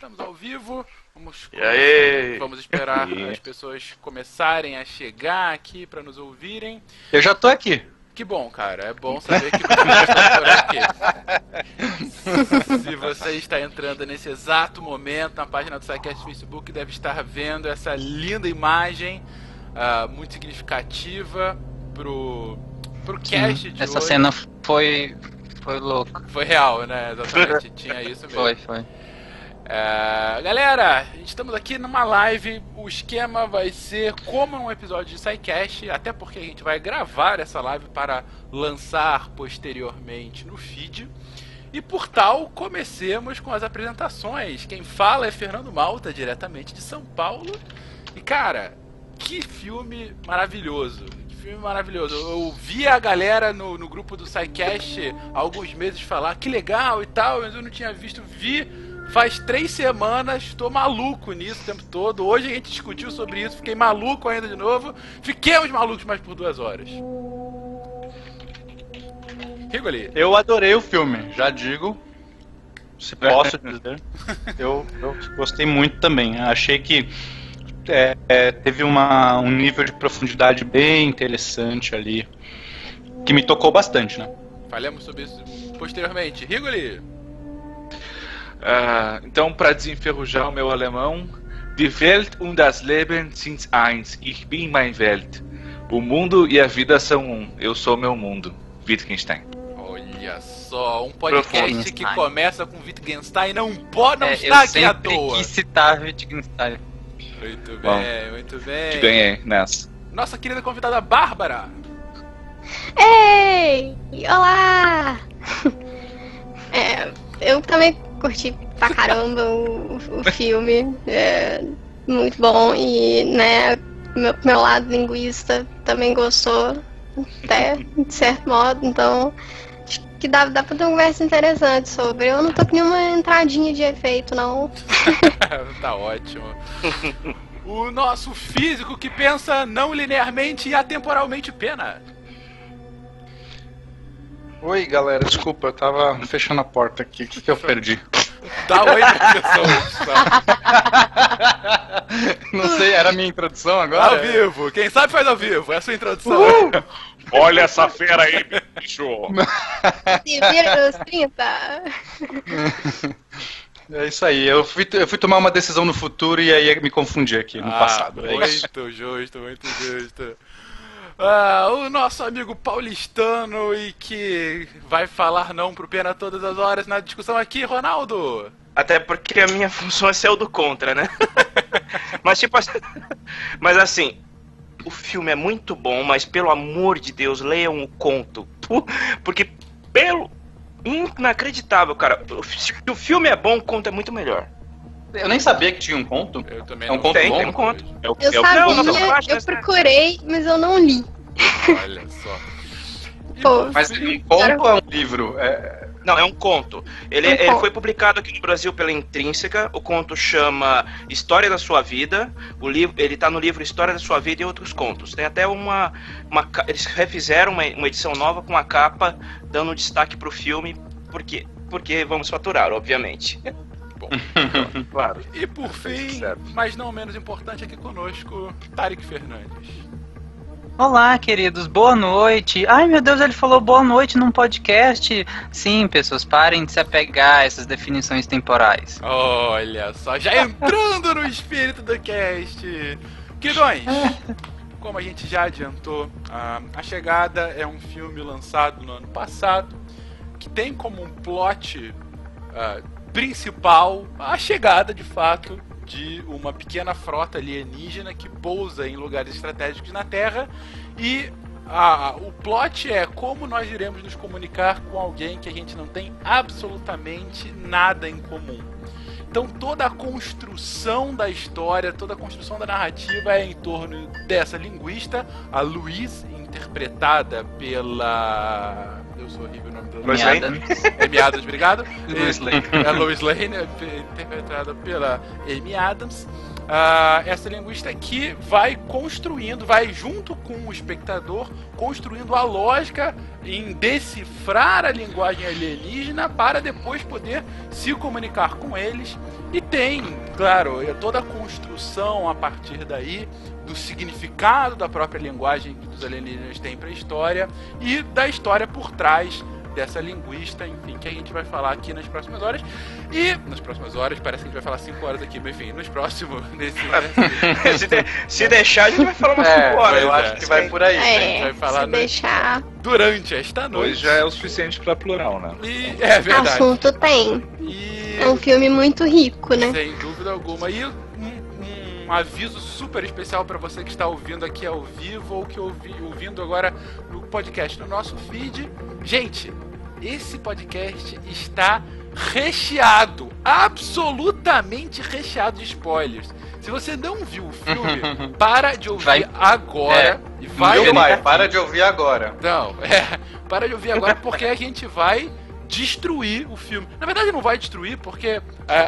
Estamos ao vivo. Vamos, E aí? vamos esperar E aí? as pessoas começarem a chegar aqui para nos ouvirem. Eu já tô aqui. Que bom, cara. É bom saber que vocês estão por aqui. Se você está entrando nesse exato momento na página do SciCast Facebook, deve estar vendo essa linda imagem ah, muito significativa pro, pro cast de Essa hoje. cena foi. Foi louca. Foi real, né? Exatamente. Tinha isso mesmo. Foi, foi. É, galera, estamos aqui numa live. O esquema vai ser como um episódio de SciCast, até porque a gente vai gravar essa live para lançar posteriormente no feed. E por tal, comecemos com as apresentações. Quem fala é Fernando Malta, diretamente de São Paulo. E cara, que filme maravilhoso! Que filme maravilhoso! Eu vi a galera no, no grupo do SciCast há alguns meses falar que legal e tal, mas eu não tinha visto. Vi faz três semanas, tô maluco nisso o tempo todo. Hoje a gente discutiu sobre isso, fiquei maluco ainda de novo. Fiquemos malucos mais por duas horas. Rigoli. Eu adorei o filme, já digo. Se posso dizer. Eu, eu gostei muito também. Achei que é, é, teve uma, um nível de profundidade bem interessante ali. Que me tocou bastante, né? Falemos sobre isso posteriormente. Rigoli. Ah, então, para desenferrujar o meu alemão, Die Welt und das Leben sind eins. Ich bin mein Welt. O mundo e a vida são um. Eu sou meu mundo. Wittgenstein. Olha só, um podcast que começa com Wittgenstein não pode não É, está eu aqui à sempre toa. quis citar Wittgenstein. Muito Bom. bem, muito bem. Que ganhei nessa. Nossa querida convidada Bárbara. Ei! Olá! É, eu também curti pra caramba o, o filme. É muito bom. E, né, meu, meu lado linguista também gostou, até de certo modo. Então, acho que dá, dá pra ter uma conversa interessante sobre. Eu não tô com nenhuma entradinha de efeito, não. tá ótimo. O nosso físico que pensa não linearmente e atemporalmente pena. Oi, galera, desculpa, eu tava fechando a porta aqui. O que, que eu perdi? Dá oi pra pessoas. Tá? Não sei, era a minha introdução Ao agora? vivo. Quem sabe faz ao vivo. É a sua introdução. Olha essa fera aí, bicho! Se vira nos 30. É isso aí, eu fui, eu fui tomar uma decisão no futuro e aí me confundi aqui no Ah, passado. É. Muito justo, muito justo. Ah, o nosso amigo paulistano e que vai falar não pro Pena todas as horas na discussão aqui, Ronaldo. Até porque a minha função é ser o do contra, né? mas tipo. Mas assim, o filme é muito bom, mas pelo amor de Deus, leiam o conto. Porque pelo. Inacreditável, cara. Se o filme é bom, o conto é muito melhor. Eu nem sabia que tinha um conto. Eu também É um não conto sei. bom? Tem um conto. É o, Eu é o sabia, não, eu procurei, mas eu não li. Olha só. Pô. Mas um conto ou é um livro? É, Não, é um conto. Ele, Um ele conto. foi publicado aqui no Brasil pela Intrínseca. O conto chama História da Sua Vida. O livro, ele tá no livro História da Sua Vida e Outros Contos. Tem até uma. uma eles refizeram uma, uma edição nova com a capa dando destaque pro filme. Por quê? Porque vamos faturar, obviamente. Claro. E por fim, mas não menos importante aqui conosco, Tarek Fernandes. Olá, queridos, boa noite. Ai, meu Deus, ele falou boa noite num podcast. Sim, pessoas, parem de se apegar a essas definições temporais. Olha só, já entrando no espírito do cast. Quidões, como a gente já adiantou, a, a Chegada é um filme lançado no ano passado que tem como um plot ah, principal a chegada, de fato, de uma pequena frota alienígena que pousa em lugares estratégicos na Terra e o plot é como nós iremos nos comunicar com alguém que a gente não tem absolutamente nada em comum. Então toda a construção da história, toda a construção da narrativa é em torno dessa linguista, a Louise, interpretada pela. Eu sou horrível. Lois Lane? Amy Adams, obrigado. Lois Lane. É Lois Lane, é interpretada pela Amy Adams. Ah, essa linguista aqui vai construindo, vai junto com o espectador, construindo a lógica em decifrar a linguagem alienígena para depois poder se comunicar com eles E tem, claro, é toda a construção a partir daí do significado da própria linguagem que os alienígenas têm para a história e da história por trás dessa linguista, enfim, que a gente vai falar aqui nas próximas horas. E nas próximas horas, parece que a gente vai falar 5 horas aqui, mas enfim, nos próximos. Nesse, se, de- se deixar, a gente vai falar umas É, 5 horas. eu é. acho que vai por aí. a gente É, vai falar se no- deixar. durante esta Hoje noite. já é o suficiente pra plural, né? E é verdade. Assunto tem. E É um filme muito rico, né? sem dúvida alguma. E um, um aviso super especial para você que está ouvindo aqui ao vivo ou que ouvi, ouvindo agora no podcast no nosso feed. Gente, esse podcast está recheado, absolutamente recheado de spoilers. Se você não viu o filme, para de ouvir Vai- agora e vai Meu pai, para de ouvir agora. Não, é. Para de ouvir agora porque a gente vai destruir o filme. Na verdade, não vai destruir porque é,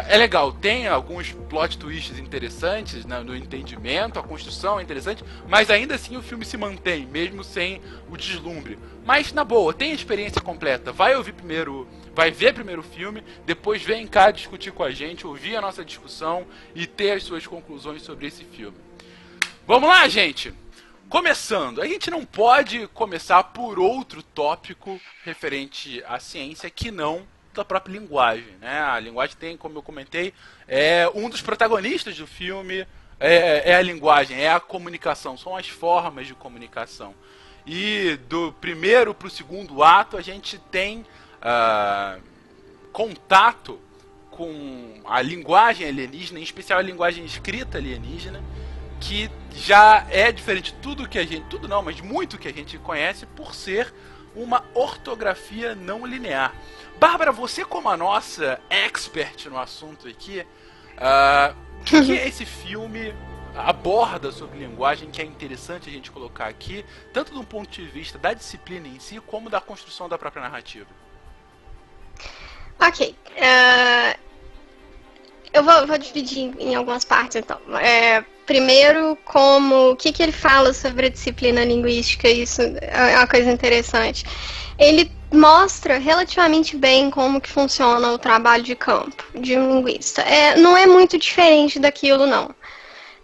é legal, tem alguns plot twists interessantes né, no entendimento, a construção é interessante, mas ainda assim o filme se mantém, mesmo sem o deslumbre. Mas na boa, tem a experiência completa. Vai ouvir primeiro, vai ver primeiro o filme, depois vem cá discutir com a gente, ouvir a nossa discussão e ter as suas conclusões sobre esse filme. Vamos lá, gente! Começando, a gente não pode começar por outro tópico referente à ciência que não da própria linguagem, né? A linguagem tem, como eu comentei, é um dos protagonistas do filme é, é a linguagem, é a comunicação, são as formas de comunicação. E do primeiro para o segundo ato a gente tem ah, contato com a linguagem alienígena, em especial a linguagem escrita alienígena, que já é diferente de tudo que a gente, tudo não, mas muito que a gente conhece por ser uma ortografia não linear. Bárbara, você como a nossa expert no assunto aqui, ah, o que, esse filme aborda sobre linguagem que é interessante a gente colocar aqui, tanto do ponto de vista da disciplina em si, como da construção da própria narrativa? Ok. é, eu vou, vou dividir em, algumas partes, então. É, primeiro, como o que, que ele fala sobre a disciplina linguística, isso é uma coisa interessante. Ele mostra relativamente bem como que funciona o trabalho de campo de um linguista. É, não é muito diferente daquilo, não.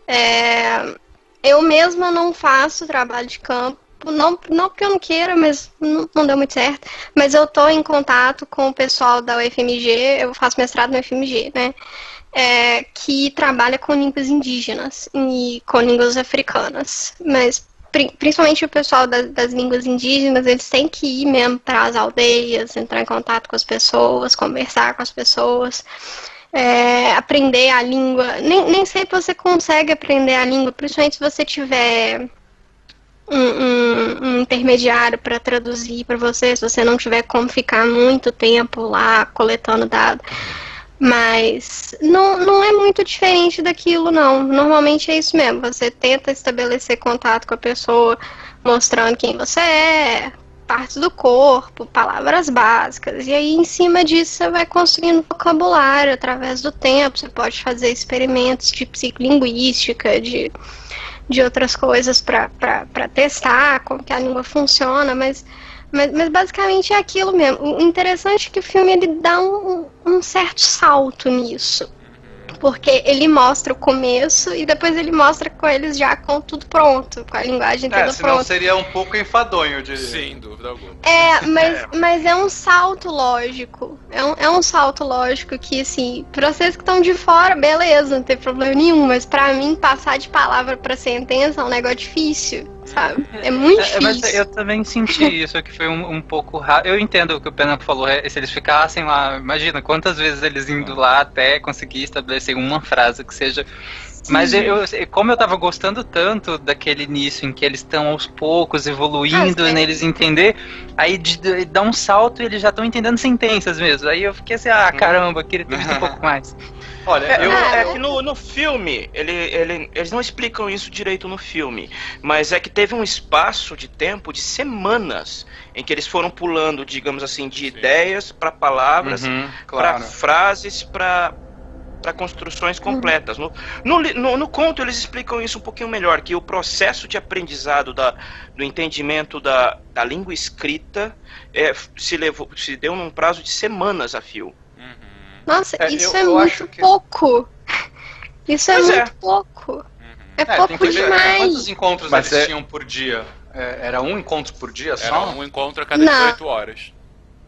É, eu mesma não faço trabalho de campo, não, não porque eu não queira, mas não, não deu muito certo. Mas eu tô em contato com o pessoal da UFMG, eu faço mestrado na UFMG, né? É, que trabalha com línguas indígenas e com línguas africanas. Mas pri- principalmente o pessoal das, das línguas indígenas, eles têm que ir mesmo para as aldeias, entrar em contato com as pessoas, conversar com as pessoas. é, aprender a língua. Nem, nem sempre você consegue aprender a língua, principalmente se você tiver um, um- um intermediário para traduzir para você, se você não tiver como ficar muito tempo lá coletando dados. Mas não, não é muito diferente daquilo, não. Normalmente é isso mesmo. Você tenta estabelecer contato com a pessoa, mostrando quem você é, partes do corpo, palavras básicas. E aí, em cima disso, você vai construindo vocabulário através do tempo. Você pode fazer experimentos de psicolinguística, de, de outras coisas para testar como que a língua funciona, mas, mas, mas basicamente é aquilo mesmo. O interessante é que o filme ele dá um, um certo salto nisso. Porque ele mostra o começo e depois ele mostra com eles já com tudo pronto, com a linguagem É, toda senão pronta. seria um pouco enfadonho, diria. Sem dúvida alguma. É, mas, mas é um salto lógico. É um, é um salto lógico que, assim, pra vocês que estão de fora, beleza, não tem problema nenhum. Mas pra mim, passar de palavra pra sentença é um negócio difícil, sabe? É muito É, mas difícil. eu também senti isso, que foi um, um pouco raro. Eu entendo o que o Pena falou, é, se eles ficassem lá, imagina quantas vezes eles indo lá até conseguir estabelecer uma frase que seja. Mas eu, eu- como eu tava gostando tanto daquele início em que eles estão aos poucos evoluindo Ah, neles entender, aí de- de- dá um salto e eles já estão entendendo sentenças mesmo. Aí eu fiquei assim, ah, caramba, queria ter visto um pouco mais. Olha, É, eu, é que no, no filme, ele, ele- eles não explicam isso direito no filme, mas é que teve um espaço de tempo de semanas em que eles foram pulando, digamos assim, de ideias para palavras, Uhum, para claro. frases, para para construções completas. No, no, no- no conto eles explicam isso um pouquinho melhor, que o processo de aprendizado da, do entendimento da, da língua escrita é, se, levou, se deu num prazo de semanas a fio. Nossa, É, isso eu- é eu muito que- pouco. Isso é Pois é. muito pouco. É, É, tem pouco que ver demais. quantos encontros Mas eles é- tinham por dia. É, era um encontro por dia Era só? um encontro a cada Não. 18 horas.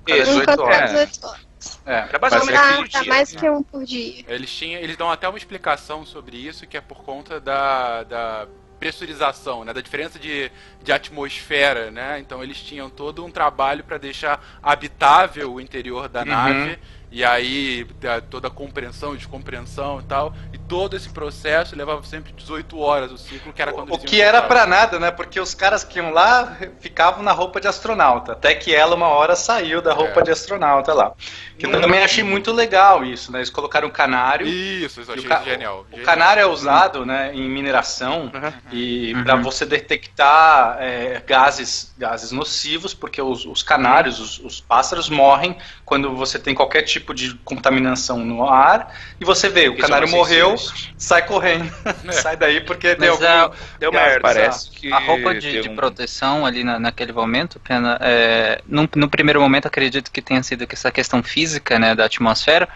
Cada Isso. 18 Enquanto horas. é 18 horas. É. Era basicamente Tá, por tá dia. mais que um por dia. Eles tinham, eles dão até uma explicação sobre isso, que é por conta da, da pressurização, né, da diferença de, de atmosfera, né? Então eles tinham todo um trabalho para deixar habitável o interior da Uhum. nave. E aí da- toda a compreensão, descompreensão e tal, e todo esse processo levava sempre 18 horas o ciclo, que era quando O eles que iam era pra nada, né? Porque os caras que iam lá ficavam na roupa de astronauta. Até que ela, uma hora, saiu da roupa É. de astronauta lá. Que eu também achei muito legal isso, né? Eles colocaram o canário. Isso, isso achei ca- genial. O canário é usado né, em mineração Uhum. e Uhum. para você detectar é, gases, gases nocivos, porque os, os canários, os, os pássaros morrem quando você tem qualquer tipo de contaminação no ar e você vê, o canário morreu, sai correndo, É. sai daí porque deu a- algum... Deu Cara, merda. Parece que A roupa de, de um- proteção ali na, naquele momento, Pena, é, no, no primeiro momento acredito que tenha sido que essa questão física né, da atmosfera,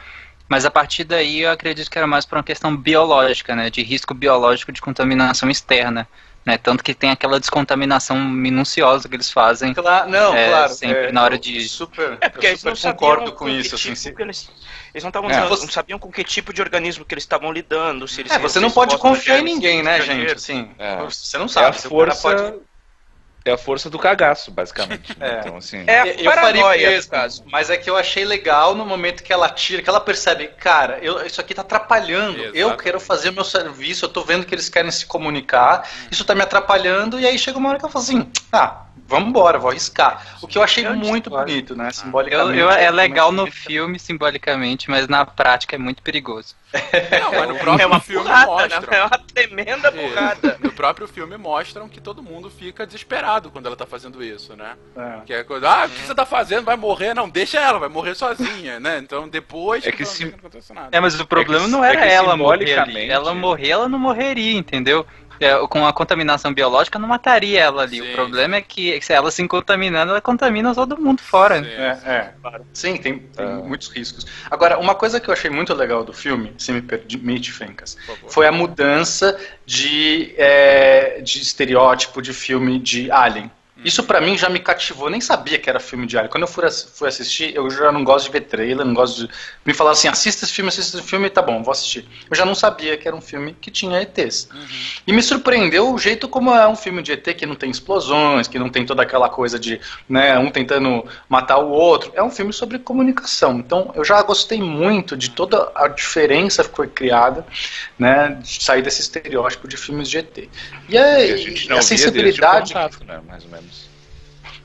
mas a partir daí eu acredito que era mais por uma questão biológica, né, de risco biológico de contaminação externa. Né, tanto que tem aquela descontaminação minuciosa que eles fazem. Cla- não, É, claro. sempre na hora de- Super, É porque eu eles super não concordo com isso. tipo assim, eles, eles não estavam É, você- não sabiam com que tipo de organismo que eles estavam lidando. Se eles É, você não pode confiar em ninguém, né, gente? Assim, É. você não É sabe. a o cara força. pode- É a força do cagaço, basicamente. né? É. Então, assim. É a Eu faria no caso. mas é que eu achei legal no momento que ela tira, que ela percebe, cara, eu- isso aqui tá atrapalhando. Eu quero fazer o meu serviço, eu tô vendo que eles querem se comunicar, isso tá me atrapalhando, e aí chega uma hora que eu falo assim, ah, vamos embora, vou arriscar. O que eu achei Eu muito bonito, né, Eu, simbolicamente. eu- é legal no Realmente filme, simbolicamente, mas na prática é muito perigoso. Não, mas no próprio É uma filme porrada, mostra. né? É uma tremenda Isso. porrada. No próprio filme mostram que todo mundo fica desesperado quando ela tá fazendo isso, né? É. Que é coisa, ah, o que você tá fazendo? Vai morrer? Não, deixa ela, vai morrer sozinha, né? Então depois É que não- se- não acontece nada. É, mas o problema que- não é era que ela morrer ali. Ela morrer, ela não morreria, entendeu? É, com a contaminação biológica não mataria ela ali. Sim. O problema é que se ela se contaminando, ela contamina todo mundo fora. Sim, É, é. Sim, tem, tem Ah. muitos riscos. Agora, uma coisa que eu achei muito legal do filme, se me permite, Fencas, foi a mudança de, é, de estereótipo de filme de Alien. Isso pra mim já me cativou, nem sabia que era filme de Alien. Quando eu fui, fui assistir, eu já não gosto de ver trailer, não gosto de. Me falaram assim: assista esse filme, assista esse filme, tá bom, vou assistir. Eu já não sabia que era um filme que tinha ETs. E me surpreendeu o jeito como é um filme de ET que não tem explosões, que não tem toda aquela coisa de né, um tentando matar o outro. É um filme sobre comunicação. Então eu já gostei muito de toda a diferença que foi criada, né, de sair desse estereótipo de filmes de ET. E, é, Que a gente e a sensibilidade. contato, né? Mais ou menos.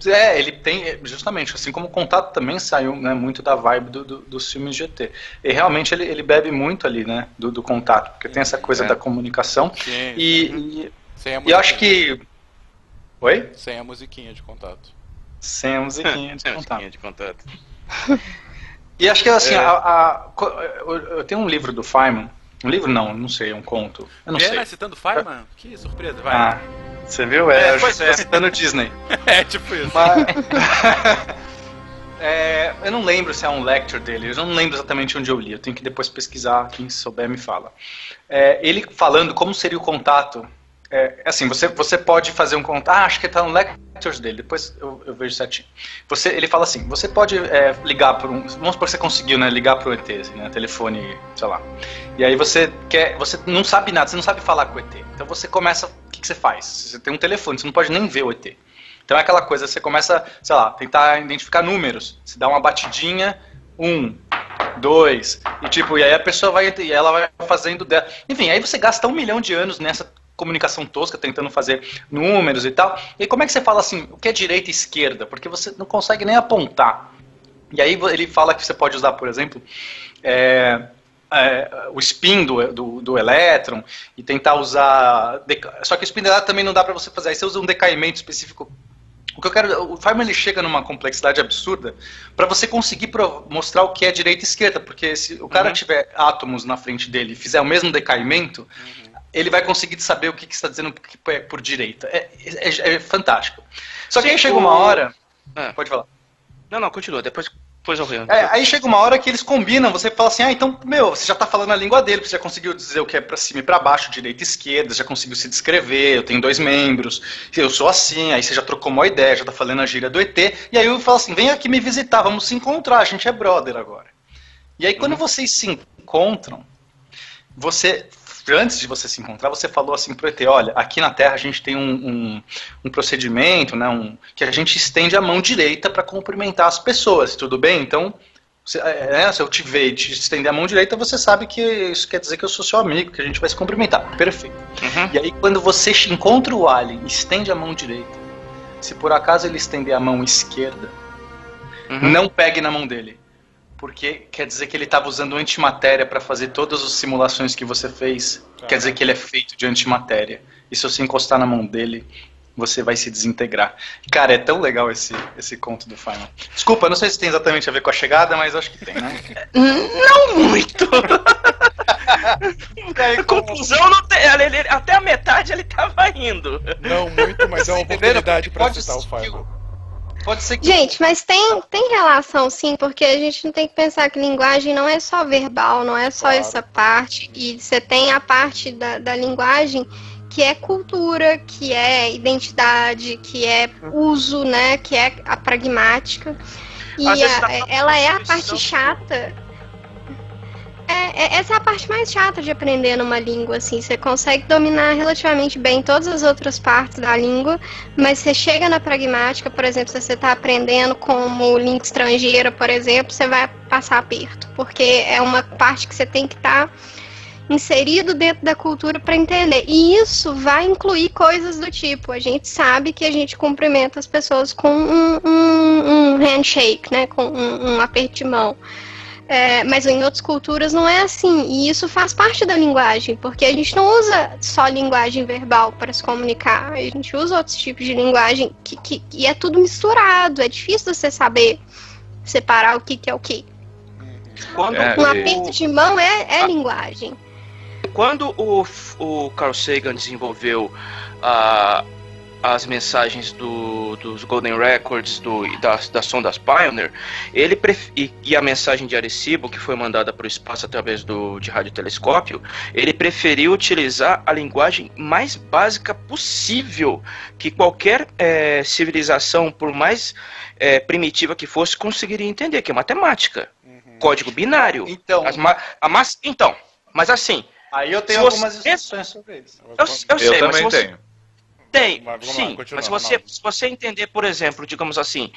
É, ele tem, justamente, assim como o Contato também saiu né, muito da vibe do, do- dos filmes ET. E realmente ele, ele bebe muito ali, né, do, do Contato, porque tem essa coisa É. da comunicação. Sim, E, e- sem a e eu acho que. Oi? Sem a musiquinha de contato. Sem a musiquinha de Contato. Musiquinha de contato. E acho que assim, É. a, a- eu, tenho um livro do Feynman. Um livro não, não sei, um conto. Eu não Pena sei. citando Feynman? Que surpresa, vai. Ah, você viu? É, É, eu pois é. citando Disney. É, tipo isso. Mas- É, eu não lembro se é um lecture dele, eu não lembro exatamente onde eu li, eu tenho que depois pesquisar, quem souber me fala. É, ele falando como seria o contato. É, assim, você, você pode fazer um contato. Ah, acho que está no lectures dele, depois eu, eu vejo certinho. Você, ele fala assim: você pode é, ligar para um. Vamos supor que você conseguiu, né? Ligar para o ET, assim, né? Telefone, sei lá. E aí você quer. Você não sabe nada, você não sabe falar com o ET. Então você começa. Que, que você faz? Você tem um telefone, você não pode nem ver o ET. Então é aquela coisa, você começa, sei lá, tentar identificar números. Você dá uma batidinha, um, dois, e tipo, e aí a pessoa vai, e ela vai fazendo dela. Enfim, aí você gasta um milhão de anos nessa comunicação tosca, tentando fazer números e tal. E como é que você fala assim, o que é direita e esquerda? Porque você não consegue nem apontar. E aí ele fala que você pode usar, por exemplo, é, é, o spin do, do, do elétron e tentar usar. Só que o spin elétron também não dá para você fazer. Aí você usa um decaimento específico. O que eu quero. O Feynman ele chega numa complexidade absurda para você conseguir mostrar o que é direita e esquerda. Porque se o cara Uhum. tiver átomos na frente dele e fizer o mesmo decaimento, ele vai conseguir saber o que, que está dizendo que é por direita. É, é- é fantástico. Só que Sim, aí chega uma hora. Ah. Pode falar. Não, não, continua. Depois Pois horrível. É, aí chega uma hora que eles combinam, você fala assim, ah, então, meu, você já tá falando a língua dele, você já conseguiu dizer o que é pra cima e pra baixo, direita e esquerda, já conseguiu se descrever, eu tenho dois membros, eu sou assim, aí você já trocou uma ideia, já tá falando a gíria do ET, e aí eu falo assim, vem aqui me visitar, vamos se encontrar, a gente é brother agora. E aí quando vocês se encontram, você, antes de você se encontrar, você falou assim pro ET, olha, aqui na Terra a gente tem um, um, um procedimento, né, um, que a gente estende a mão direita para cumprimentar as pessoas, tudo bem? Então, se, é, né, se eu te ver e te estender a mão direita, você sabe que isso quer dizer que eu sou seu amigo, que a gente vai se cumprimentar. Perfeito. Uhum. E aí quando você encontra o alien, estende a mão direita, se por acaso ele estender a mão esquerda, Uhum. não pegue na mão dele. Porque quer dizer que ele estava usando antimatéria para fazer todas as simulações que você fez. Quer dizer que ele é feito de antimatéria. E se você encostar na mão dele, você vai se desintegrar. Cara, é tão legal esse, esse conto do Final. Desculpa, não sei se tem exatamente a ver com a chegada, mas acho que tem, né? Não muito. A conclusão não tem. ele- ele- até a metade ele tava indo. Não muito, mas é uma oportunidade pra Pode citar o Final. Pode ser que. Gente, mas tem, tem relação sim, porque a gente não tem que pensar que linguagem não é só verbal, não é só Claro. essa parte. E você tem a parte da, da linguagem que é cultura, que é identidade, que é uso, né? Que é a pragmática. E a- ela é a parte chata. É, é- essa é a parte mais chata de aprender numa língua, assim. Você consegue dominar relativamente bem todas as outras partes da língua, mas você chega na pragmática, por exemplo, se você está aprendendo como língua estrangeira, por exemplo, você vai passar aperto, porque é uma parte que você tem que estar inserido dentro da cultura para entender. E isso vai incluir coisas do tipo, a gente sabe que a gente cumprimenta as pessoas com um, um- um handshake, né, com um, um aperto de mão. É, mas em outras culturas não é assim, e isso faz parte da linguagem, porque a gente não usa só linguagem verbal para se comunicar, a gente usa outros tipos de linguagem que, que, e é tudo misturado, é difícil você saber separar o que, que é o que. Quando, É, Um aperto de mão é, é linguagem. quando o, o Carl Sagan desenvolveu ah, as mensagens do- dos Golden Records do, e das, das sondas Pioneer, ele pref- e, e a mensagem de Arecibo, que foi mandada para o espaço através do, de radiotelescópio, ele preferiu utilizar a linguagem mais básica possível que qualquer eh, civilização, por mais eh, primitiva que fosse, conseguiria entender, que é matemática. Uhum. Código binário. Então, As ma- a mas, então, mas assim, aí eu tenho algumas instruções sobre isso. eu, eu Eu sei, mas se também você tenho. Tem, Mas lá, sim, continua, mas se você, se você entender, por exemplo, digamos assim,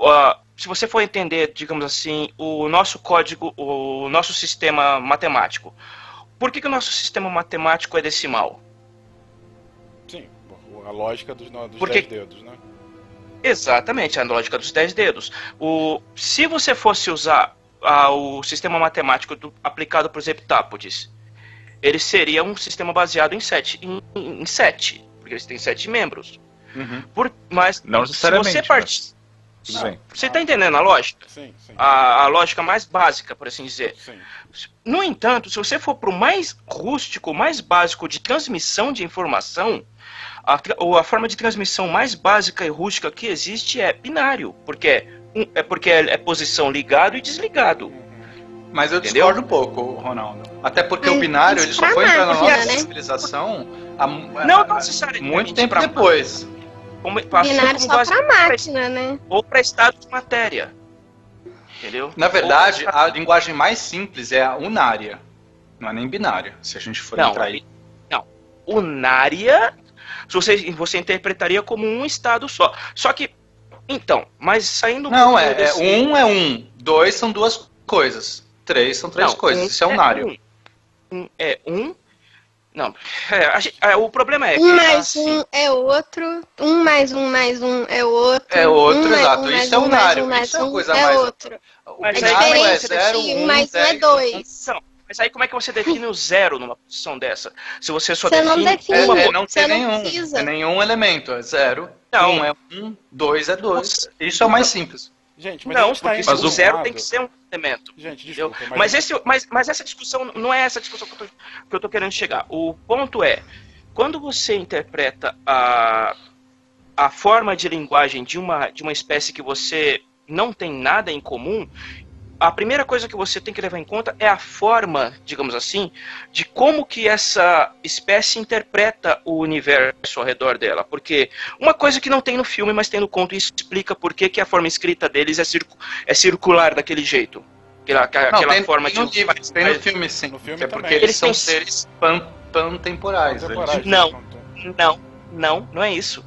ah, se você for entender, digamos assim, o nosso código, o nosso sistema matemático, por que, que o nosso sistema matemático é decimal? Sim, a lógica dos, dos Porque- dez dedos, né? Exatamente, a lógica dos 10 dedos. O, se você fosse usar ah, o sistema matemático do- aplicado para os heptápodes, ele seria um sistema baseado em 7, em, em 7, porque eles têm 7 membros. Uhum. Por, mas Não se você partir. Bem. Você está entendendo a lógica? Sim, sim. A, a lógica mais básica, por assim dizer. Sim. No entanto, se você for para o mais rústico, mais básico de transmissão de informação, a, ou a forma de transmissão mais básica e rústica que existe é binário, porque é, um- é porque é, é posição ligado e desligado. Uhum. Mas eu Entendeu? discordo um pouco, Ronaldo. Até porque Mas o binário ele só foi entrar na nossa né? civilização há, Não há- necessariamente muito tempo pra- depois. Como, Binário como só pra máquina, né? ou para estado de matéria. Entendeu? Na verdade, pra- a linguagem mais simples é a unária. Não é nem binária, se a gente for Não, entrar aí. não. Unária, você, você interpretaria como um estado só. Só que, então, mas saindo Não, é, é desse- um é um, dois são duas coisas, três são três Não, coisas. um Isso é unário. Um, um é um. Não, é, gente- é, o problema é que. Um mais assim, um é outro, um mais um mais um é outro. É outro, um mais exato. um mais Isso é um mais unário, um mais isso é a um coisa é mais- outro. O Mas É é diferente zero, de um, um mais um é dois. Não, mas aí como é que você define o zero numa posição dessa? Se você só Você não define. define. uma É, é não tem não nenhum. precisa. É nenhum elemento, é zero. Não. Um é um, dois é dois. Isso é o mais simples. Gente, mas Não, tá o zero tem que ser um elemento. Gente, Entendeu? desculpa, Mas, mas, esse, mas, mas essa discussão não é essa discussão que eu, tô querendo chegar. O ponto é, quando você interpreta a, a forma de linguagem de uma, de uma espécie que você não têm nada em comum, a primeira coisa que você tem que levar em conta é a forma, digamos assim, de como que essa espécie interpreta o universo ao redor dela. Porque uma coisa que não tem no filme, mas tem no conto, e explica por que, que a forma escrita deles é, circu é circular daquele jeito. Aquela, aquela Não, tem, forma tem no de. livro, tem no filme sim. No filme é porque também. eles, Eles são têm- seres pan, pantemporais. Eles- Não. Não, não, não é isso.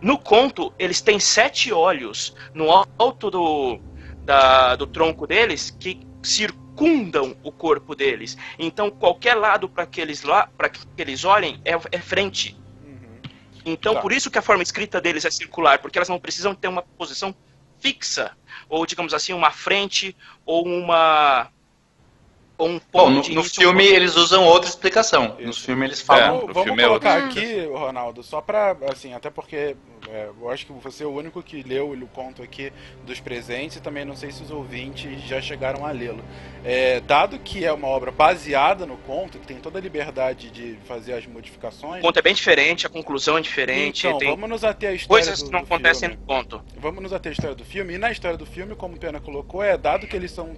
No conto, eles têm sete olhos no alto do, da- do tronco deles que circundam o corpo deles. Então, qualquer lado para que, eles lá- pra que eles olhem é, é frente. Uhum. Então, Tá. por isso que a forma escrita deles é circular, porque elas não precisam ter uma posição fixa, ou digamos assim, uma frente, ou uma. Ou um ponto Bom, no, no início, um filme ponto- eles usam outra explicação. Isso. No filme eles É, falam. Vamos, o vamos filme é colocar outro. aqui, Ronaldo, só pra, assim, até porque é, eu acho que você é o único que leu o conto aqui dos presentes e também não sei se os ouvintes já chegaram a lê-lo. É, dado que é uma obra baseada no conto, que tem toda a liberdade de fazer as O modificações, conto é bem diferente, a conclusão é diferente, então, vamos nos ater à história coisas do, que não acontecem filme. no conto. Vamos nos ater à história do filme. E na história do filme, como o Pena colocou, é dado que eles são,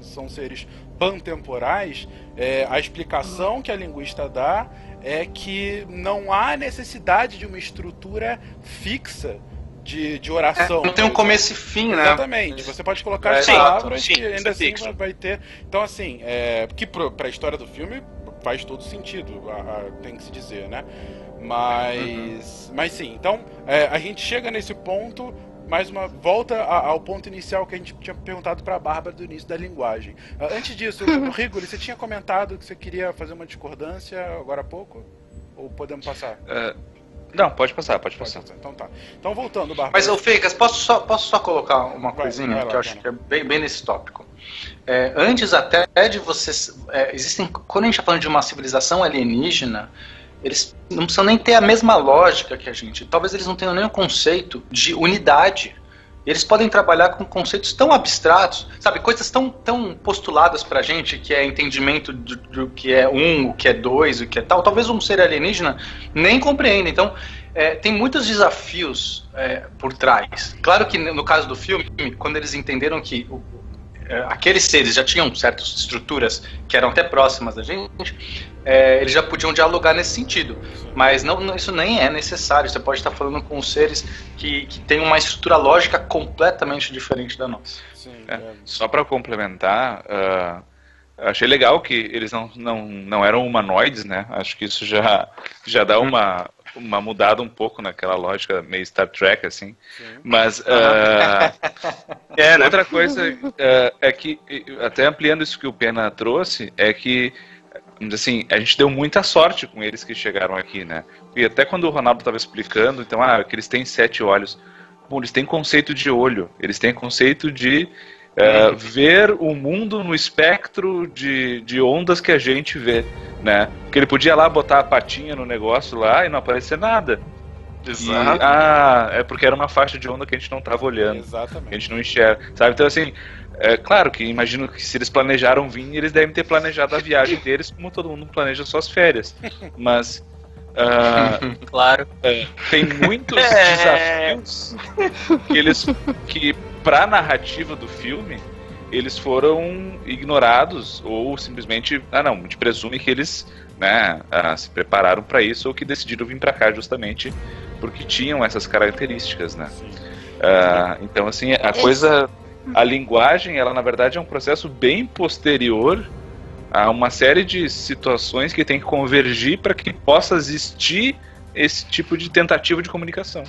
são seres pantemporais, é, a explicação que a linguista dá é que não há necessidade de uma estrutura fixa de, de oração. Não tem um começo e fim, né? Exatamente. Você pode colocar É, as sim, palavras sim, que ainda é assim fixo. vai- ter. Então, assim, é, que pro, pra história do filme faz todo sentido, a- a- tem que se dizer, né? Mas. Mas sim, então é, a gente chega nesse ponto. Mais uma volta a- ao ponto inicial que a gente tinha perguntado para a Bárbara do início da linguagem. Ah, Antes disso, Rigoli, você tinha comentado que você queria fazer uma discordância agora há pouco? Ou podemos passar? É, não, pode passar, pode Pode passar. passar. Então tá. Então voltando, Bárbara. Mas, ô posso só, posso só colocar uma Vai, coisinha vai lá, que eu acho que é bem, bem nesse tópico? É, antes até de vocês. é, existem. Quando a gente está falando de uma civilização alienígena, eles não precisam nem ter a mesma lógica que a gente. Talvez eles não tenham o conceito de unidade. Eles podem trabalhar com conceitos tão abstratos, sabe, coisas tão, tão postuladas pra gente, que é entendimento do, do que é um, o que é dois, o que é tal. Talvez um ser alienígena nem compreenda. Então, é, tem muitos desafios é, por trás. Claro que no caso do filme, quando eles entenderam que aqueles seres já tinham certas estruturas que eram até próximas da gente, é, eles já podiam dialogar nesse sentido. Mas não, isso nem é necessário. Você pode estar falando com seres que, que têm uma estrutura lógica completamente diferente da nossa. Sim, É. é. Só pra complementar, ah, achei legal que eles não, não, não eram humanoides, né? Acho que isso já, já dá uma, uma mudada um pouco naquela lógica meio Star Trek, assim. sim. Mas ah, É, né? outra coisa ah, é que, até ampliando isso que o Pena trouxe, é que assim, a gente deu muita sorte com eles que chegaram aqui, né? E até quando o Ronaldo estava explicando, então, ah, que eles têm sete olhos. Bom, eles têm conceito de olho, eles têm conceito de eh, ver o mundo no espectro de, de ondas que a gente vê, né? Porque ele podia lá botar a patinha no negócio lá e não aparecer nada. E, ah, é porque era uma faixa de onda que a gente não estava olhando que a Exatamente. gente não enxerga, sabe? Então, assim, é claro que imagino que se eles planejaram vir, eles devem ter planejado a viagem deles como todo mundo planeja suas férias. Mas ah, Claro. tem muitos É. desafios que eles, que pra narrativa do filme, eles foram ignorados ou simplesmente, ah não, a gente presume que eles, né, ah, se prepararam para isso ou que decidiram vir para cá justamente porque tinham essas características, né? Ah, então, assim, a coisa. A linguagem, ela na verdade é um processo bem posterior a uma série de situações que tem que convergir para que possa existir esse tipo de tentativa de comunicação.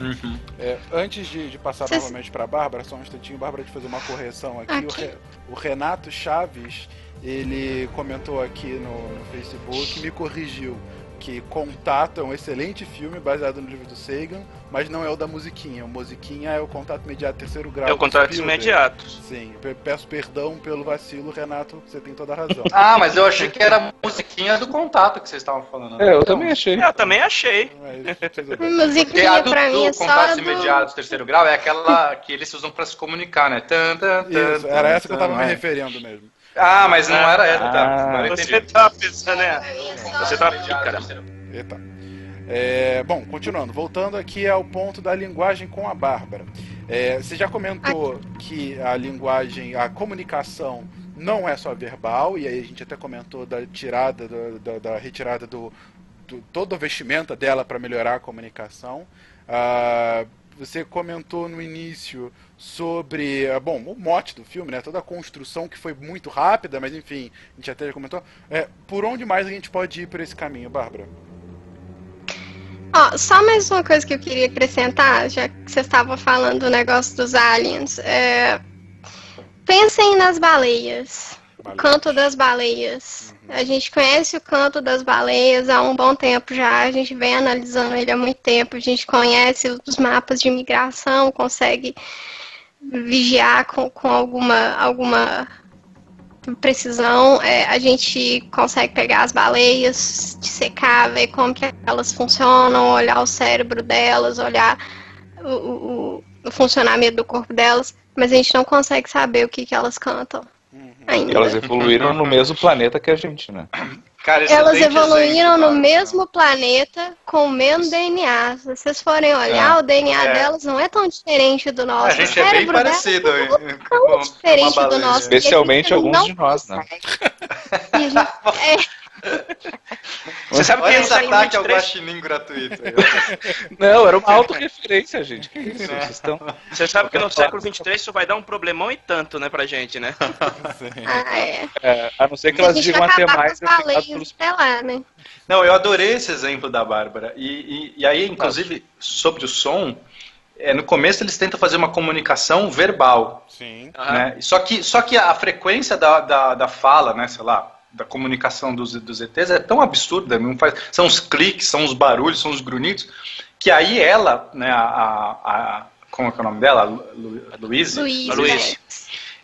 Uhum. É, antes de, de passar Vocês- novamente para a Bárbara, só um instantinho, Bárbara, de fazer uma correção aqui. O, Aqui. Re- o Renato Chaves, ele comentou aqui no, no Facebook e me corrigiu que Contato é um excelente filme baseado no livro do Sagan, mas não é o da musiquinha. O musiquinha é o Contato Imediato Terceiro Grau. É o Spielberg. imediato. Sim, pe- peço perdão pelo vacilo, Renato, você tem toda a razão. Ah, mas eu achei que era a musiquinha do contato que vocês estavam falando. né? É, eu também achei. Eu também achei. Mas, tudo bem. Porque a Musiquinha do, pra mim é só contato do... imediato, terceiro grau, é aquela que eles usam pra se comunicar, né? Tan, tan, tan, Isso, era essa que eu tava tan, me é. referindo mesmo. Ah, mas não era essa, tá? Ah. Eu Você tá pensando, né? Você tá cara. Eita. É, bom, continuando, voltando aqui ao ponto da linguagem com a Bárbara. É, você já comentou que a linguagem, a comunicação não é só verbal, e aí a gente até comentou da tirada, do- da, da retirada do, do toda a vestimenta dela para melhorar a comunicação. Ah, você comentou no início sobre, ah, bom, o mote do filme, né? Toda a construção que foi muito rápida, mas enfim, a gente até já comentou. É, por onde mais a gente pode ir por esse caminho, Bárbara? Ó, só mais uma coisa que eu queria acrescentar, já que você estava falando do negócio dos aliens. É, Pensem nas baleias. O canto das baleias. A gente conhece o canto das baleias há um bom tempo já. A gente vem analisando ele há muito tempo. A gente conhece os mapas de imigração, consegue vigiar com, com alguma, alguma precisão. É, a gente consegue pegar as baleias, dissecar, ver como que elas funcionam, olhar o cérebro delas, olhar o, o, o- funcionamento do corpo delas, mas a gente não consegue saber o que, que elas cantam ainda. Elas evoluíram no mesmo planeta que a gente, né? Cara, Elas evoluíram exemplo, no cara. mesmo planeta com o mesmo DNA. Se vocês forem olhar, o DNA É. delas não é tão diferente do nosso. A gente o é bem parecido. é tão com diferente do nosso. Especialmente alguns de nós, né? E a gente- é, Você sabe que Olha no esse ataque ao 23 guaxinim gratuito. Não, era uma autorreferência, gente. Que isso? Vocês estão... Você sabe que no século 23 isso vai dar um problemão e tanto, né, pra gente, né? ah, é. É, a não ser que elas digam até mais. pelos... até lá, né? Não, eu adorei esse exemplo da Bárbara. E, e, e aí, inclusive, sobre o som, é, no começo eles tentam fazer uma comunicação verbal. Sim. Né? Só, que, só que a frequência da, da, da fala, né, sei lá, da comunicação dos, dos ETs é tão absurda, não faz, são os cliques, são os barulhos, são os grunhidos, que aí ela, né, a, a, a- como é que é o nome dela? Lu, Lu, Luíse? Luiz, Luiz. né?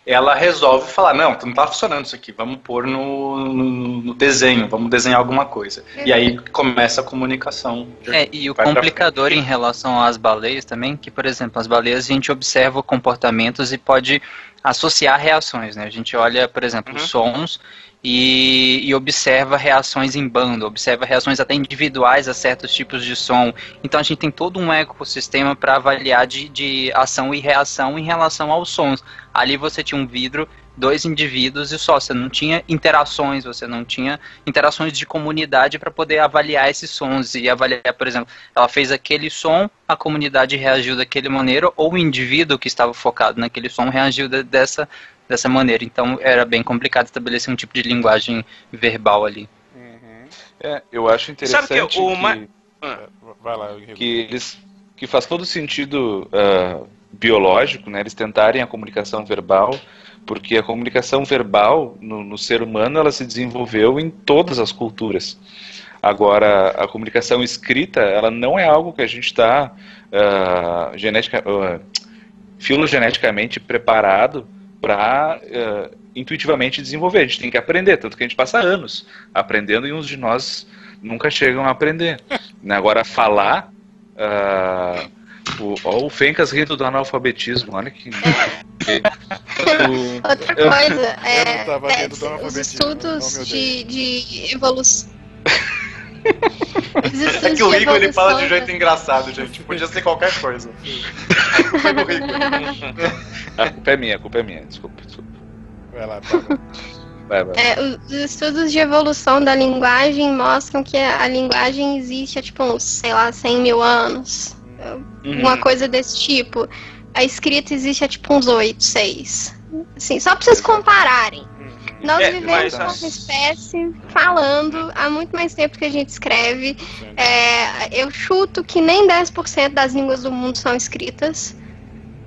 ela resolve falar, não, não tá funcionando isso aqui, vamos pôr no, no, no desenho, vamos desenhar alguma coisa. E aí começa a comunicação. É, e o complicador em relação às baleias também, que, por exemplo, as baleias a gente observa comportamentos e pode associar reações, né? A gente olha, por exemplo, Uhum. os sons e, e observa reações em bando, observa reações até individuais a certos tipos de som. Então a gente tem todo um ecossistema para avaliar de, de ação e reação em relação aos sons. Ali você tinha um vidro, dois indivíduos e só, você não tinha interações, você não tinha interações de comunidade para poder avaliar esses sons e avaliar, por exemplo, ela fez aquele som, a comunidade reagiu daquele maneira, ou o indivíduo que estava focado naquele som reagiu de- dessa, dessa maneira. Então era bem complicado estabelecer um tipo de linguagem verbal ali. É, eu acho interessante Sabe que o que, ma- Vai lá, que eles que faz todo sentido ah, biológico, né? Eles tentarem a comunicação verbal, porque a comunicação verbal no, no ser humano ela se desenvolveu em todas as culturas. Agora, a comunicação escrita, ela não é algo que a gente está genética, ah, filogeneticamente preparado para intuitivamente desenvolver. A gente tem que aprender, tanto que a gente passa anos aprendendo e uns de nós nunca chegam a aprender. Agora, falar. ah, o, ó, o Fencas rindo do analfabetismo, olha que. o- Outra Eu- coisa, é, é, os analfabetismo, estudos de, de evolução. É que o de Igor ele fala de evolução jeito engraçado, gente. Podia ser qualquer coisa. Foi do Igor. A culpa é minha, a culpa é minha, desculpa. desculpa. Vai lá. Vai, vai. É, os estudos de evolução da linguagem mostram que a, a linguagem existe há, tipo, uns, sei lá, 100 mil anos. Uhum. Uma coisa desse tipo. A escrita existe há, tipo, uns 8, 6. Assim, só pra vocês compararem. Nós É, vivemos como espécie falando há muito mais tempo que a gente escreve. É, eu chuto que nem 10% das línguas do mundo são escritas.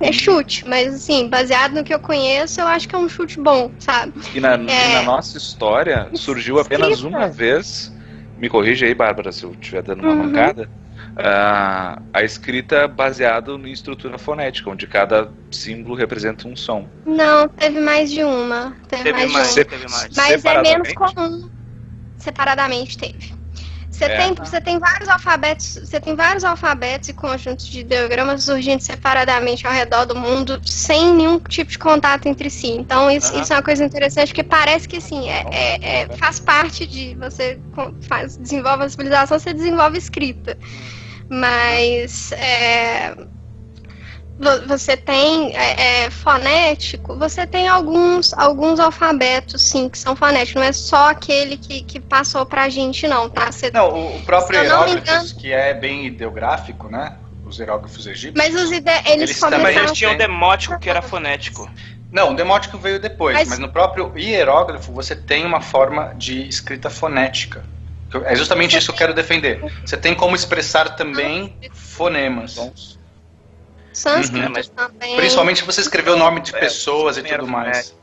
É chute, mas assim, baseado no que eu conheço, eu acho que é um chute bom, sabe? E na, É. e na nossa história surgiu apenas Escrita. uma vez. Me corrija aí, Bárbara, se eu estiver dando uma Uhum. mancada. Ah, a escrita baseada em estrutura fonética, onde cada símbolo representa um som. Não, teve mais de uma. Teve, Teve mais, mais, de uma. teve mais. Mas é menos comum. Separadamente teve. Você É. tem, você tem vários alfabetos, você tem vários alfabetos e conjuntos de ideogramas surgindo separadamente ao redor do mundo sem nenhum tipo de contato entre si. Então isso, isso é uma coisa interessante porque parece que assim é, é- é- faz parte de você faz, desenvolve a civilização, você desenvolve escrita. Mas é, vo- você tem é, é, fonético, você tem alguns, alguns alfabetos, sim, que são fonéticos. Não é só aquele que, que passou pra gente, não, tá? Você- Não, o, o próprio hieróglifos, que é bem ideográfico, né? Os hieróglifos egípcios. Mas os ide... eles, Eles também Mas começaram... eles tinham um demótico que era fonético. Não, o demótico veio depois, mas... Mas- no próprio hieróglifo você tem uma forma de escrita fonética. É justamente isso que eu quero defender. Você tem como expressar também fonemas. Sânscrito Uhum. Também. Principalmente se você escrever o nome de É, pessoas e também era tudo mais.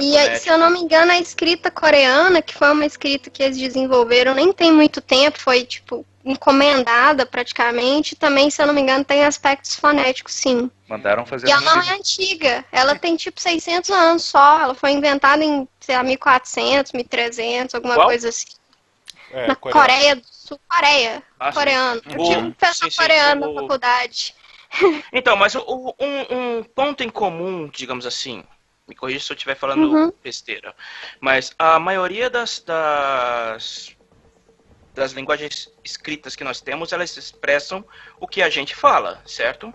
E aí, se eu não me engano, a escrita coreana, que foi uma escrita que eles desenvolveram nem tem muito tempo, foi tipo encomendada praticamente, também, se eu não me engano, tem aspectos fonéticos, sim. Mandaram fazer E ela não é antiga, ela tem tipo 600 anos só, ela foi inventada em, sei lá, 1400, 1300, alguma Qual? coisa assim. É, na coreano. Coreia do Sul, Coreia, Ah, sim. coreano. Eu tive um coreano na faculdade. Então, mas o- o- um, um ponto em comum, digamos assim, me corrija se eu estiver falando Uhum. besteira, mas a maioria das, das, das linguagens escritas que nós temos, elas expressam o que a gente fala, certo?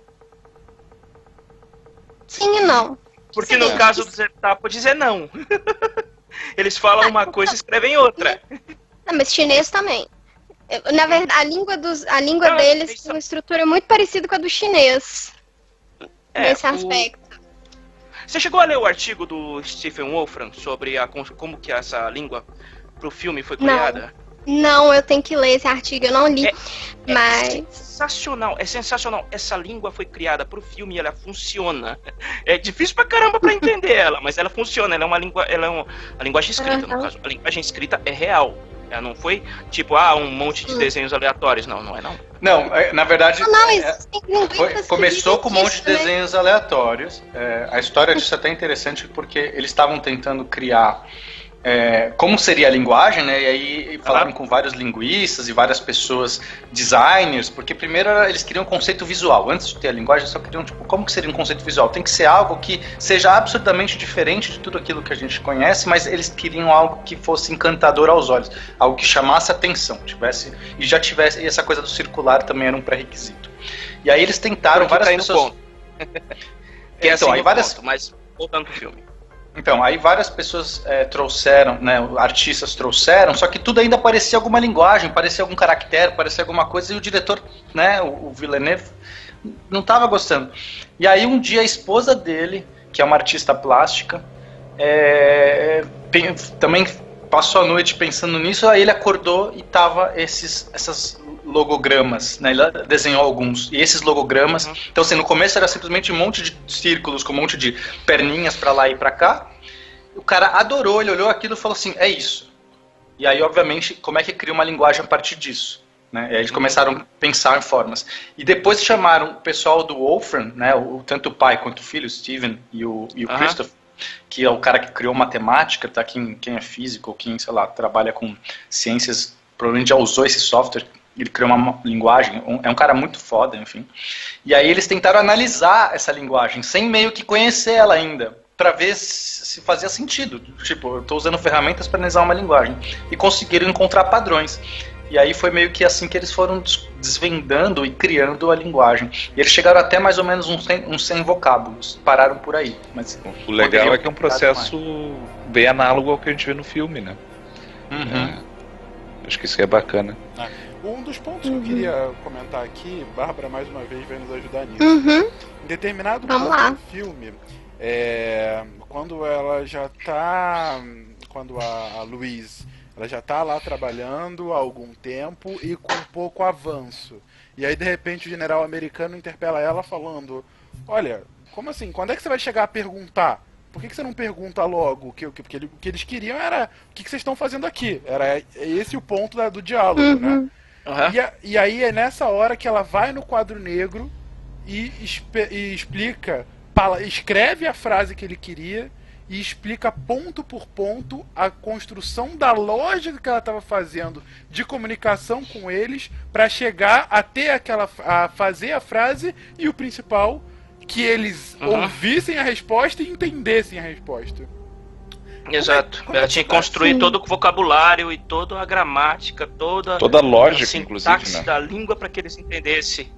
Sim e não. Porque Sim. no caso do Zeptar pode dizer não. Eles falam uma coisa e escrevem outra. Não, mas chinês também. Na verdade, a língua, dos, a língua Não, deles tem uma estrutura muito parecida com a do chinês, É, nesse o- aspecto. Você chegou a ler o artigo do Stephen Wolfram sobre a, como que essa língua pro filme foi Não. criada? Não, eu tenho que ler esse artigo, eu não li. É- É mas. sensacional, é sensacional. Essa língua foi criada pro filme e ela funciona. É difícil pra caramba pra entender ela, mas ela funciona. Ela é uma língua, ela é um, a linguagem escrita, no Aham. caso. A linguagem escrita é real. Ela não foi tipo, ah, um monte de Hum. desenhos aleatórios. Não, não é não. Não, é, na verdade. Não, não, é- Foi- começou com um monte de né? desenhos aleatórios. É, a história disso é até interessante porque eles estavam tentando criar é, como seria a linguagem, né? E aí falaram com vários linguistas e várias pessoas, designers, porque primeiro eles queriam um conceito visual. Antes de ter a linguagem, só queriam, tipo, como que seria um conceito visual? Tem que ser algo que seja absurdamente diferente de tudo aquilo que a gente conhece, mas eles queriam algo que fosse encantador aos olhos, algo que chamasse atenção, tivesse e já tivesse e essa coisa do circular também era um pré-requisito. E aí eles tentaram Porque várias tá pessoas. ponto. Que é Então, assim aí várias- ponto, mas voltando pro filme. Então, aí várias pessoas é, trouxeram, né, artistas trouxeram, só que tudo ainda parecia alguma linguagem, parecia algum caractere, parecia alguma coisa, e o diretor, né, o, o Villeneuve, não estava gostando. E aí um dia a esposa dele, que é uma artista plástica, é, também passou a noite pensando nisso, aí ele acordou e tava esses, essas logogramas, né, ele desenhou alguns, e esses logogramas, Uhum. então assim, no começo era simplesmente um monte de círculos com um monte de perninhas pra lá e pra cá, o cara adorou, ele olhou aquilo e falou assim, é isso. E aí, obviamente, como é que cria uma linguagem a partir disso? Né? E aí eles começaram a pensar em formas. E depois chamaram o pessoal do Wolfram, né, o, tanto o pai quanto o filho, o Steven e o, e o Aham. Christoph, que é o cara que criou matemática, tá? quem, quem é físico, quem, sei lá, trabalha com ciências, provavelmente já usou esse software, ele criou uma linguagem, um- é um cara muito foda, enfim. E aí eles tentaram analisar essa linguagem, sem meio que conhecer ela ainda, para ver se se fazia sentido. Tipo, eu estou usando ferramentas para analisar uma linguagem. E conseguiram encontrar padrões. E aí foi meio que assim que eles foram des- desvendando e criando a linguagem. E eles chegaram até mais ou menos uns 100, uns 100 vocábulos. Pararam por aí. Mas O legal é que é um processo bem análogo ao que a gente vê no filme, né? Uhum. É, acho que isso é bacana. Um dos pontos que eu queria comentar aqui, Bárbara mais uma vez vai nos ajudar nisso. Uhum. Em determinado Vamos ponto lá. do filme, é, quando ela já tá. Quando a, a Louise ela já tá lá trabalhando há algum tempo e com pouco avanço. E aí de repente o general americano interpela ela falando: Olha, como assim? Quando é que você vai chegar a perguntar? Por que, que você não pergunta logo? O que, que, porque ele- o que eles queriam era o que, que vocês estão fazendo aqui. Era esse o ponto da- do diálogo, né? Uhum. E, a- e aí é nessa hora que ela vai no quadro negro e, espe- e explica, pala- escreve a frase que ele queria e explica ponto por ponto a construção da lógica que ela estava fazendo de comunicação com eles para chegar a ter aquela a fazer a frase e o principal que eles Uhum. ouvissem a resposta e entendessem a resposta. Exato. é Ela tinha que construir todo o vocabulário e toda a gramática, toda Toda a lógica, a inclusive, né? da língua para que eles entendessem.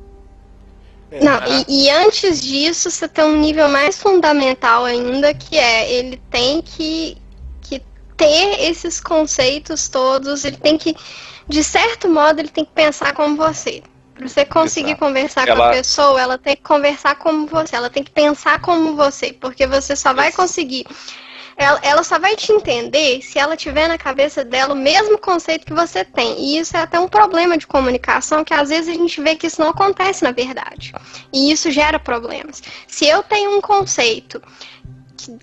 Não, e, e antes disso, você tem um nível mais fundamental ainda, que é ele tem que, que ter esses conceitos todos, ele tem que, de certo modo, ele tem que pensar como você. Pra você conseguir Exato. conversar com Ela- a pessoa, ela tem que conversar como você, ela tem que pensar como você, porque você só vai conseguir. Ela, ela só vai te entender se ela tiver na cabeça dela o mesmo conceito que você tem. E isso é até um problema de comunicação, que às vezes a gente vê que isso não acontece na verdade. E isso gera problemas. Se eu tenho um conceito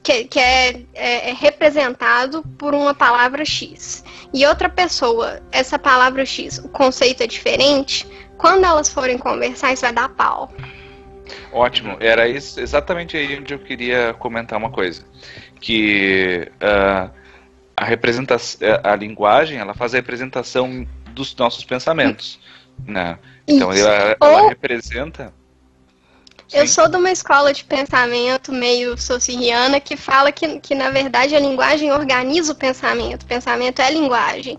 que, que- é, é- é representado por uma palavra X e outra pessoa, essa palavra X, o conceito é diferente, quando elas forem conversar, isso vai dar pau. Ótimo, era isso, exatamente aí onde eu queria comentar uma coisa. Que ah, a representação, a linguagem, ela faz a representação dos nossos pensamentos. Né? Então Isso. ela, ela Ou- representa. Eu Sim. sou de uma escola de pensamento meio sociriana que fala que, que, na verdade, a linguagem organiza o pensamento. O pensamento é linguagem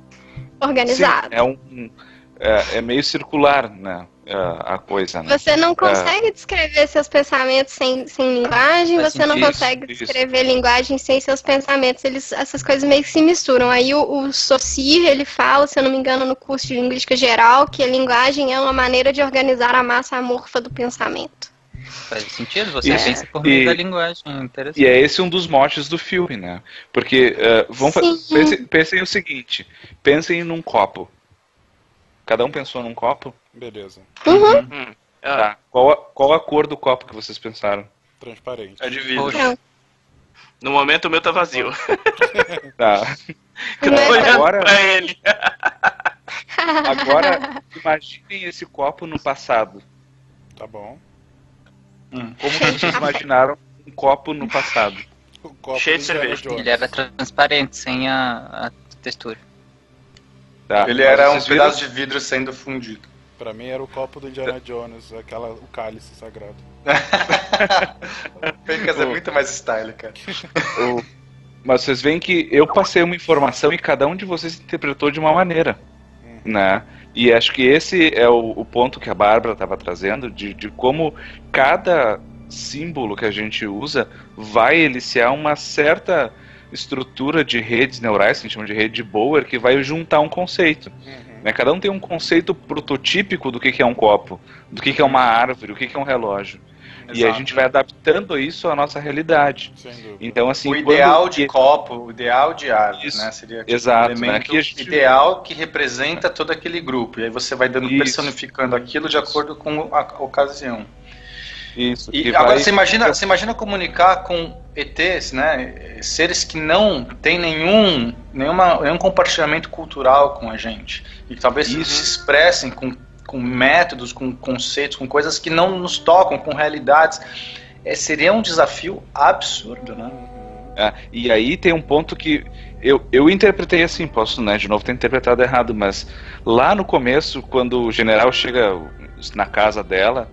organizada. É um é, é meio circular, né? A, a coisa, né? Você não consegue descrever seus pensamentos sem, sem linguagem, Faz você não consegue Isso, descrever linguagem sem seus pensamentos. Eles, essas coisas meio que se misturam. Aí o, o Saussure, ele fala, se eu não me engano, no curso de Linguística Geral, que a linguagem é uma maneira de organizar a massa amorfa do pensamento. Faz sentido, você Isso. pensa por meio E- da linguagem. Interessante. E é esse um dos motes do filme, né? Porque eh, vamos pensem, pensem o seguinte: pensem num copo. Cada um pensou num copo? Beleza. Uhum. Hum. Ah, Tá. Qual a, qual a cor do copo que vocês pensaram? Transparente. É de vidro. Não. no momento o meu tá vazio. Tá. Eu tô Mas- olhando Agora- pra ele. Agora, imaginem esse copo no passado. Tá bom. Como que vocês imaginaram um copo no passado? O copo Cheio de cerveja. Ele era transparente, sem a, a textura. Tá. Ele era um vocês viram- pedaço de vidro sendo fundido. Pra mim era o copo do Indiana Jones, aquela, o cálice sagrado. Fencas é muito mais style, cara. o- Mas vocês veem que eu passei uma informação e cada um de vocês interpretou de uma maneira, né? E acho que esse é o, o ponto que a Bárbara estava trazendo, de, de como cada símbolo que a gente usa vai eliciar uma certa estrutura de redes neurais, que a gente chama de rede de Bower, que vai juntar um conceito. né? Cada um tem um conceito prototípico do que, que é um copo, do que, que é uma árvore, o que, que é um relógio. E a Exato. gente vai adaptando isso à nossa realidade. Então, assim, o ideal quando- de copo, o ideal de árvore, Isso. né? Seria aquele Exato, né? elemento a gente- ideal que representa todo aquele grupo. E aí você vai dando Isso. personificando aquilo de acordo com a ocasião. Isso. E agora vai- você imagina, você imagina comunicar com ETs, né? Seres que não têm nenhum, nenhuma, nenhum compartilhamento cultural com a gente. E que talvez Isso. se expressem com, com métodos, com conceitos, com coisas que não nos tocam, com realidades. É, seria um desafio absurdo, né? É, e aí tem um ponto que eu, eu interpretei assim, posso, né, de novo ter interpretado errado, mas lá no começo, quando o general chega na casa dela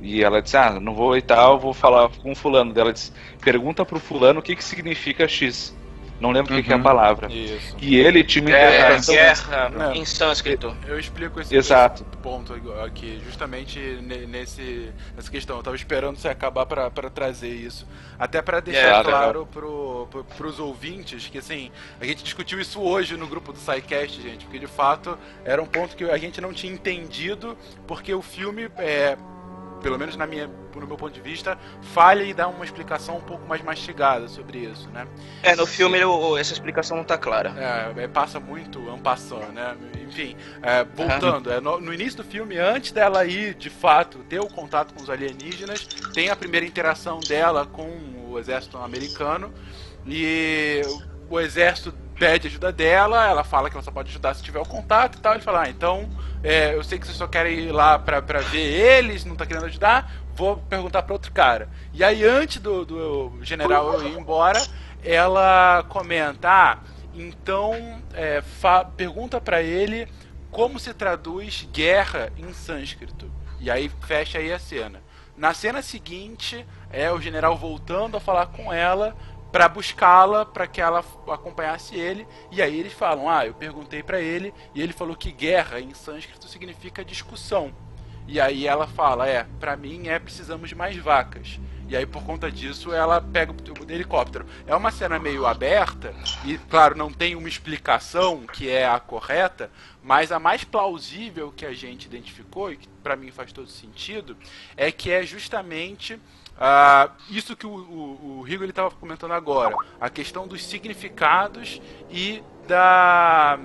e ela diz, ah, não vou e tal, vou falar com o fulano dela, diz, pergunta pro fulano o que que significa X. Não lembro o que, que é a Uhum. palavra. Isso. E ele tinha uma É, interpretação. guerra É. em sânscrito. Eu explico esse, Exato. ponto aqui, justamente ne- nesse, nessa questão. Eu tava esperando você acabar pra pra trazer isso. Até pra deixar É, claro pro, pro, pros ouvintes que, assim, a gente discutiu isso hoje no grupo do SciCast, gente, porque de fato era um ponto que a gente não tinha entendido, porque o filme, é, pelo menos na minha, no meu ponto de vista, falha e dá uma explicação um pouco mais mastigada sobre isso, né? É, no filme o- essa explicação não tá clara. É, é, passa muito ampassando, né? Enfim, é, voltando, é, no, no início do filme, antes dela ir de fato ter o contato com os alienígenas, tem a primeira interação dela com o exército americano e o exército pede ajuda dela, ela fala que ela só pode ajudar se tiver o contato e tal. Ele fala: Ah, então é, eu sei que vocês só querem ir lá pra, pra ver eles, não tá querendo ajudar, vou perguntar pra outro cara. E aí, antes do, do general ir embora, ela comenta: Ah, então é, pergunta pra ele como se traduz guerra em sânscrito. E aí fecha aí a cena. Na cena seguinte, é o general voltando a falar com ela pra buscá-la, pra que ela acompanhasse ele. E aí eles falam: "Ah, eu perguntei pra ele e ele falou que guerra em sânscrito significa discussão". E aí ela fala, é, pra mim é precisamos de mais vacas. E aí, por conta disso, ela pega o helicóptero. É uma cena meio aberta, e claro, não tem uma explicação que é a correta, mas a mais plausível que a gente identificou, e que para mim faz todo sentido, é que é justamente uh, isso que o, o, o Rigo estava comentando agora, a questão dos significados e da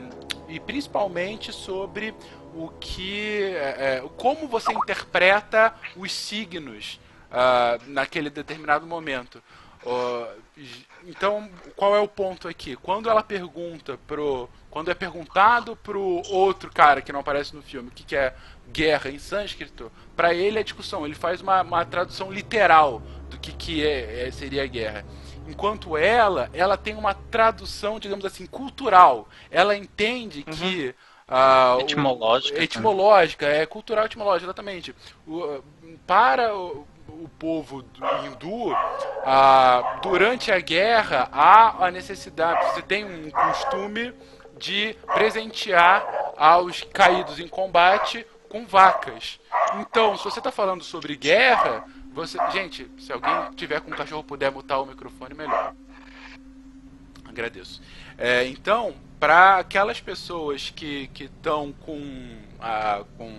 e principalmente sobre o que é, é como você interpreta os signos uh, naquele determinado momento. Uh, então, qual é o ponto aqui? Quando ela pergunta pro. Quando é perguntado pro outro cara que não aparece no filme o que, que é guerra em sânscrito, para ele é discussão. Ele faz uma, uma tradução literal do que, que é, é, seria guerra. Enquanto ela, ela tem uma tradução, digamos assim, cultural. Ela entende uhum. que. Uh, etimológica. O, etimológica, é cultural etimológica, exatamente. O, para o, o povo hindu, ah, durante a guerra, há a necessidade, você tem um costume de presentear aos caídos em combate com vacas. Então, se você está falando sobre guerra, você. Gente, se alguém tiver com um cachorro puder mutar o microfone, melhor. Agradeço. É, então, para aquelas pessoas que estão com, ah, com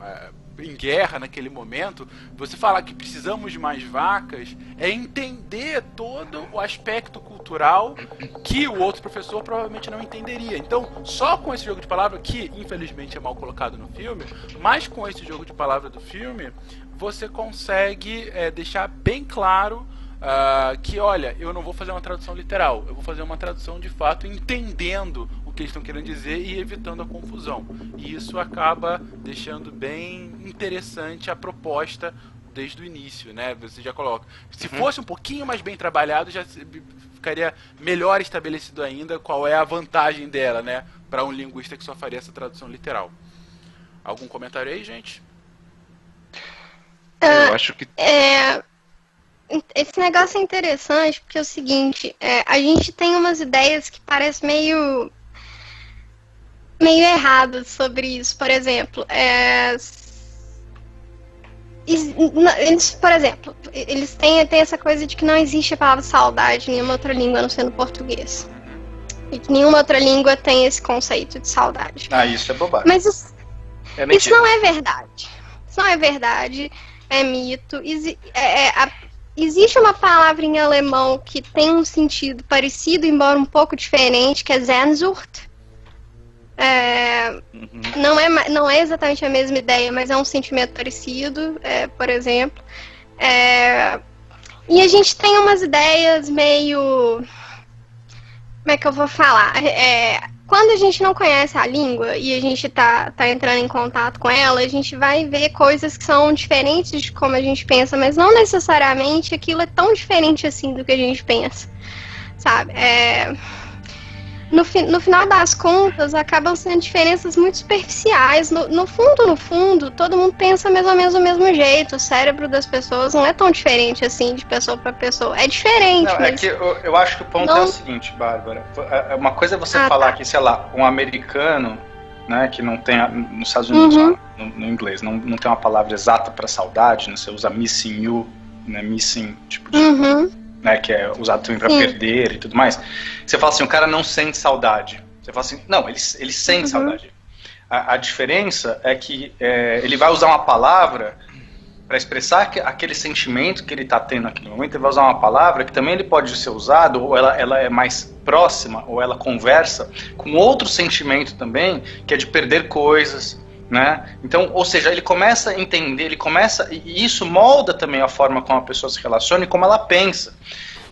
ah, em guerra naquele momento, você falar que precisamos de mais vacas é entender todo o aspecto cultural que o outro professor provavelmente não entenderia. Então, só com esse jogo de palavra, que infelizmente é mal colocado no filme, mas com esse jogo de palavra do filme, você consegue é, deixar bem claro Uh, que olha, eu não vou fazer uma tradução literal, eu vou fazer uma tradução de fato entendendo que eles estão querendo dizer e evitando a confusão. E isso acaba deixando bem interessante a proposta desde o início, né? Você já coloca. Se uhum. fosse um pouquinho mais bem trabalhado, já ficaria melhor estabelecido ainda qual é a vantagem dela, né? Para um linguista que só faria essa tradução literal. Algum comentário aí, gente? Uh, Eu acho que. É, esse negócio é interessante porque é o seguinte: é, a gente tem umas ideias que parecem meio meio errado sobre isso. Por exemplo, é... eles, por exemplo, eles têm, têm essa coisa de que não existe a palavra saudade em nenhuma outra língua, a não ser no português. E que nenhuma outra língua tem esse conceito de saudade. Ah, isso é bobagem. Mas isso, é isso não é verdade. Isso não é verdade. É mito. Exi é, é, a, existe uma palavra em alemão que tem um sentido parecido, embora um pouco diferente, que é Sehnsucht é, uhum. não, é, não é exatamente a mesma ideia, mas é um sentimento parecido, é, por exemplo. É, e a gente tem umas ideias meio. Como é que eu vou falar? É, quando a gente não conhece a língua e a gente tá, tá entrando em contato com ela, a gente vai ver coisas que são diferentes de como a gente pensa, mas não necessariamente aquilo é tão diferente assim do que a gente pensa, sabe? É, no, fi, no final das contas, acabam sendo diferenças muito superficiais. No, no, fundo, no fundo, todo mundo pensa mais ou menos do mesmo jeito. O cérebro das pessoas não é tão diferente assim de pessoa para pessoa. É diferente. Não, é que eu, eu, acho que o ponto não... é o seguinte, Bárbara. É, é uma coisa é você ah, falar tá. que, sei lá, um americano, né, que não tem. Nos Estados Unidos, uhum. no, no, inglês, não, não tem uma palavra exata para saudade, né, você usa missing you, né, missing, tipo de. Uhum né, que é usado também para perder e tudo mais. Você fala assim, o cara não sente saudade. Você fala assim, não, ele, ele sente uhum. saudade. A, a, diferença é que é, ele vai usar uma palavra para expressar que, aquele sentimento que ele está tendo naquele momento, ele vai usar uma palavra que também ele pode ser usado, ou ela, ela é mais próxima, ou ela conversa com outro sentimento também, que é de perder coisas, né? Então, ou seja, ele começa a entender, ele começa e isso molda também a forma como a pessoa se relaciona e como ela pensa.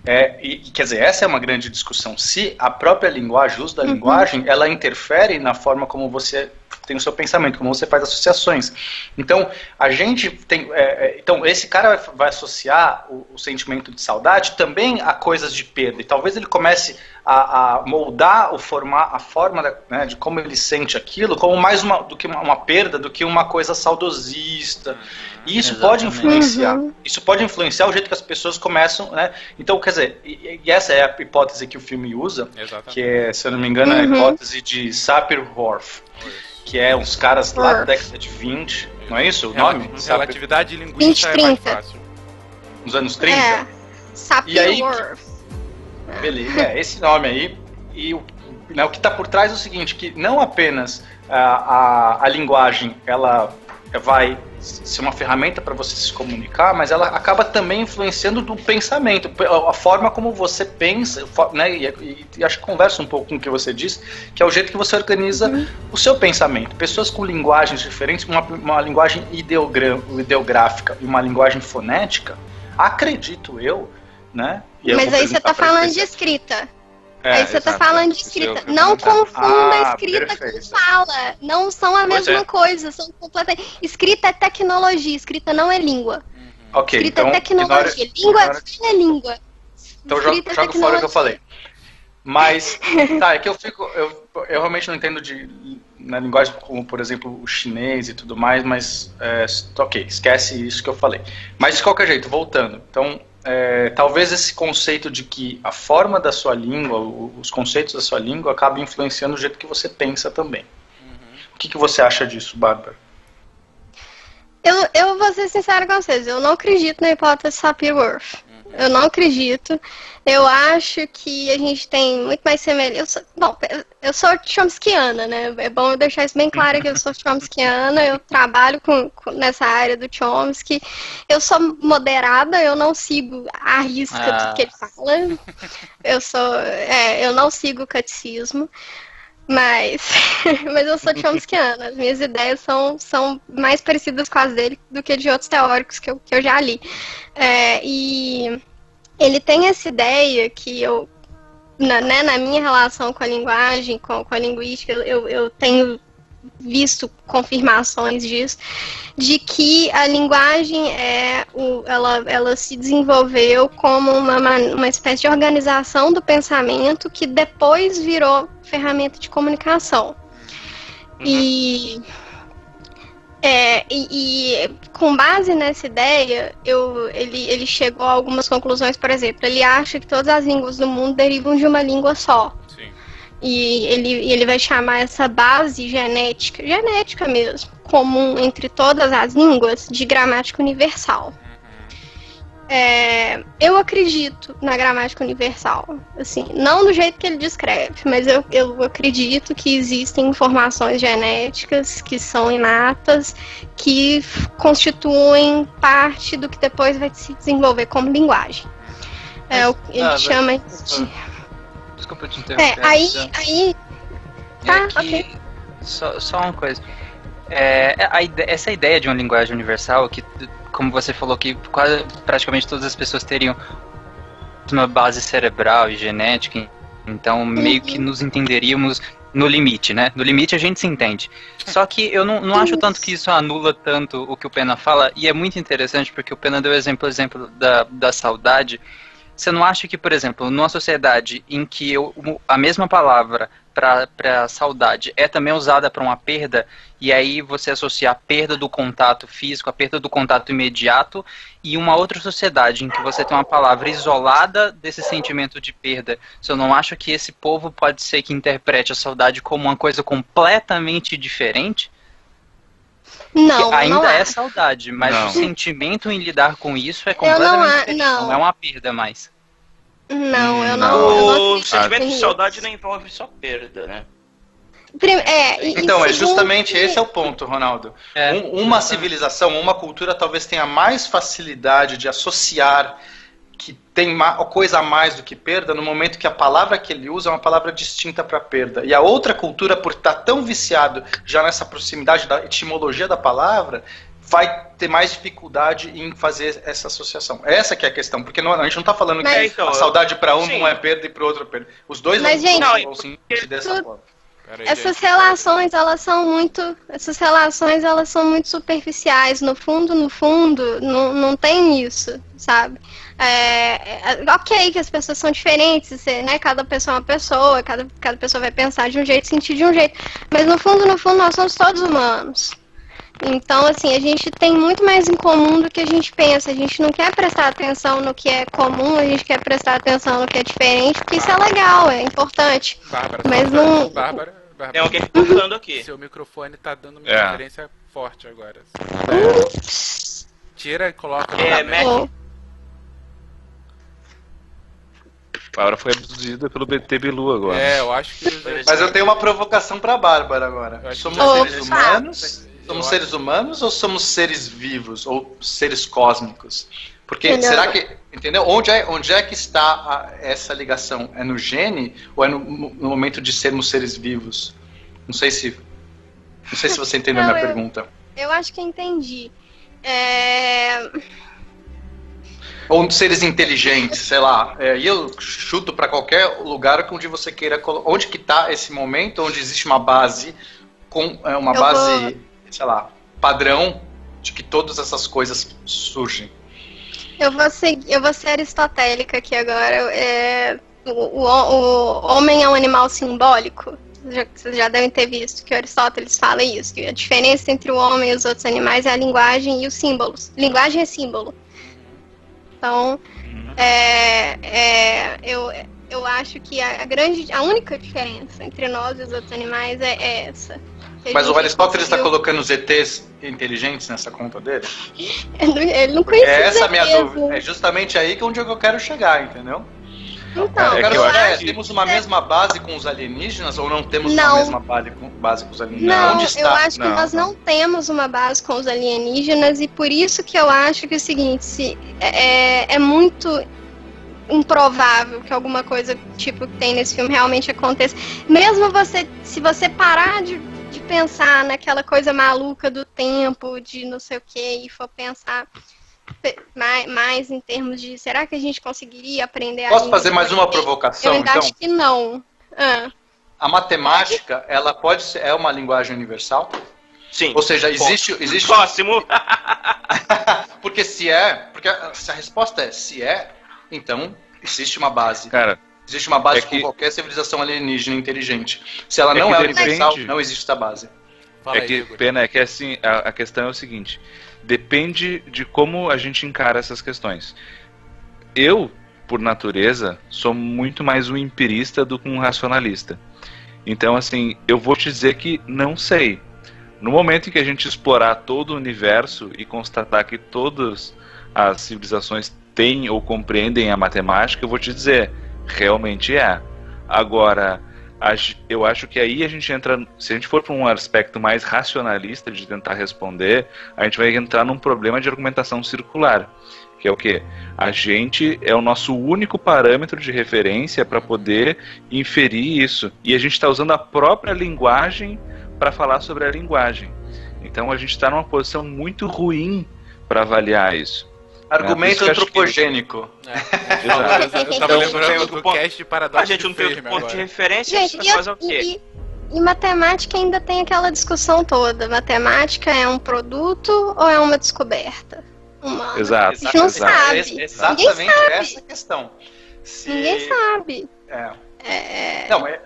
É, e, quer dizer, essa é uma grande discussão. Se a própria linguagem, o uso da uhum. linguagem, ela interfere na forma como você tem o seu pensamento, como você faz associações. Então, a gente tem. É, é, então, esse cara vai, vai associar o, o, sentimento de saudade também a coisas de perda. E talvez ele comece a, a moldar o formar, a forma da, né, de como ele sente aquilo como mais uma, do que uma, uma perda do que uma coisa saudosista. E isso Exatamente. pode influenciar. Uhum. Isso pode influenciar o jeito que as pessoas começam, né? Então, quer dizer, e, e essa é a hipótese que o filme usa, Exatamente. que é, se eu não me engano, uhum. a hipótese de Sapir-Whorf que é uns caras lá da década de 20, Não é isso o Rela- nome? Sabe? Relatividade linguística é mais 20, fácil. Nos anos 30? É. E aí-. Beleza, é, esse nome aí. E o, né, o que está por trás é o seguinte, que não apenas a, a, a linguagem ela vai ser uma ferramenta para você se comunicar, mas ela acaba também influenciando do pensamento, a forma como você pensa, né, e, e- e acho que conversa um pouco com o que você disse, que é o jeito que você organiza o seu pensamento. Pessoas com linguagens diferentes, uma, uma linguagem ideogra- ideográfica e uma linguagem fonética, acredito eu, né? eu Mas aí você tá pra falando de escrita. É, aí você tá exato. falando de é escrita. eu Não confunda Ah, escrita perfeito. com fala. Não são a Pois mesma é. coisa. São completamente. Escrita é tecnologia, escrita não é língua. Ok, escrita então é tecnologia. ignora- língua ignora- é língua. Então joga, Escrita é joga fora o que eu falei. Mas, tá, é que eu fico. Eu, eu realmente não entendo de na linguagem como, por exemplo, o chinês e tudo mais, mas é, ok, esquece isso que eu falei. Mas de qualquer jeito, voltando. Então, é, talvez esse conceito de que a forma da sua língua, os conceitos da sua língua, acabem influenciando o jeito que você pensa também. O que, que você acha disso, Bárbara? Eu, eu vou ser sincera com vocês, eu não acredito na hipótese Sapir-Whorf. Eu não acredito. Eu acho que a gente tem muito mais semelhança. Bom, eu sou chomskiana, né? É bom eu deixar isso bem claro que eu sou chomskiana, eu trabalho com, com- nessa área do Chomsky. Eu sou moderada, eu não sigo a risca Ah. tudo que ele fala. Eu sou. é, eu não sigo o catecismo. Mas, mas eu sou chomskiana. As minhas ideias são, são mais parecidas com as dele do que de outros teóricos que eu, que eu já li. É, e ele tem essa ideia que eu, na, né, na minha relação com a linguagem, com, com a linguística, eu, eu tenho visto confirmações disso, de que a linguagem é o, ela, ela se desenvolveu como uma, ma- uma espécie de organização do pensamento que depois virou ferramenta de comunicação. E, é, e, e com base nessa ideia, eu, ele, ele chegou a algumas conclusões, por exemplo, ele acha que todas as línguas do mundo derivam de uma língua só. E ele, ele vai chamar essa base genética, genética mesmo, comum entre todas as línguas, de gramática universal. É, eu acredito na gramática universal, assim, não do jeito que ele descreve, mas eu, eu acredito que existem informações genéticas que são inatas, que constituem parte do que depois vai se desenvolver como linguagem. É, ele Ah, chama de Desculpa te é, interromper. aí, rapidão. aí. É Tá, que- ok. Só, só uma coisa. É, a essa ideia de uma linguagem universal, que, como você falou, que quase, praticamente todas as pessoas teriam uma base cerebral e genética, então meio que nos entenderíamos no limite, né? No limite a gente se entende. Só que eu não, não acho tanto que isso anula tanto o que o Pena fala, e é muito interessante porque o Pena deu exemplo, exemplo da, da saudade. Você não acha que, por exemplo, numa sociedade em que eu- a mesma palavra para saudade é também usada para uma perda, e aí você associa a perda do contato físico, a perda do contato imediato, e uma outra sociedade em que você tem uma palavra isolada desse sentimento de perda, você não acha que esse povo pode ser que interprete a saudade como uma coisa completamente diferente? Não, que ainda não é saudade, mas Não. o sentimento em lidar com isso é não completamente diferente, não. não é uma perda mais. Não, eu Hum, não. eu não O acredito sentimento de saudade não envolve só perda, né? É, Então, é justamente que- esse é o ponto, Ronaldo. É, Um- uma civilização, uma cultura talvez tenha mais facilidade de associar tem coisa a mais do que perda no momento que a palavra que ele usa é uma palavra distinta para perda. E a outra cultura, por estar tão viciado já nessa proximidade da etimologia da palavra, vai ter mais dificuldade em fazer essa associação. Essa que é a questão, porque não- a gente não está falando Mas- que É, então, a saudade para um sim. não é perda e para o outro é perda. Os dois Mas, vão, gente, vão, Não, vão sentir dessa tudo- forma. Aí, Essas gente. relações, elas são muito. Essas relações, elas são muito superficiais. No fundo, no fundo, não, não tem isso, sabe? É, é, ok que as pessoas são diferentes, você, né? Cada pessoa é uma pessoa, cada, cada pessoa vai pensar de um jeito, sentir de um jeito. Mas no fundo, no fundo, nós somos todos humanos. Então, assim, a gente tem muito mais em comum do que a gente pensa. A gente não quer prestar atenção no que é comum, a gente quer prestar atenção no que é diferente, porque isso é legal, é importante. Bárbara, Mas não- Bárbara, Tem alguém falando aqui. Seu microfone tá dando uma É. interferência forte agora. Tira e coloca no É, caminho. Agora foi abduzida pelo BT Bilu agora. É, eu acho que. Mas eu tenho uma provocação pra Bárbara agora. Somos que- seres humanos? Eu Somos acho- seres humanos ou somos seres vivos? Ou seres cósmicos? Porque Entendeu? será que. Entendeu? Onde é, onde é que está a- essa ligação? É no gene ou é no, no momento de sermos seres vivos? Não sei se. Não sei se você entendeu a minha eu- pergunta. eu acho que entendi. É, Ou seres inteligentes, sei lá. É, e eu chuto pra qualquer lugar onde você queira colocar. Onde que tá esse momento onde existe uma base com é, uma Eu base, vou- sei lá, padrão de que todas essas coisas surgem. Eu vou, seguir, eu vou ser aristotélica aqui agora. É, o, o, o homem é um animal simbólico. Já- Vocês já devem ter visto que Aristóteles fala isso, que a diferença entre o homem e os outros animais é a linguagem e os símbolos. Linguagem é símbolo. Então, é, é, eu, eu acho que a, grande, a única diferença entre nós e os outros animais é, é essa. Mas o Aristóteles está colocando os ETs inteligentes nessa conta dele? Ele não- conhecia É essa a minha dúvida. É justamente aí que é onde eu quero chegar, entendeu? Então, É que eu acho que- temos uma mesma base com os alienígenas ou não temos uma Não. mesma base com, base com os alienígenas? Não, Onde está? eu acho que Não, nós não. não temos uma base com os alienígenas e por isso que eu acho que é o seguinte, se, é, é muito improvável que alguma coisa tipo que tem nesse filme realmente aconteça. Mesmo você, se você parar de, de pensar naquela coisa maluca do tempo, de não sei o que, e for pensar pe- mais, mais em termos de será que a gente conseguiria aprender a Posso fazer mais uma provocação, Eu ainda então? acho que não. Ah. A matemática, ela pode ser, é uma linguagem universal? sim. Ou seja, existe, existe Próximo. porque se é, porque a- se a resposta é se é, então existe uma base. Cara, Existe uma base É que- com qualquer civilização alienígena inteligente. Se ela É não é depende- universal, não existe essa base. Fala é aí, que Igor. pena é que assim, a, a questão é o seguinte, depende de como a gente encara essas questões. Eu, por natureza, sou muito mais um empirista do que um racionalista. Então, assim, eu vou te dizer que não sei. No momento em que a gente explorar todo o universo e constatar que todas as civilizações têm ou compreendem a matemática, eu vou te dizer, realmente é. Agora, eu acho que aí a gente entra, se a gente for para um aspecto mais racionalista de tentar responder, a gente vai entrar num problema de argumentação circular, que é o quê? A gente é o nosso único parâmetro de referência para poder inferir isso, e a gente está usando a própria linguagem para falar sobre a linguagem. Então a gente está numa posição muito ruim para avaliar isso. Argumento eu acho que- antropogênico. É, eu tava- eu tava Então, lembrando tem do ponto- cast de Paradoxo A gente não tem outro ponto de referência, Gente, e, vai fazer o quê? e, e matemática ainda tem aquela discussão toda. Matemática é um produto ou é uma descoberta? Humana. Exato. A gente não exato. sabe. Ex- Exatamente essa a questão. Se- Ninguém sabe. É. É, Não, é-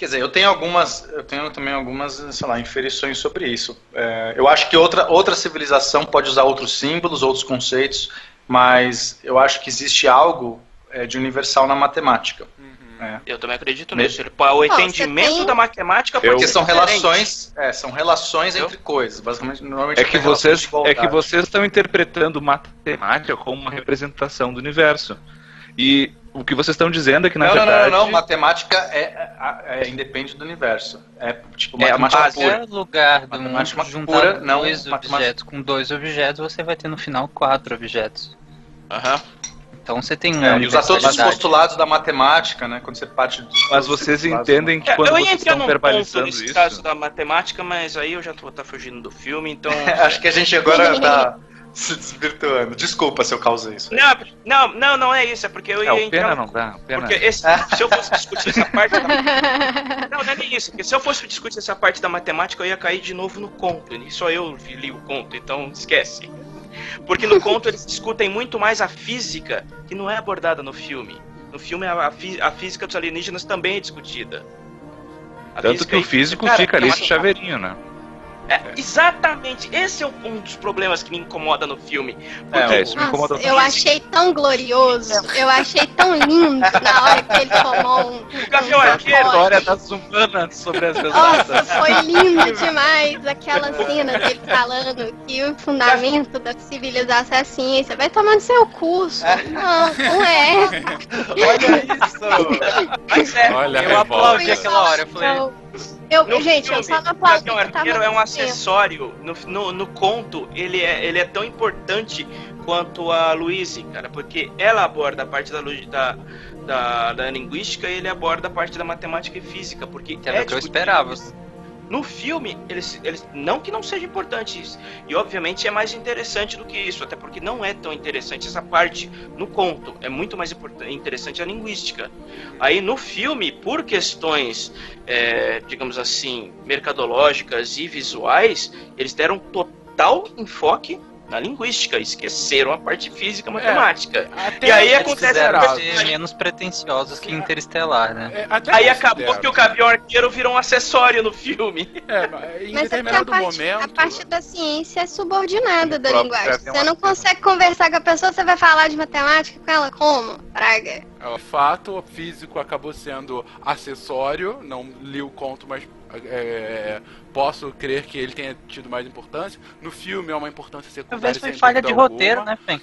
quer dizer, eu tenho algumas, eu tenho também algumas, sei lá, inferições sobre isso. É, eu acho que outra, outra civilização pode usar outros símbolos, outros conceitos, mas eu acho que existe algo é, de universal na matemática. É. Eu também acredito nisso. Ele- O você entendimento tem- da matemática Porque ser são diferente. relações, é, são relações Eu- entre coisas. Basicamente, normalmente É que tem relações vocês é que vocês estão interpretando matemática como uma representação do universo. E o que vocês estão dizendo é que na Não, não, não, verdade não, não, matemática é, é, é independe do universo. É tipo É a matemática base, pura. Qualquer lugar do Matemática mundo juntar pura, não dois matemática- objetos com dois objetos, você vai ter no final quatro objetos. Aham. Então você tem É, uma e usar todos os postulados da matemática, né? Quando você parte dos mas vocês entendem que É, quando eu ia vocês estão num ponto verbalizando nesse isso, caso da matemática, mas aí eu já tô tá fugindo do filme, então. Acho que a gente agora tá se desvirtuando. Desculpa se eu causei isso. Não, não, não, não é isso, é porque eu é, ia o entrar. pena não dá, pena. Porque esse- se eu fosse discutir essa parte da... Não, não é nem isso, porque se eu fosse discutir essa parte da matemática, eu ia cair de novo no conto. E só eu li o conto, então esquece. Porque no conto eles discutem muito mais a física, que não é abordada no filme. No filme a, a fí- a física dos alienígenas também é discutida. A Tanto que o aí- físico Cara, fica ali tem esse chaveirinho, né? É, exatamente. Esse é um dos problemas que me incomoda no filme. É, Porque isso me incomoda Nossa, eu achei tão glorioso, eu achei tão lindo na hora que ele tomou um. o Gavião um Arqueiro. sacode. História das humanas sobre as Nossa, pessoas. foi lindo demais aquela cena dele falando que o fundamento da civilização é a ciência. Vai tomando seu curso. Não, não é. Olha isso! Mas é, Olha a Eu aplaudi aquela hora, eu falei. Eu, eu, No gente, eu filme, só não o. Gavião porque tava Arqueiro é um acessório. No, no, no conto, ele é, ele é tão importante quanto a Louise, cara, porque ela aborda a parte da, da, da, da linguística e ele aborda a parte da matemática e física, porque Que era é o que eu esperava. isso. No filme, eles, eles não que não seja importante isso, e obviamente é mais interessante do que isso, até porque não é tão interessante essa parte no conto, é muito mais interessante a linguística. Aí no filme, por questões, é, digamos assim, mercadológicas e visuais, eles deram total enfoque na linguística, esqueceram a parte física e matemática. Até E aí é acontece ser menos pretensiosos que Interestelar, né? É, até Aí acabou que o Gavião Arqueiro virou um acessório no filme. É, mas em Mas é porque a determinado parte, momento. a parte da ciência é subordinada da linguagem. Você não consegue conversar com a pessoa, você vai falar de matemática com ela como? Praga. O fato o físico acabou sendo acessório, não li o conto, mas é, posso crer que ele tenha tido mais importância. No filme é uma importância secundária. Talvez foi falha de dúvida roteiro, alguma. né,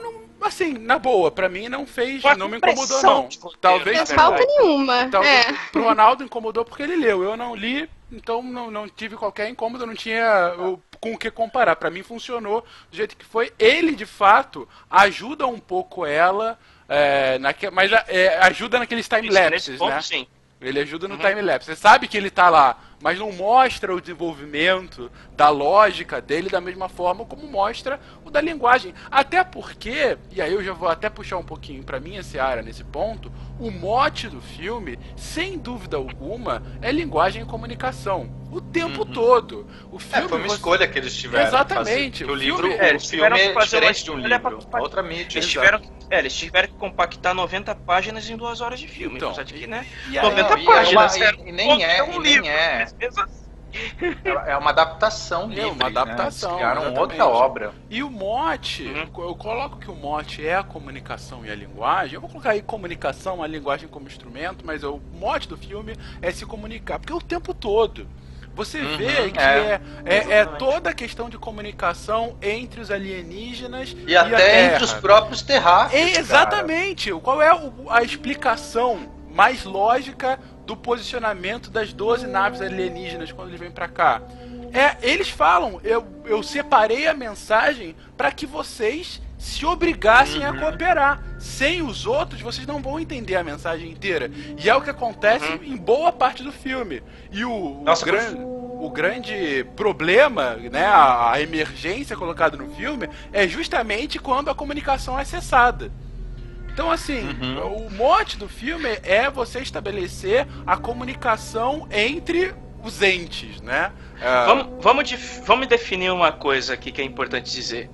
não, assim, na boa, pra mim não fez, não me incomodou não. roteiro, Talvez Não é falta nenhuma. Talvez É. pro Ronaldo incomodou porque ele leu. Eu não li, então não, não tive qualquer incômodo, não tinha o- com o que comparar. Pra mim funcionou do jeito que foi. Ele, de fato, ajuda um pouco ela, é, naque, mas é, ajuda naqueles time-lapses, ponto, né? sim. Ele ajuda no Uhum. time-lapse. Você sabe que ele tá lá, mas não mostra o desenvolvimento da lógica dele da mesma forma como mostra o da linguagem. Até porque, e aí eu já vou até puxar um pouquinho pra minha seara nesse ponto, o mote do filme, sem dúvida alguma, é linguagem e comunicação. O tempo Uhum. todo. O É, filme foi uma você- escolha que eles tiveram. Exatamente, Fazer. O o livro, filme- é, eles tiveram que é fazer uma diferente de um livro. pra- Outra mídia. Eles tiveram, é, eles tiveram que compactar 90 páginas em duas horas de filme. Então, apesar de que, né? E aí, 90 Não, e é uma- páginas. e- era e nem é, um e nem livro. é. Assim- É uma adaptação É, livre. uma adaptação, Né? Eles criaram exatamente. outra obra. E o mote, Uhum. eu coloco que o mote é a comunicação e a linguagem. Eu vou colocar aí comunicação, a linguagem como instrumento, mas o mote do filme é se comunicar, porque é o tempo todo. Você Uhum, vê que é. é, é, é toda a questão de comunicação entre os alienígenas E a até entre os próprios terráqueos. É, cara. exatamente. Qual é o- a explicação mais lógica do posicionamento das 12 naves alienígenas quando eles vêm pra cá? É, eles falam, eu, eu separei a mensagem para que vocês se obrigassem Uhum. a cooperar. Sem os outros, vocês não vão entender a mensagem inteira. E é o que acontece Uhum. em boa parte do filme. E o, o Nossa, gran- o grande problema, né, a emergência colocada no filme, é justamente quando a comunicação é cessada. Então, assim, Uhum. o mote do filme é você estabelecer a comunicação entre os entes, né? Ah, Vamos, vamos, def- vamos definir uma coisa aqui que é importante dizer.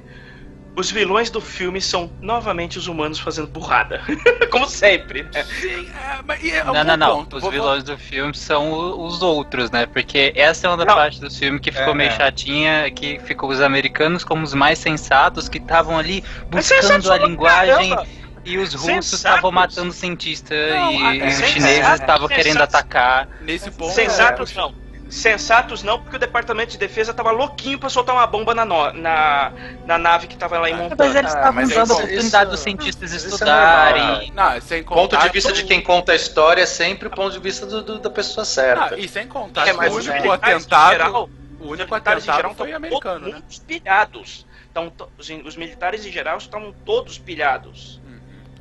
Os vilões do filme são novamente os humanos fazendo burrada. Como sempre. né? sim, é, mas é Não, não, não. ponto. Os Vou- vilões do filme são o- os outros, né? Porque essa é uma da parte do filme que ficou É, meio é. chatinha, que ficou os americanos como os mais sensatos, que estavam ali É buscando a linguagem, caramba. E os russos estavam matando cientista, Não, e, é, os é, chineses é, estavam é, querendo sensatos. atacar. Nesse ponto. Sensatos não. Sensatos não, porque o Departamento de Defesa tava louquinho pra soltar uma bomba na, no- na, na nave que tava lá em Mas Montana. eles Ah, estavam mas dando a oportunidade isso- dos cientistas isso é estudarem. normal. Não, sem contar Ponto de vista de quem conta a história é sempre o ponto de vista do- do- da pessoa certa. Ah, e sem contar É, mas o único atentado, geral, o único atentado geral foi americano, né? pilhados. Então, to- os, os militares em geral estão todos pilhados.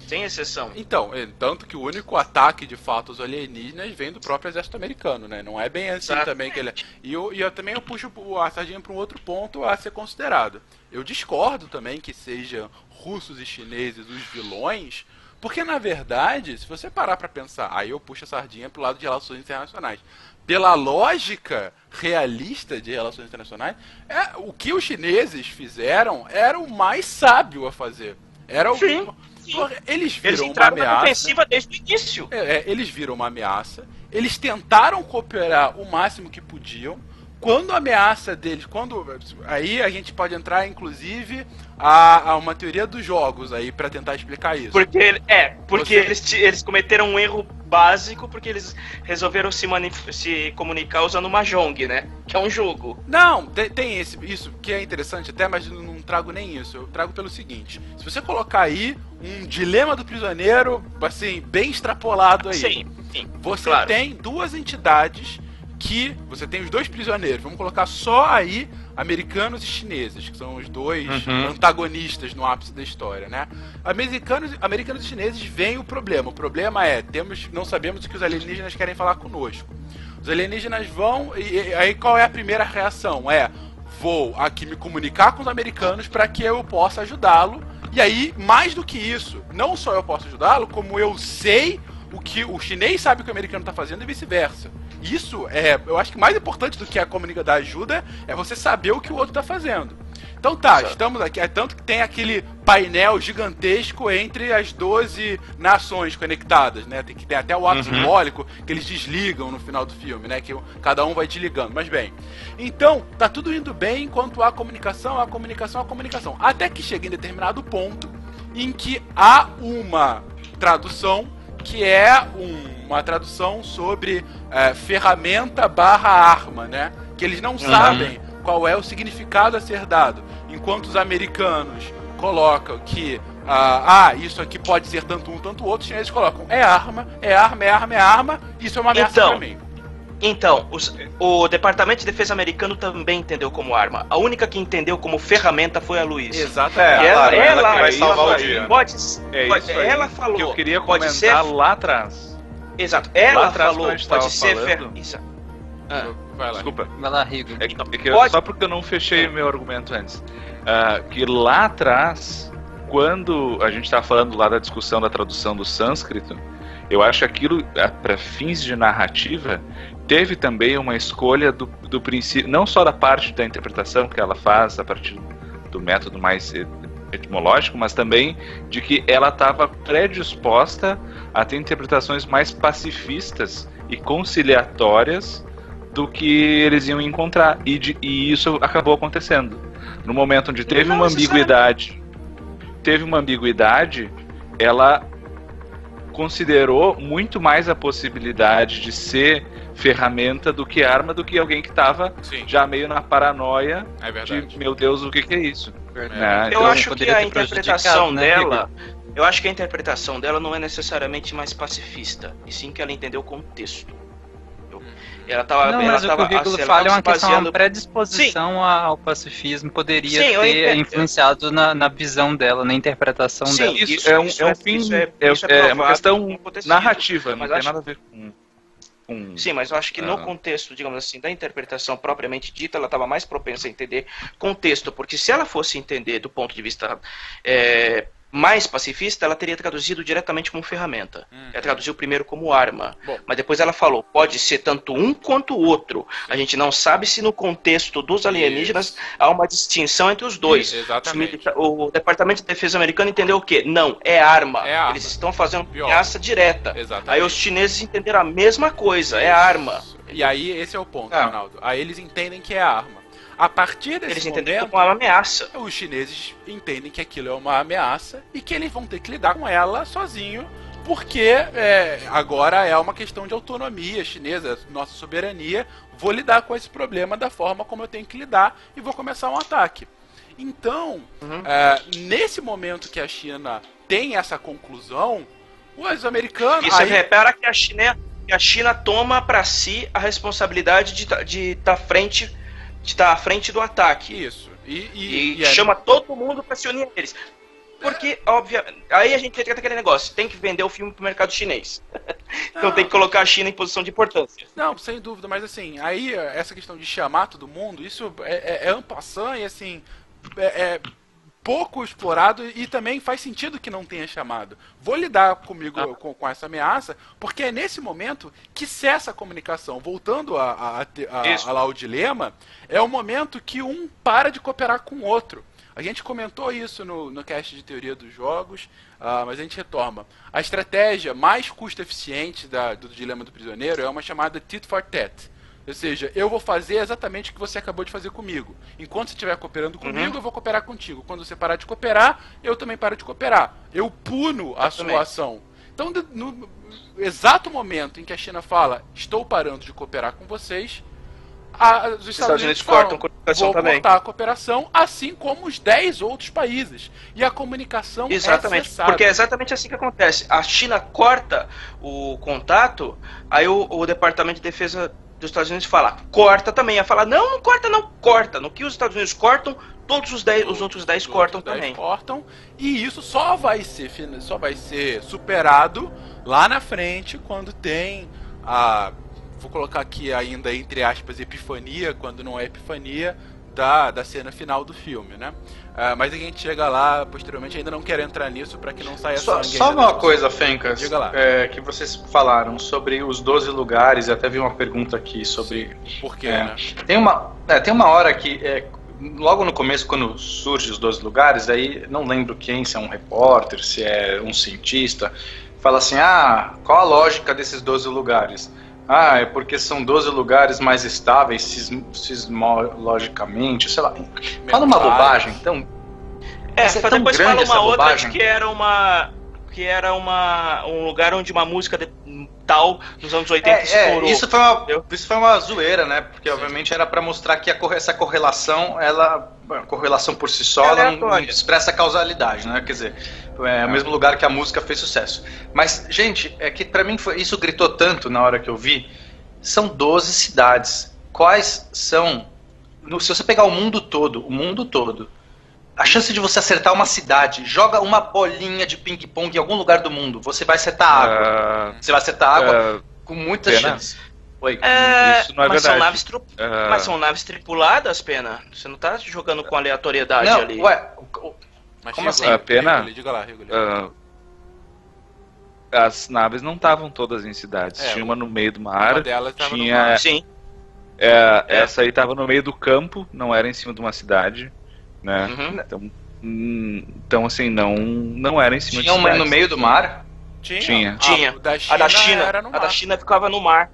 Sem exceção. Então, é, tanto que o único ataque de fato aos alienígenas vem do próprio exército americano, né? Não é bem assim Exato. também que ele. E eu, e eu também eu puxo o- a sardinha para um outro ponto a ser considerado. Eu discordo também que sejam russos e chineses os vilões, porque na verdade, se você parar para pensar, aí eu puxo a sardinha pro lado de relações internacionais. Pela lógica realista de relações internacionais, é, o que os chineses fizeram era o mais sábio a fazer. Era o sim. Porra, Eles viram Eles uma entraram na ameaça. ofensiva desde o início. É, é, eles viram uma ameaça. Eles tentaram cooperar o máximo que podiam. Quando a ameaça deles, quando aí a gente pode entrar inclusive a, a uma teoria dos jogos aí para tentar explicar isso. Porque ele- é, porque Você- eles, eles cometeram um erro básico porque eles resolveram se, se comunicar usando Mahjong, né? Que é um jogo. Não, tem, tem esse, isso que é interessante até, mas não, não trago nem isso. Eu trago pelo seguinte: se você colocar aí um dilema do prisioneiro, assim, bem extrapolado aí. Sim, sim. Você claro. tem duas entidades que. Você tem os dois prisioneiros. Vamos colocar só aí americanos e chineses, que são os dois Uhum. antagonistas no ápice da história, né? Americanos, americanos e chineses veem o problema. O problema é, temos, não sabemos o que os alienígenas querem falar conosco. Os alienígenas vão e, e aí qual é a primeira reação? É vou aqui me comunicar com os americanos para que eu possa ajudá-lo. E aí, mais do que isso, não só eu posso ajudá-lo, como eu sei o que o chinês sabe o que o americano está fazendo e vice-versa. Isso é, eu acho que mais importante do que a comunicação da ajuda é você saber o que o outro está fazendo. Então tá, estamos aqui. É tanto que tem aquele painel gigantesco entre as 12 nações conectadas, né? Tem que ter até o ato simbólico que eles desligam no final do filme, né? Que cada um vai desligando. Mas bem. Então, tá tudo indo bem enquanto há comunicação, há comunicação, há comunicação. Até que chega em determinado ponto em que há uma tradução que é um- uma tradução sobre é, ferramenta barra arma, né? Que eles não sabem qual é o significado a ser dado. Enquanto os americanos colocam que ah, ah, isso aqui pode ser tanto um, tanto outro, os chineses colocam é arma, é arma, é arma, é arma, isso é uma ameaça Então, pra mim. Então, os- o Departamento de Defesa americano também entendeu como arma. A única que entendeu como ferramenta foi a Luiz. Exatamente. Ela, claro, ela ela, que vai salvar ela o dia. Pode, É pode- ela falou. que eu queria pode comentar ser, lá atrás. Exato. Ela atrás, falou, quando a gente pode tava ser falando- fer... Ah, Vai lá. Desculpa. Vai lá, Rigo. É que, é que eu- Pode- só porque eu não fechei o meu argumento antes. Ah, que lá atrás, quando a gente estava falando lá da discussão da tradução do sânscrito, eu acho que aquilo, para fins de narrativa, teve também uma escolha do, do princípio, não só da parte da interpretação que ela faz a partir do método mais etimológico, mas também de que ela estava predisposta a ter interpretações mais pacifistas e conciliatórias do que eles iam encontrar. E, de- e isso acabou acontecendo. No momento onde teve Não uma ambiguidade, teve uma ambiguidade, ela considerou muito mais a possibilidade de ser ferramenta do que arma do que alguém que estava já meio na paranoia é de meu Deus, o que, que é isso? Verdade. Né? Eu Então, acho que a ter interpretação né, dela. Eu acho que a interpretação dela não é necessariamente mais pacifista, e sim que ela entendeu o contexto. Eu- Ela tava, Não, ela mas o tava, currículo ela falha é uma questão, uma baseando- predisposição ao pacifismo poderia Sim, ter entendo. influenciado na, na visão dela, na interpretação Sim, dela. isso, isso- é um, isso é um é- fim, isso é, é- é, isso é uma questão narrativa, não Mas tem acho- nada a ver com. com- Sim, mas eu acho que no Ah. contexto, digamos assim, da interpretação propriamente dita, ela estava mais propensa a entender contexto, porque se ela fosse entender do ponto de vista é, mais pacifista, ela teria traduzido diretamente como ferramenta. Hum. Ela traduziu primeiro como arma. Bom. Mas depois ela falou, pode ser tanto um quanto o outro. A gente não sabe se no contexto dos alienígenas há uma distinção entre os dois. Milita- O Departamento de Defesa americano entendeu o quê? Não, é arma. É arma. Eles estão fazendo Pior. ameaça direta. Exatamente. Aí os chineses entenderam a mesma coisa, é arma. E aí, esse é o ponto, Ah. Ronaldo. Aí eles entendem que é arma. A partir desse Eles entenderam momento, como uma ameaça. os chineses entendem que aquilo é uma ameaça e que eles vão ter que lidar com ela sozinho, porque é, agora é uma questão de autonomia chinesa, nossa soberania. Vou lidar com esse problema da forma como eu tenho que lidar e vou começar um ataque. Então, Uhum. é, nesse momento que a China tem essa conclusão, os americanos. Você aí- repara que a China, a China toma para si a responsabilidade de estar de tá frente estar à frente do ataque. Isso. E, E, e, chama todo mundo para se unir a eles. Porque, obviamente, aí a gente entra naquele negócio, tem que vender o filme pro mercado chinês. então tem que colocar a China em posição de importância. Não, sem dúvida, mas assim, aí essa questão de chamar todo mundo, isso é, é, é ampassant e assim, é, é pouco explorado e também faz sentido que não tenha chamado. Vou lidar comigo com, com essa ameaça, porque é nesse momento que cessa a comunicação. Voltando a, a, a, a- lá o dilema, é o momento que um para de cooperar com o outro. A gente comentou isso no, no cast de teoria dos jogos, ah, mas a gente retoma. A estratégia mais custo eficiente da- do dilema do prisioneiro é uma chamada tit for tat. Ou seja, eu vou fazer exatamente o que você acabou de fazer comigo. Enquanto você estiver cooperando comigo, eu vou cooperar contigo. Quando você parar de cooperar, eu também paro de cooperar. Eu puno a Exatamente. sua ação. Então, no exato momento em que a China fala, estou parando de cooperar com vocês, a- os Estados, Unidos falam, cortam a comunicação vou também. cortar a cooperação, assim como os 10 outros países. E a comunicação é Exatamente, cessada. porque é exatamente assim que acontece. A China corta o contato, aí o, o Departamento de Defesa dos Estados Unidos fala, corta também. Aí fala, não, não corta, não, corta. No que os Estados Unidos cortam, todos os, dez, os outros 10 Os cortam outros 10 também. cortam, e isso só vai ser só vai ser superado lá na frente quando tem a vou colocar aqui ainda entre aspas epifania, quando não é epifania da, da cena final do filme, né? Ah, mas a gente chega lá posteriormente, ainda não quero entrar nisso para que não saia Só, sangue. só uma coisa, Fencas, Diga lá. é, que vocês falaram sobre os 12 lugares, e até vi uma pergunta aqui sobre. Por quê, É. né? Tem uma, é, tem uma hora que, é, logo no começo, quando surge os 12 lugares, aí não lembro quem, se é um repórter, se é um cientista, fala assim: ah, qual a lógica desses 12 lugares? Ah, é porque são 12 lugares mais estáveis sism- sismologicamente, sei lá. Fala uma bobagem, então. É, Mas é só depois fala uma outra bobagem. de que era uma. Que era uma, um lugar onde uma música de- tal nos anos 80 É, é, estourou. isso, foi uma, entendeu? isso foi uma zoeira, né? Porque obviamente era pra mostrar que corre- essa correlação, ela. A correlação por si só, É ela não, não expressa causalidade, né? Quer dizer, é o mesmo lugar que a música fez sucesso. Mas, gente, é que pra mim foi, isso gritou tanto na hora que eu vi. São 12 cidades. Quais são. no- se você pegar o mundo todo, o mundo todo, a chance de você acertar uma cidade, joga uma bolinha de ping-pong em algum lugar do mundo, você vai acertar água. Ah, Você vai acertar água ah, com muita pena. chance. Oi. É, Isso não é mas são verdade. naves tru- ah, Mas são naves tripuladas, pena. Você não tá jogando com aleatoriedade Não, ali. ué, o- o- Mas Como assim? A pena? Diga lá, Rigoli. as naves não estavam todas em cidades. É, tinha uma no meio do mar. Uma delas tava no tinha- mar. Sim. é, É. Essa aí tava no meio do campo, não era em cima de uma cidade, né? Uhum. Então, hum, então assim, não, não era em cima tinha de uma cidades. no meio do mar. Tinha. Tinha. A, Tinha. da China A da China, era no a mar. da China ficava no mar.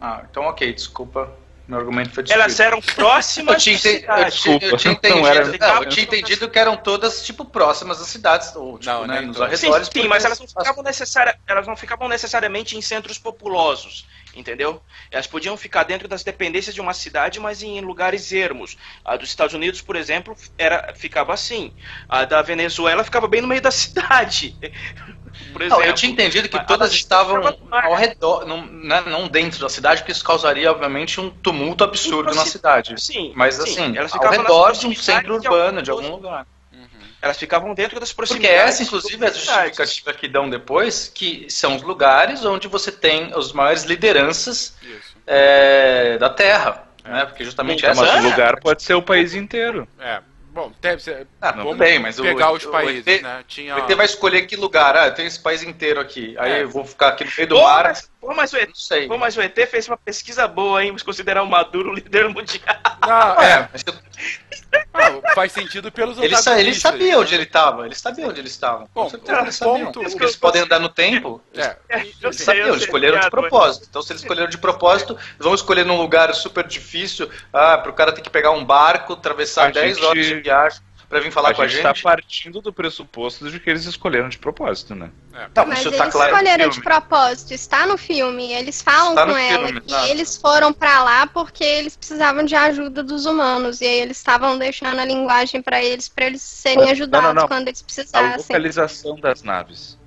Ah, então ok, desculpa. Meu argumento foi destruído. Elas eram próximas Eu tinha, eu eu tinha Desculpa, entendido, não era- não, eu tinha entendido que eram todas tipo próximas das cidades, ou tipo, Não, né, nos. Sim, arredores. sim, porque mas elas não, ficavam necessária, elas não ficavam necessariamente em centros populosos, entendeu? Elas podiam ficar dentro das dependências de uma cidade, mas em lugares ermos. A dos Estados Unidos, por exemplo, era, ficava assim. A da Venezuela ficava bem no meio da cidade. Por exemplo. Não, eu tinha entendido que todas estavam ao redor, não, né, não dentro da cidade, porque isso causaria, obviamente, um tumulto absurdo na cidade. Sim, Mas sim, assim, elas ao redor de um centro urbano, de algum lugar. Uhum. Elas ficavam dentro das Porque proximidades. essa, inclusive, é a justificativa que dão depois, que são os lugares onde você tem as maiores lideranças é, da Terra. Né? Porque justamente Então, essa mas é o lugar pode ser o país inteiro. É. Bom, deve ser. Ah, vamos bem, mas o- pegar os o- o países, ET né? Tinha. O ET vai escolher que lugar. Ah, eu tenho esse país inteiro aqui. Aí É. eu vou ficar aqui no meio do mar. mas, pô, mas o ET, Não sei. pô, mas o ET fez uma pesquisa boa, hein? Vamos considerar o Maduro o líder mundial. Não, é, É, mas eu- ah, faz sentido pelos ele, sa- ele antagonistas. sabia onde ele estava. Ele sabia onde eles estavam. Bom, eles sabiam. ponto- Porque eles podem andar no tempo. É, Eu Eles sabiam, eu eles escolheram de propósito. Então, se eles escolheram de propósito, eles vão escolher num lugar super difícil. Ah, pro cara ter que pegar um barco, atravessar A 10 gente- horas de viagem pra vir falar a com a gente gente. está partindo do pressuposto de que eles escolheram de propósito, né? Não, Mas isso eles tá claro no escolheram de filme. propósito, está no filme. Eles falam Está com ela filme, que exato. eles foram pra lá porque eles precisavam de ajuda dos humanos. E aí eles estavam deixando a linguagem pra eles, pra eles serem Não, ajudados não, não. quando eles A precisassem. localização das naves.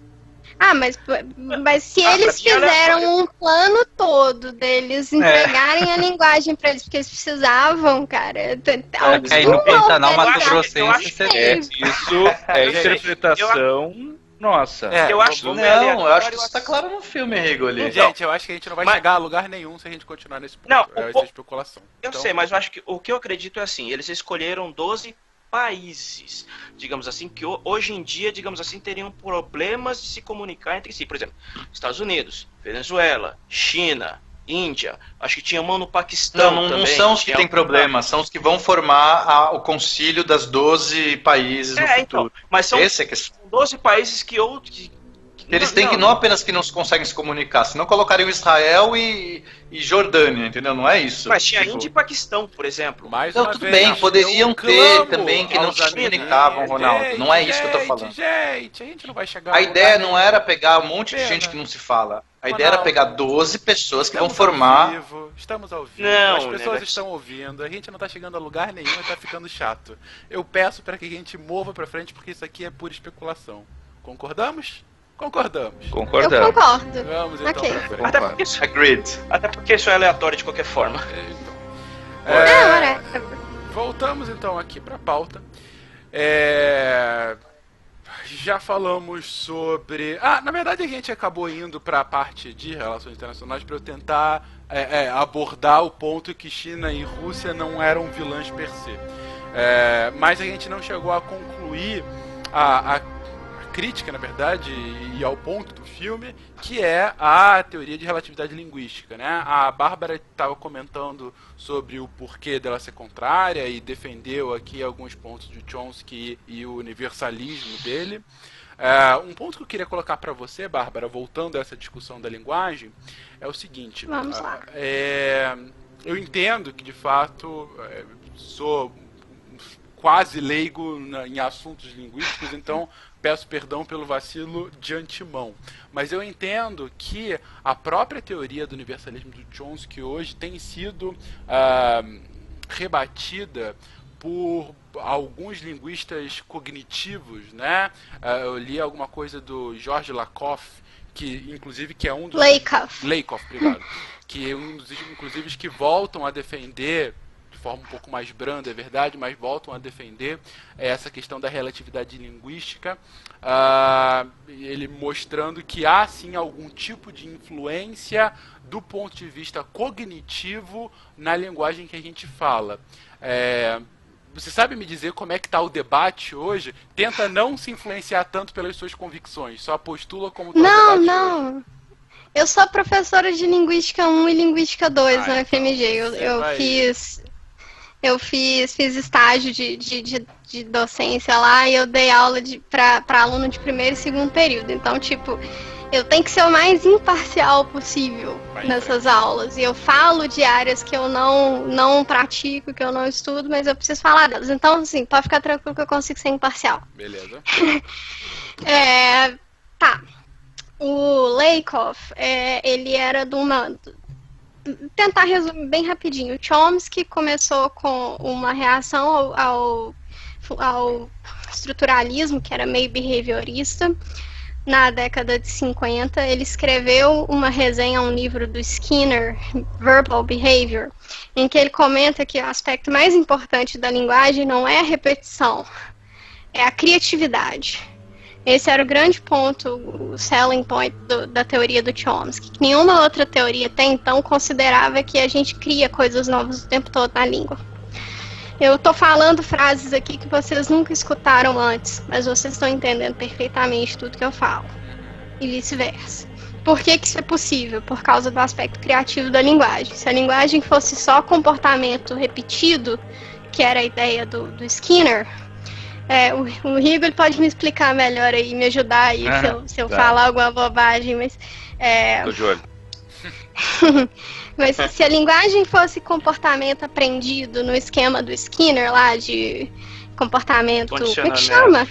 Ah, mas, mas se Ah, eles fizeram um plano todo deles entregarem a linguagem pra eles, porque eles precisavam, cara. É, que aí no Pantanal, Mato Grossense, eu teve. É, isso é Gente, interpretação nossa. É, Eu acho Não, aleatório, eu acho que eu isso tá claro no filme, Rigoli. Então, Gente, eu acho que a gente não vai Mas- chegar a lugar nenhum se a gente continuar nesse ponto. Não, é, o essa po- especulação. Eu Então, sei, mas eu acho que o que eu acredito é assim, eles escolheram 12 países, digamos assim, que ho- hoje em dia, digamos assim, teriam problemas de se comunicar entre si. Por exemplo, Estados Unidos, Venezuela, China, Índia, acho que tinha uma no Paquistão Não, não, não também, são os que têm alguma- problema, são os que vão formar a- o concílio das 12 países no É, futuro. então, mas são Esse é que é... são 12 países que, ou, que Eles têm que não apenas que não conseguem se comunicar, senão colocariam Israel e, e Jordânia, entendeu? Não é isso. Mas tinha Tipo, Índia e Paquistão, por exemplo. Mais Não, tudo vez, bem, poderiam ter também que não se comunicavam, Ronaldo. Não é isso que eu tô Gente, falando. Gente, a gente não vai chegar A a ideia não era pegar um monte de gente que não se fala. A ideia era Ronaldo. pegar 12 pessoas que vão Estamos ao formar. vivo, estamos ao vivo. Não, As pessoas negócio- estão ouvindo. A gente não tá chegando a lugar nenhum e tá ficando chato. Eu peço para que a gente mova pra frente porque isso aqui é pura especulação. Concordamos? Concordamos. Eu Concordamos. concordo. Vamos então Ok. pra frente. Até porque, isso, Agreed. até porque isso é aleatório de qualquer forma. É, É, whatever. voltamos então aqui pra pauta. É, Já falamos sobre. Ah, na verdade a gente acabou indo para a parte de relações internacionais para eu tentar é, é, abordar o ponto que China e Rússia não eram vilãs per se. É, mas a gente não chegou a concluir a, a- a crítica, na verdade, e, ao ponto do filme, que é a teoria de relatividade linguística. Né? A Bárbara estava comentando sobre o porquê dela ser contrária e defendeu aqui alguns pontos de Chomsky e o universalismo dele. É, um ponto que eu queria colocar para você, Bárbara, voltando a essa discussão da linguagem, é o seguinte. Vamos lá. é, eu entendo que, de fato, é, sou quase leigo em assuntos linguísticos, então peço perdão pelo vacilo de antemão. Mas eu entendo que a própria teoria do universalismo do Chomsky hoje tem sido ah, rebatida por alguns linguistas cognitivos, né? Ah, eu li alguma coisa do George Lakoff, que inclusive que é um dos Lakoff. Lakoff, obrigado. Que é um dos, inclusive, que voltam a defender, de forma um pouco mais branda, é verdade, mas voltam a defender essa questão da relatividade linguística, ah, ele mostrando que há sim algum tipo de influência do ponto de vista cognitivo na linguagem que a gente fala. É, você sabe me dizer como é que está o debate hoje? Tenta não se influenciar tanto pelas suas convicções, só postula como tá o Não, debate hoje. não. Eu sou professora de Linguística 1 e Linguística 2 Ah, no então FMG. Eu, eu vai- fiz. Eu fiz, fiz estágio de, de, de, de docência lá e eu dei aula pra aluno de primeiro e segundo período. Então, tipo, eu tenho que ser o mais imparcial possível Vai, nessas aulas. E eu falo de áreas que eu não, não pratico, que eu não estudo, mas eu preciso falar delas. Então, assim, pode ficar tranquilo que eu consigo ser imparcial. Beleza. É, tá. O Lakoff, é, ele era de uma. Tentar resumir bem rapidinho. Chomsky começou com uma reação ao, ao, ao estruturalismo, que era meio behaviorista. Na década de 50, ele escreveu uma resenha a um livro do Skinner, Verbal Behavior, em que ele comenta que o aspecto mais importante da linguagem não é a repetição, é a criatividade. Esse era o grande ponto, o selling point do- da teoria do Chomsky. que Nenhuma outra teoria até então considerava que a gente cria coisas novas o tempo todo na língua. Eu tô falando frases aqui que vocês nunca escutaram antes, mas vocês estão entendendo perfeitamente tudo que eu falo. E vice-versa. Por que, que isso é possível? Por causa do aspecto criativo da linguagem. Se a linguagem fosse só comportamento repetido, que era a ideia do, do Skinner, é, o, o Rigo ele pode me explicar melhor aí, me ajudar aí Ah, se eu, se eu tá. falar alguma bobagem, mas. é, Tô de olho. mas se a linguagem fosse comportamento aprendido no esquema do Skinner lá de comportamento. Como é que chama?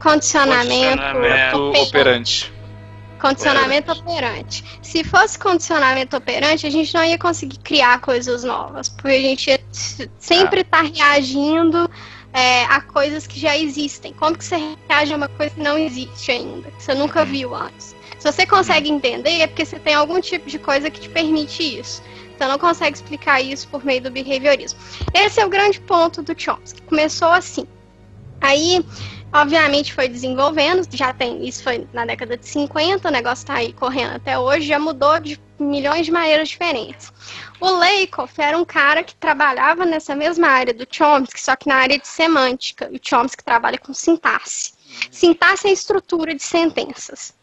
Condicionamento. Condicionamento ope- Operante. Condicionamento operante. Se fosse condicionamento operante, a gente não ia conseguir criar coisas novas, porque a gente ia sempre estar reagindo é, a coisas que já existem. Como que você reage a uma coisa que não existe ainda, que você nunca viu antes? Se você consegue entender, é porque você tem algum tipo de coisa que te permite isso. Você não consegue explicar isso por meio do behaviorismo. Esse é o grande ponto do Chomsky. Começou assim. Aí, obviamente, foi desenvolvendo, já tem, isso foi na década de 50, o negócio tá aí correndo até hoje, já mudou de milhões de maneiras diferentes. O Lakoff era um cara que trabalhava nessa mesma área do Chomsky, só que na área de semântica, e o Chomsky trabalha com sintaxe. Sintaxe é a estrutura de sentenças.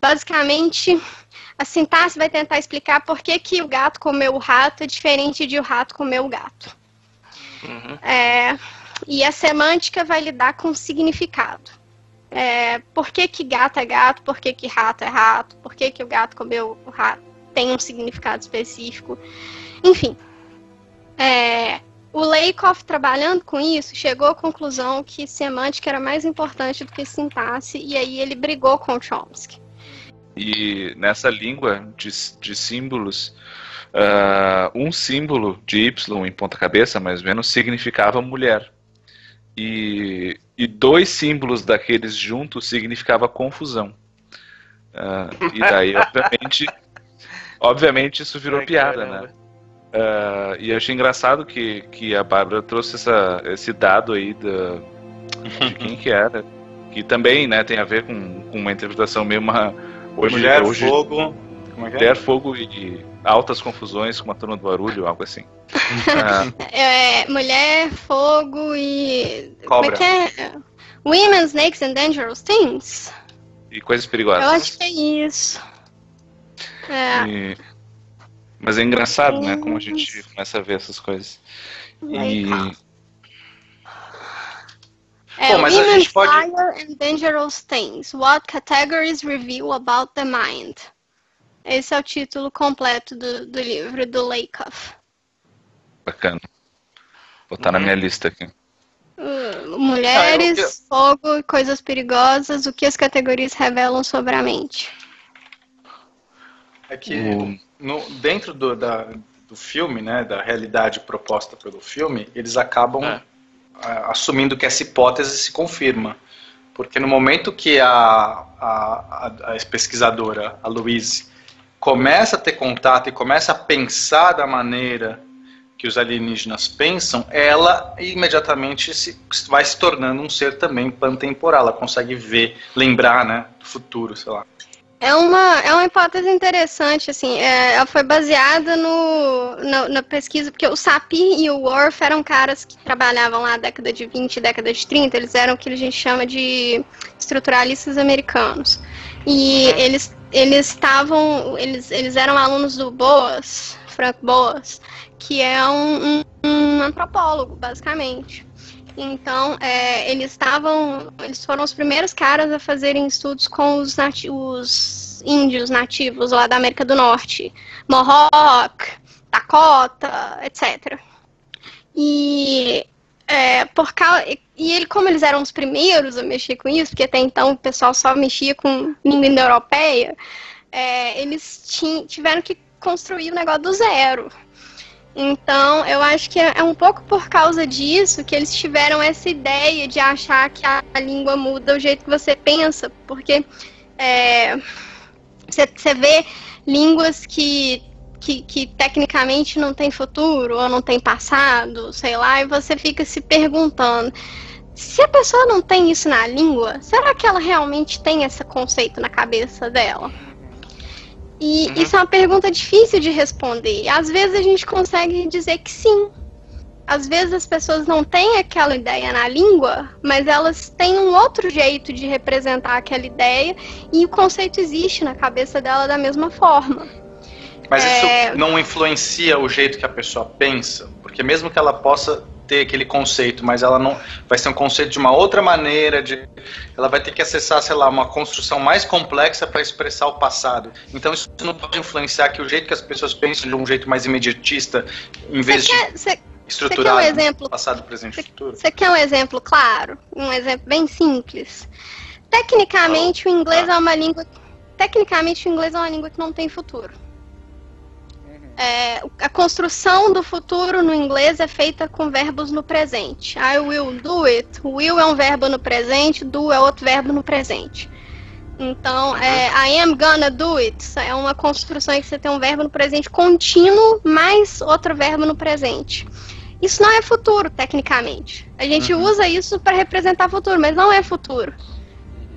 Basicamente, a sintaxe vai tentar explicar por que, que o gato comeu o rato é diferente de o rato comer o gato. Uhum. É, e a semântica vai lidar com significado. É, por que, que gato é gato, por que, que rato é rato, por que, que o gato comeu o rato tem um significado específico. Enfim. É, o Lakoff, trabalhando com isso, chegou à conclusão que semântica era mais importante do que sintaxe, e aí ele brigou com o Chomsky. E nessa língua de, de símbolos, uh, um símbolo de Y em ponta-cabeça, mais ou menos, significava mulher. E, e dois símbolos daqueles juntos significava confusão. Uh, e daí, obviamente, obviamente isso virou Ai, piada, caramba. né? Uh, e eu achei engraçado que, que a Bárbara trouxe essa, esse dado aí da, de quem que era. Que também né, tem a ver com, com uma interpretação meio uma. Hoje, Mulher, hoje, fogo. Como é que é? Mulher, fogo e altas confusões com a turma do barulho, algo assim. é, mulher, fogo e. Cobra. Como é que é? Women, Snakes and Dangerous Things. E coisas perigosas. Eu acho que é isso. É. E... Mas é engraçado, né? Como a gente começa a ver essas coisas. E. É, Bom, mas a gente pode... Fire and Dangerous Things. What categories reveal about the mind? Esse é o título completo do, do livro do Lakoff. Bacana. Vou botar uhum. na minha lista aqui. Uh, mulheres, ah, eu... fogo e coisas perigosas. O que as categorias revelam sobre a mente? É que no, dentro do, da, do filme, né, da realidade proposta pelo filme, eles acabam é. assumindo que essa hipótese se confirma. Porque no momento que a, a, a, a pesquisadora, a Louise, começa a ter contato e começa a pensar da maneira que os alienígenas pensam, ela imediatamente se, vai se tornando um ser também pantemporal. Ela consegue ver, lembrar, né, do futuro, sei lá. É uma, é uma hipótese interessante, assim, é, ela foi baseada no, no, na pesquisa, porque o Sapir e o Worf eram caras que trabalhavam lá na década de 20 década de 30, eles eram o que a gente chama de estruturalistas americanos. E uhum. eles eles estavam, eles, eles eram alunos do Boas, Frank Boas, que é um, um, um antropólogo, basicamente. Então, é, eles estavam, eles foram os primeiros caras a fazerem estudos com os, nati os índios nativos lá da América do Norte, Mohawk, Dakota, etc. E é, por causa, e ele, como eles eram os primeiros a mexer com isso, porque até então o pessoal só mexia com língua indo-europeia, é, eles tiveram que construir o negócio do zero. Então, eu acho que é, é um pouco por causa disso que eles tiveram essa ideia de achar que a, língua muda o jeito que você pensa, porque você é, vê línguas que, que, que, tecnicamente não tem futuro ou não tem passado, sei lá, e você fica se perguntando. Se a pessoa não tem isso na língua, será que ela realmente tem esse conceito na cabeça dela? E uhum. isso é uma pergunta difícil de responder. Às vezes a gente consegue dizer que sim. Às vezes as pessoas não têm aquela ideia na língua, mas elas têm um outro jeito de representar aquela ideia e o conceito existe na cabeça dela da mesma forma. Mas é... isso não influencia o jeito que a pessoa pensa? Porque mesmo que ela possa ter aquele conceito, mas ela não vai ser um conceito de uma outra maneira, de ela vai ter que acessar, sei lá, uma construção mais complexa para expressar o passado. Então isso não pode influenciar que o jeito que as pessoas pensam de um jeito mais imediatista, em vez de cê, estruturar cê um exemplo, passado, presente e futuro. Você quer um exemplo claro, um exemplo bem simples? Tecnicamente oh, o inglês ah. é uma língua, tecnicamente o inglês é uma língua que não tem futuro. É, a construção do futuro no inglês é feita com verbos no presente. I will do it. Will é um verbo no presente, do é outro verbo no presente. Então, é, I am gonna do it é uma construção em que você tem um verbo no presente contínuo mais outro verbo no presente. Isso não é futuro, tecnicamente. A gente uhum. usa isso para representar futuro, mas não é futuro.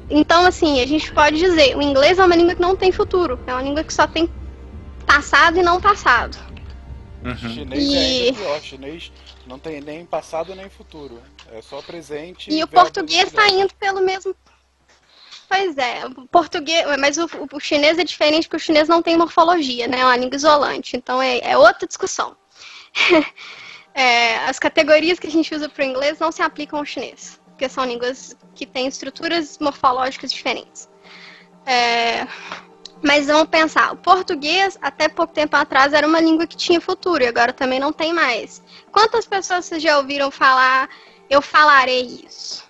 Então, assim, a gente pode dizer, o inglês é uma língua que não tem futuro, é uma língua que só tem passado e não passado. Uhum. Chinês e... é ainda pior. Chinês não tem nem passado nem futuro. É só presente. E, e o português está indo pelo mesmo. Pois é, o português, mas o, o, chinês é diferente porque o chinês não tem morfologia, né? É uma língua isolante. Então é, é outra discussão. é, as categorias que a gente usa para o inglês não se aplicam ao chinês. porque são línguas que têm estruturas morfológicas diferentes. É, mas vamos pensar, o português até pouco tempo atrás era uma língua que tinha futuro e agora também não tem mais. Quantas pessoas vocês já ouviram falar eu falarei isso?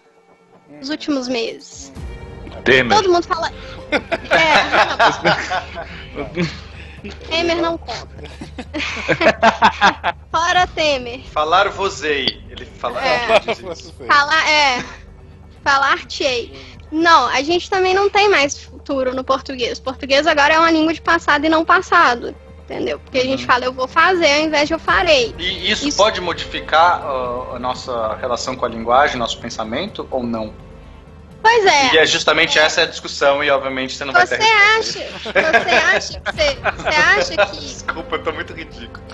Nos últimos meses. Temer. Todo mundo fala. É. Temer não conta. Fora Temer. Falar vosei. Ele fala. É. Falar, é. Falar-te-ei. Não, a gente também não tem mais futuro no português. O português agora é uma língua de passado e não passado. Entendeu? Porque a gente fala eu vou fazer ao invés de eu farei. E isso, isso... pode modificar uh, a nossa relação com a linguagem, nosso pensamento ou não? Pois é. E é justamente é. essa a discussão e obviamente você não você vai ter acha, Você acha que você, você acha que Desculpa, eu tô muito ridículo.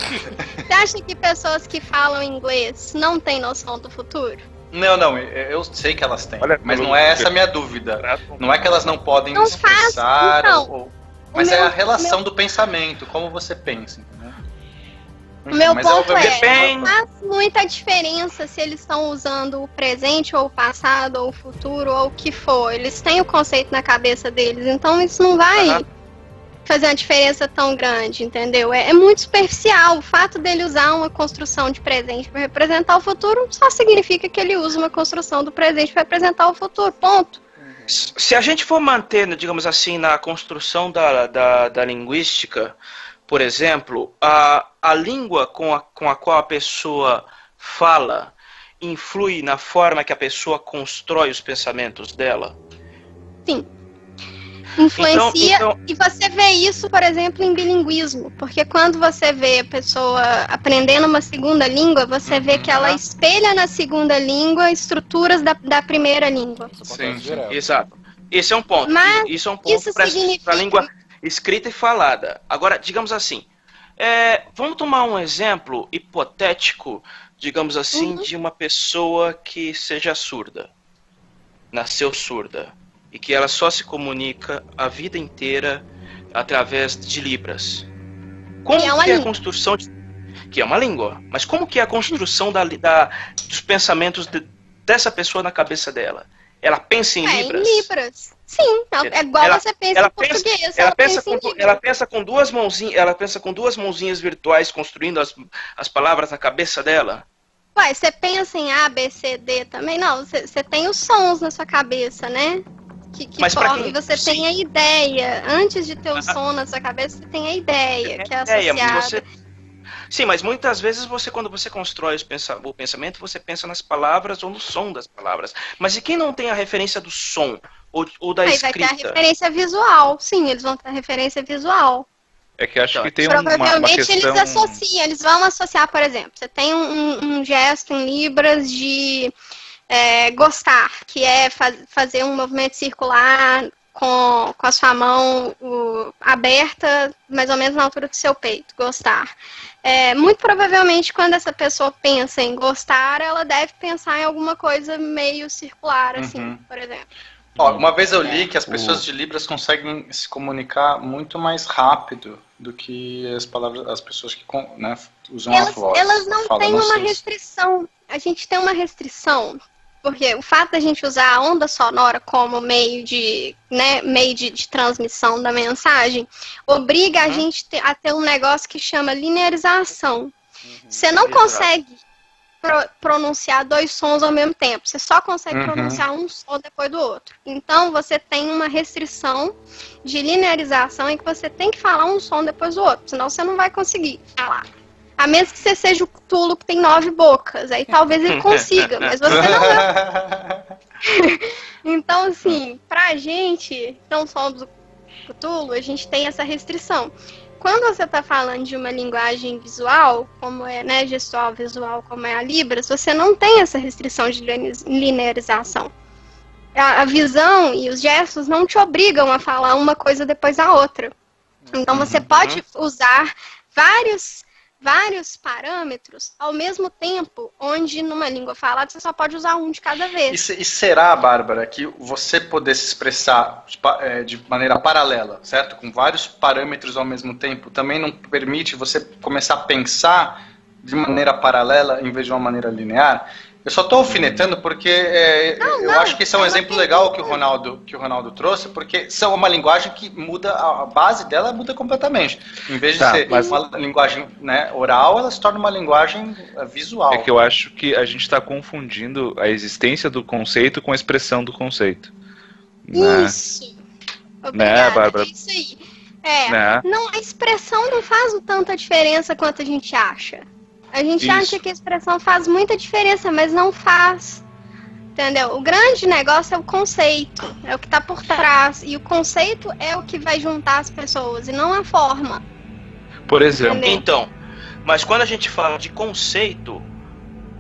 Você acha que pessoas que falam inglês não têm noção do futuro? Não, não, eu sei que elas têm, Olha, mas não é essa a minha dúvida. Não é que elas não podem não expressar então, ou, mas é meu, é a relação meu... do pensamento, como você pensa, entendeu? O meu Mas ponto é, não faz muita diferença se eles estão usando o presente ou o passado ou o futuro ou o que for. Eles têm o conceito na cabeça deles, então isso não vai uhum. Fazer uma diferença tão grande, entendeu? É, é, muito superficial. O fato dele usar uma construção de presente para representar o futuro só significa que ele usa uma construção do presente para representar o futuro. Ponto. Se a gente for manter, digamos assim, na construção da, da, da linguística, por exemplo, a, a língua com a, com a qual a pessoa fala influi na forma que a pessoa constrói os pensamentos dela? Sim. Influencia. Então, então... E você vê isso, por exemplo, em bilinguismo. Porque quando você vê a pessoa aprendendo uma segunda língua, você vê que ela uhum. espelha na segunda língua estruturas da, da primeira língua. Sim, exato. Esse é um ponto. Mas isso é um ponto para significa... a língua escrita e falada. Agora, digamos assim, é, vamos tomar um exemplo hipotético, digamos assim, uhum. de uma pessoa que seja surda, nasceu surda, e que ela só se comunica a vida inteira através de libras. Como que é, que é a construção de, que é uma língua, mas como que é a construção da, da dos pensamentos de, dessa pessoa na cabeça dela? Ela pensa em é, libras? Em libras. Sim, é igual ela, você pensa ela em português. Pensa, ela, ela, pensa, pensa com, ela pensa com duas mãozinhas, ela pensa com duas mãozinhas virtuais construindo as, as palavras na cabeça dela. Ué, você pensa em A, B, C, D também? Não, você, você tem os sons na sua cabeça, né? Que, que Mas forma, quem... você Sim. tem a ideia. Antes de ter o som na sua cabeça, você tem a ideia, que é associada. Você Sim, mas muitas vezes você, quando você constrói o pensamento, você pensa nas palavras ou no som das palavras. Mas e quem não tem a referência do som ou, ou da Aí escrita? Vai ter a referência visual. Sim, eles vão ter a referência visual. É que acho que tem Provavelmente uma, questão... eles associam, eles vão associar, por exemplo, você tem um, um gesto em Libras de é, gostar, que é faz, fazer um movimento circular com, com a sua mão o, aberta, mais ou menos na altura do seu peito, gostar. É, muito provavelmente, quando essa pessoa pensa em gostar, ela deve pensar em alguma coisa meio circular, assim, uhum. por exemplo. Ó, uma vez eu li que as pessoas de Libras conseguem se comunicar muito mais rápido do que as palavras, as pessoas que né, usam elas, a voz. Elas não têm uma restrição. A gente tem uma restrição porque o fato da gente usar a onda sonora como meio de, né, meio de, de transmissão da mensagem obriga uhum. a gente a ter um negócio que chama linearização. Uhum. Você não Exato. consegue pro, pronunciar dois sons ao mesmo tempo. Você só consegue uhum. pronunciar um som depois do outro. Então você tem uma restrição de linearização em que você tem que falar um som depois do outro, senão você não vai conseguir falar. A menos que você seja o Cthulhu que tem nove bocas. Aí talvez ele consiga, mas você não é. então, assim, pra gente, não somos o Cthulhu, a gente tem essa restrição. Quando você está falando de uma linguagem visual, como é, né, gestual visual, como é a Libras, você não tem essa restrição de linearização. A, a visão e os gestos não te obrigam a falar uma coisa depois da outra. Então você uhum. pode usar vários vários parâmetros ao mesmo tempo, onde numa língua falada você só pode usar um de cada vez. E, e será, Bárbara, que você poder se expressar é, de maneira paralela, certo? Com vários parâmetros ao mesmo tempo, também não permite você começar a pensar de maneira paralela em vez de uma maneira linear? Eu só tô alfinetando porque é, Não, eu não, acho que esse é um exemplo legal que- o Ronaldo que o Ronaldo trouxe, porque são uma linguagem que muda a base dela muda completamente. Em vez de Tá, ser mas- uma linguagem né, oral, ela se torna uma linguagem eh, visual. É que eu acho que a gente está confundindo a existência do conceito com a expressão do conceito. Né? Isso. Obrigada, Né, Bárbara? é isso aí. É, Né? não, a expressão não faz tanta diferença quanto a gente acha. A gente Isso. acha que a expressão faz muita diferença, mas não faz. Entendeu? O grande negócio é o conceito, é o que tá por trás. E o conceito é o que vai juntar as pessoas, e não a forma. Por exemplo, Entendeu? Então, mas quando a gente fala de conceito,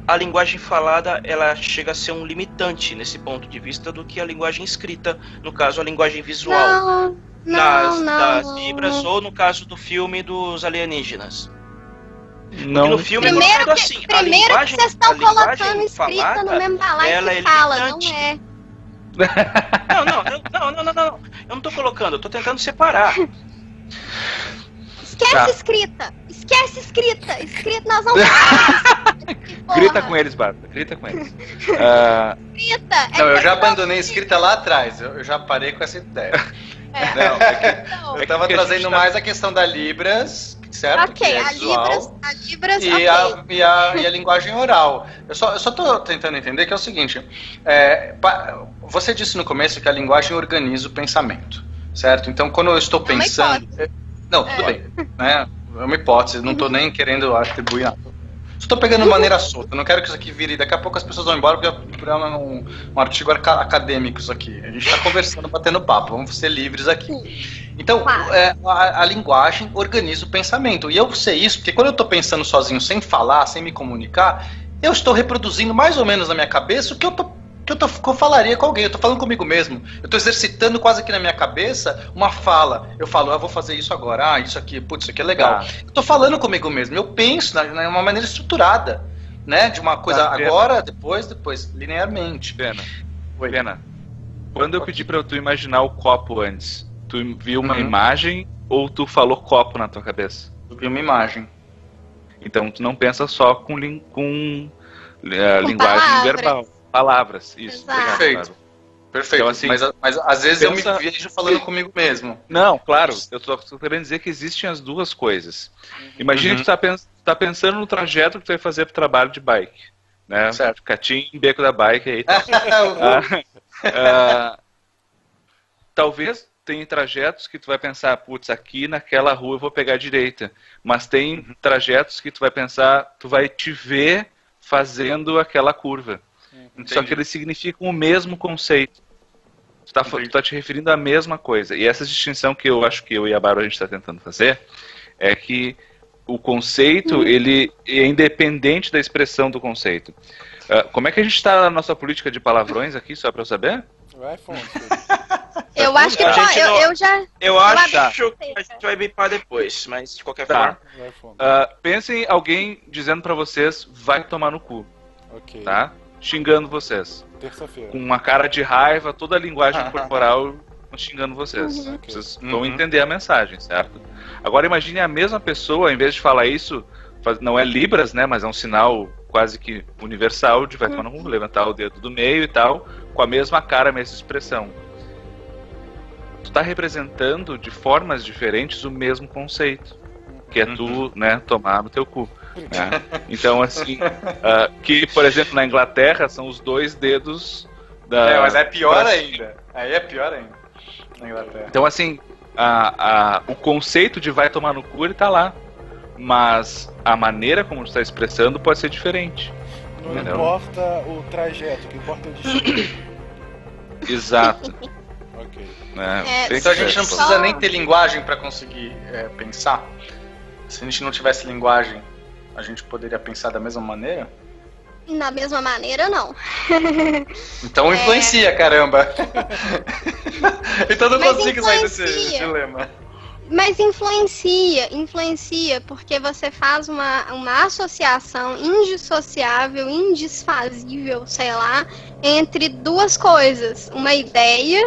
a linguagem falada ela chega a ser um limitante nesse ponto de vista do que a linguagem escrita, no caso a linguagem visual, Não, não, das, não. das libras ou no caso do filme dos alienígenas. Porque não. no filme é Primeiro que, assim, a primeiro que vocês estão colocando escrita no mesmo balaio que é fala, não limitante. é. Não, não, não, não, não, não, não. Eu não tô colocando, eu tô tentando separar. Esquece Tá. escrita. Esquece escrita. Escrita, nós falamos. Grita com eles, Bárbara. Grita com eles. Ah, Escrita. é Não, eu já abandonei escrita lá atrás. Eu, eu já parei com essa ideia. É, não, é que- então, Eu tava que a trazendo tá- mais a questão da Libras, certo? ok, é a visual. Libras, a Libras, E, ok. a, e, a, e a linguagem oral. Eu só, eu só tô tentando entender que é o seguinte: é, pa- você disse no começo que a linguagem organiza o pensamento, certo? Então, quando eu estou É pensando. não, tudo É. bem. Né? É uma hipótese, não tô nem querendo atribuir nada. Só tô pegando de maneira solta. Não quero que isso aqui vire. Daqui a pouco as pessoas vão embora porque é um, um artigo aca- acadêmico isso aqui. A gente tá conversando, batendo papo. Vamos ser livres aqui. Então, Claro. é, a, a linguagem organiza o pensamento. E eu sei isso porque quando eu estou pensando sozinho, sem falar, sem me comunicar, eu estou reproduzindo mais ou menos na minha cabeça o que eu, tô, que eu, tô, que eu falaria com alguém. Eu estou falando comigo mesmo. Eu estou exercitando quase que na minha cabeça uma fala. Eu falo, ah, vou fazer isso agora. Ah, isso aqui, putz, isso aqui é legal. Tá. Eu estou falando comigo mesmo. Eu penso de uma maneira estruturada. Né? De uma coisa Tá, agora, depois, depois, linearmente. Pena. Oi. Pena. Quando eu pedi pra tu imaginar o copo antes, tu viu uma Uhum. imagem ou tu falou copo na tua cabeça? Eu vi uma imagem. Então tu não pensa só com, com Com linguagem palavras. verbal. Palavras, isso. Exato. obrigado, Perfeito. Perfeito. Então, assim, mas, mas às vezes eu pensa- me vejo falando comigo mesmo. Não, claro, eu tô, tô querendo dizer que existem as duas coisas. Imagina Uhum. que tu tá, pens- tá pensando no trajeto que tu vai fazer pro trabalho de bike. Né? Certo. Catim, beco da bike aí. Tá. Ah, ah, talvez tem trajetos que tu vai pensar, putz, aqui naquela rua eu vou pegar a direita. Mas tem trajetos que tu vai pensar, tu vai te ver fazendo aquela curva. Só que eles significam o mesmo conceito. Tu tá, tu tá te referindo à mesma coisa. E essa distinção que eu acho que eu e a Bárbara a gente está tentando fazer é que o conceito ele é independente da expressão do conceito. Ah, como é que a gente está na nossa política de palavrões aqui, só para eu saber? Vai, Fonte. Eu acho que gente eu, não- eu já. Eu acho a que a gente vai bipar depois, mas de qualquer Tá. forma. Ah, pensem em alguém dizendo para vocês, vai tomar no cu, Ok. tá? Xingando vocês. Terça-feira. Com uma cara de raiva, toda a linguagem corporal xingando vocês. Uhum. Vocês Uhum. vão entender a mensagem, certo? Agora imagine a mesma pessoa, em vez de falar isso, faz- não é Libras, né? Mas é um sinal quase que universal de vai tomar no cu, levantar o dedo do meio e tal, com a mesma cara, a mesma expressão. Tu tá representando de formas diferentes o mesmo conceito. Que é tu, né, tomar no teu cu. Né? Então, assim, ah, que, por exemplo, na Inglaterra são os dois dedos da. É, mas é pior pra- ainda. Aí é pior ainda. Na Inglaterra. Então, assim, a, a, o conceito de vai tomar no cu ele tá lá. Mas a maneira como está expressando pode ser diferente. Não Entendeu? importa o trajeto, o que importa é o destino. Exato. ok. né? É, Então a gente não precisa nem ter linguagem para conseguir é, pensar. Se a gente não tivesse linguagem, a gente poderia pensar da mesma maneira? Da mesma maneira, não. Então É. influencia, caramba. então não Mas consigo sair desse influencia. dilema. Mas influencia, influencia, porque você faz uma, uma associação indissociável, indisfazível, sei lá, entre duas coisas. Uma ideia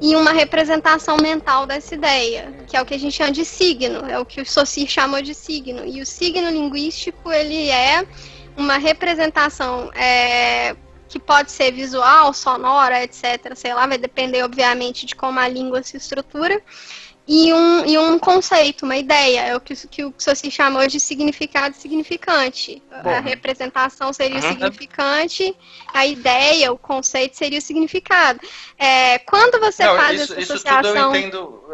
e uma representação mental dessa ideia, que é o que a gente chama de signo, é o que o Saussure chamou de signo. E o signo linguístico, ele é uma representação é, que pode ser visual, sonora, etc. Sei lá, vai depender, obviamente, de como a língua se estrutura e um, e um conceito, uma ideia, é o que, que o Soci chamou de significado significante. Bom, a representação seria o significante, a ideia, o conceito seria o significado. É, quando você não, faz isso, essa associação... Isso tudo eu entendo,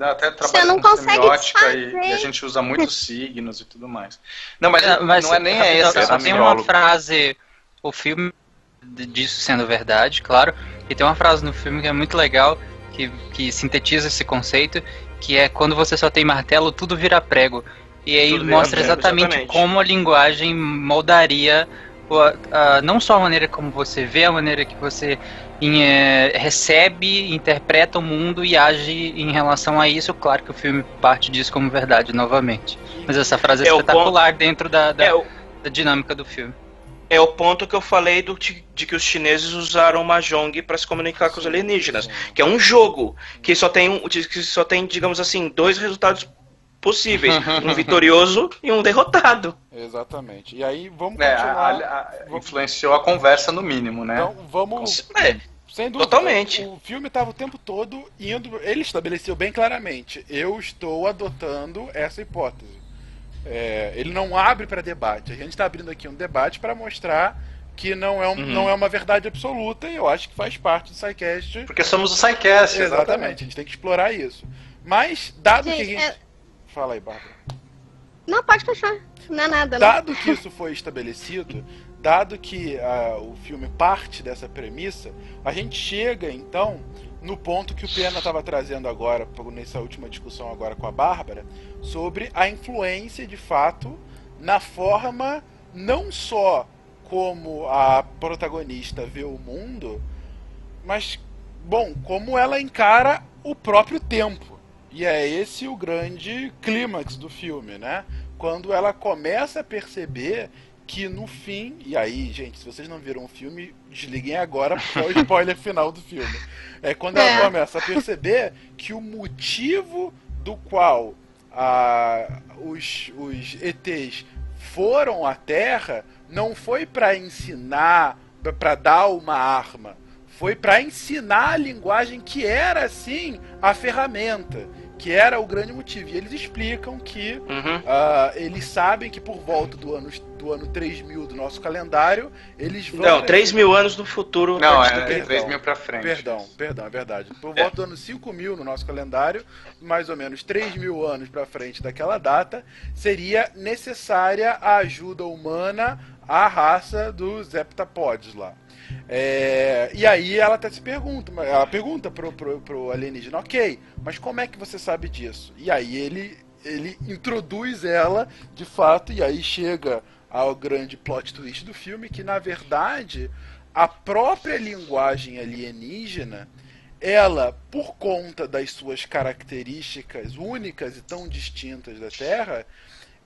até trabalho não com semiótica e, e, a gente usa muitos signos e tudo mais. Não, mas, é, mas não é nem essa. Só tem uma frase, o filme disso sendo verdade, claro, e tem uma frase no filme que é muito legal, que, que sintetiza esse conceito, que é quando você só tem martelo, tudo vira prego. E aí tudo mostra exatamente, exatamente, como a linguagem moldaria a, a, não só a maneira como você vê, a maneira que você em, é, recebe, interpreta o mundo e age em relação a isso. Claro que o filme parte disso como verdade novamente. Mas essa frase é, é espetacular ponto... dentro da, da, é o... da dinâmica do filme é o ponto que eu falei do, de, que os chineses usaram o mahjong para se comunicar com os alienígenas, que é um jogo que só tem um, que só tem, digamos assim, dois resultados possíveis, um vitorioso e um derrotado. Exatamente. E aí vamos continuar. É, a, a, influenciou a conversa no mínimo, né? Então vamos. É. Sem dúvida. Totalmente. O filme estava o tempo todo indo. Ele estabeleceu bem claramente. Eu estou adotando essa hipótese. É, ele não abre para debate. A gente está abrindo aqui um debate para mostrar que não é, um, uhum. não é uma verdade absoluta e eu acho que faz parte do SciCast. Porque somos o SciCast, exatamente. exatamente. A gente tem que explorar isso. Mas, dado gente, que a gente. É... Fala aí, Bárbara. Não, pode fechar. Não é nada. Não. Dado que isso foi estabelecido, dado que uh, o filme parte dessa premissa, a gente chega então no ponto que o Pena estava trazendo agora, nessa última discussão agora com a Bárbara, sobre a influência de fato na forma não só como a protagonista vê o mundo, mas bom, como ela encara o próprio tempo. E é esse o grande clímax do filme, né? Quando ela começa a perceber que no fim, e aí, gente, se vocês não viram o filme, desliguem agora, porque é o spoiler final do filme. É quando ela é. começa a perceber que o motivo do qual a, os, os ETs foram à Terra não foi para ensinar, para dar uma arma, foi para ensinar a linguagem que era assim a ferramenta que era o grande motivo. E eles explicam que uhum. uh, eles sabem que por volta do ano, do ano 3000 do nosso calendário, eles vão. Não, 3 mil anos no futuro. Não, é, é 3 mil pra frente. Perdão, perdão, é verdade. Por volta é. do ano 5 mil no nosso calendário, mais ou menos 3 mil anos pra frente daquela data, seria necessária a ajuda humana à raça dos heptapods lá. É, e aí ela até se pergunta, ela pergunta pro, pro, pro alienígena, ok, mas como é que você sabe disso? E aí ele, ele introduz ela de fato, e aí chega ao grande plot twist do filme, que na verdade a própria linguagem alienígena, ela, por conta das suas características únicas e tão distintas da Terra,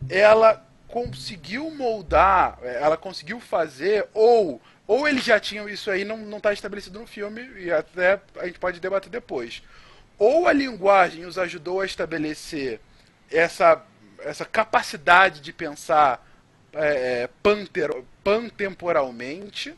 ela conseguiu moldar, ela conseguiu fazer, ou ou eles já tinham isso aí, não está estabelecido no filme, e até a gente pode debater depois. Ou a linguagem os ajudou a estabelecer essa, essa capacidade de pensar é, panter, pantemporalmente,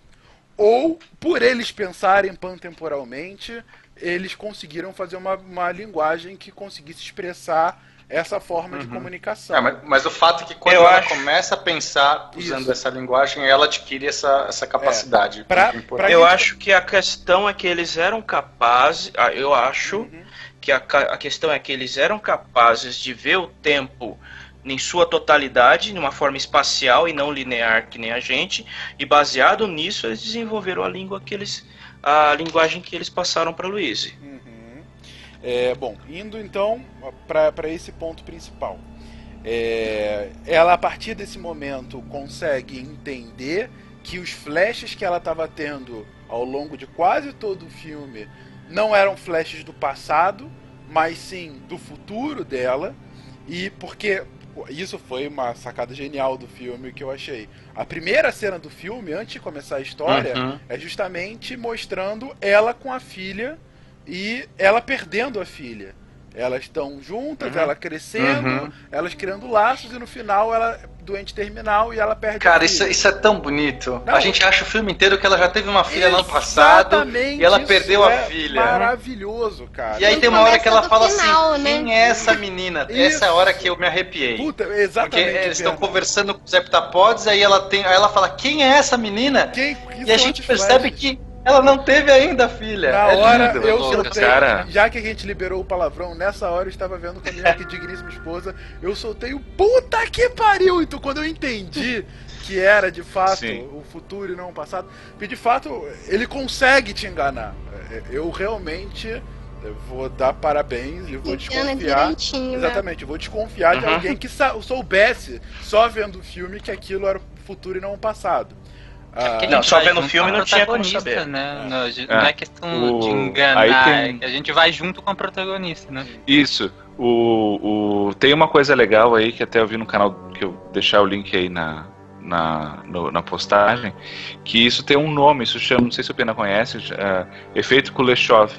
ou por eles pensarem pantemporalmente, eles conseguiram fazer uma, uma linguagem que conseguisse expressar essa forma uhum. de comunicação. É, mas, mas, o fato é que quando eu ela acho... começa a pensar usando Isso. essa linguagem, ela adquire essa, essa capacidade. É. Pra, pra eu gente... acho que a questão é que eles eram capazes, ah, eu acho uhum. que a, a questão é que eles eram capazes de ver o tempo em sua totalidade, de uma forma espacial e não linear que nem a gente, e baseado nisso eles desenvolveram a língua que eles a linguagem que eles passaram para Luiz. Uhum. É, bom, indo então para esse ponto principal. É, ela, a partir desse momento, consegue entender que os flashes que ela estava tendo ao longo de quase todo o filme não eram flashes do passado, mas sim do futuro dela. E porque isso foi uma sacada genial do filme que eu achei. A primeira cena do filme, antes de começar a história, uhum. é justamente mostrando ela com a filha e ela perdendo a filha. Elas estão juntas, uhum. ela crescendo, uhum. elas criando laços e no final ela doente terminal e ela perde a Cara, filha. isso, isso é tão bonito. Não. a gente acha o filme inteiro que ela já teve uma filha no ano passado e ela perdeu a é filha. Maravilhoso, cara. E aí Não tem uma hora que ela fala final, assim: né? quem é essa menina? Isso. Essa é a hora que eu me arrepiei. Puta, Porque exatamente. eles estão conversando com os heptapods, aí ela tem, aí ela fala: "Quem é essa menina?" Quem, E a gente percebe que ela não teve ainda filha. Na é hora lindo. eu soltei, cara. já que a gente liberou o palavrão, nessa hora eu estava vendo com a minha digníssima esposa, eu soltei o puta que pariu! Então quando eu entendi que era de fato Sim. o futuro e não o passado, porque de fato ele consegue te enganar. É, Eu realmente eu vou dar parabéns e vou Engana desconfiar. né? Exatamente, eu vou desconfiar de Uhum. alguém que soubesse, só vendo o filme, que aquilo era o futuro e não o passado. Ah, Porque a Não, só vendo o filme a não tinha como saber. Né? Não, a É. não é questão O- de enganar, tem- é a gente vai junto com a protagonista, né? Isso. O, o, tem uma coisa legal aí que até eu vi no canal que eu deixar o link aí na, na, no- na postagem, que isso tem um nome, isso chama, não sei se o Pena conhece, é, efeito Kuleshov,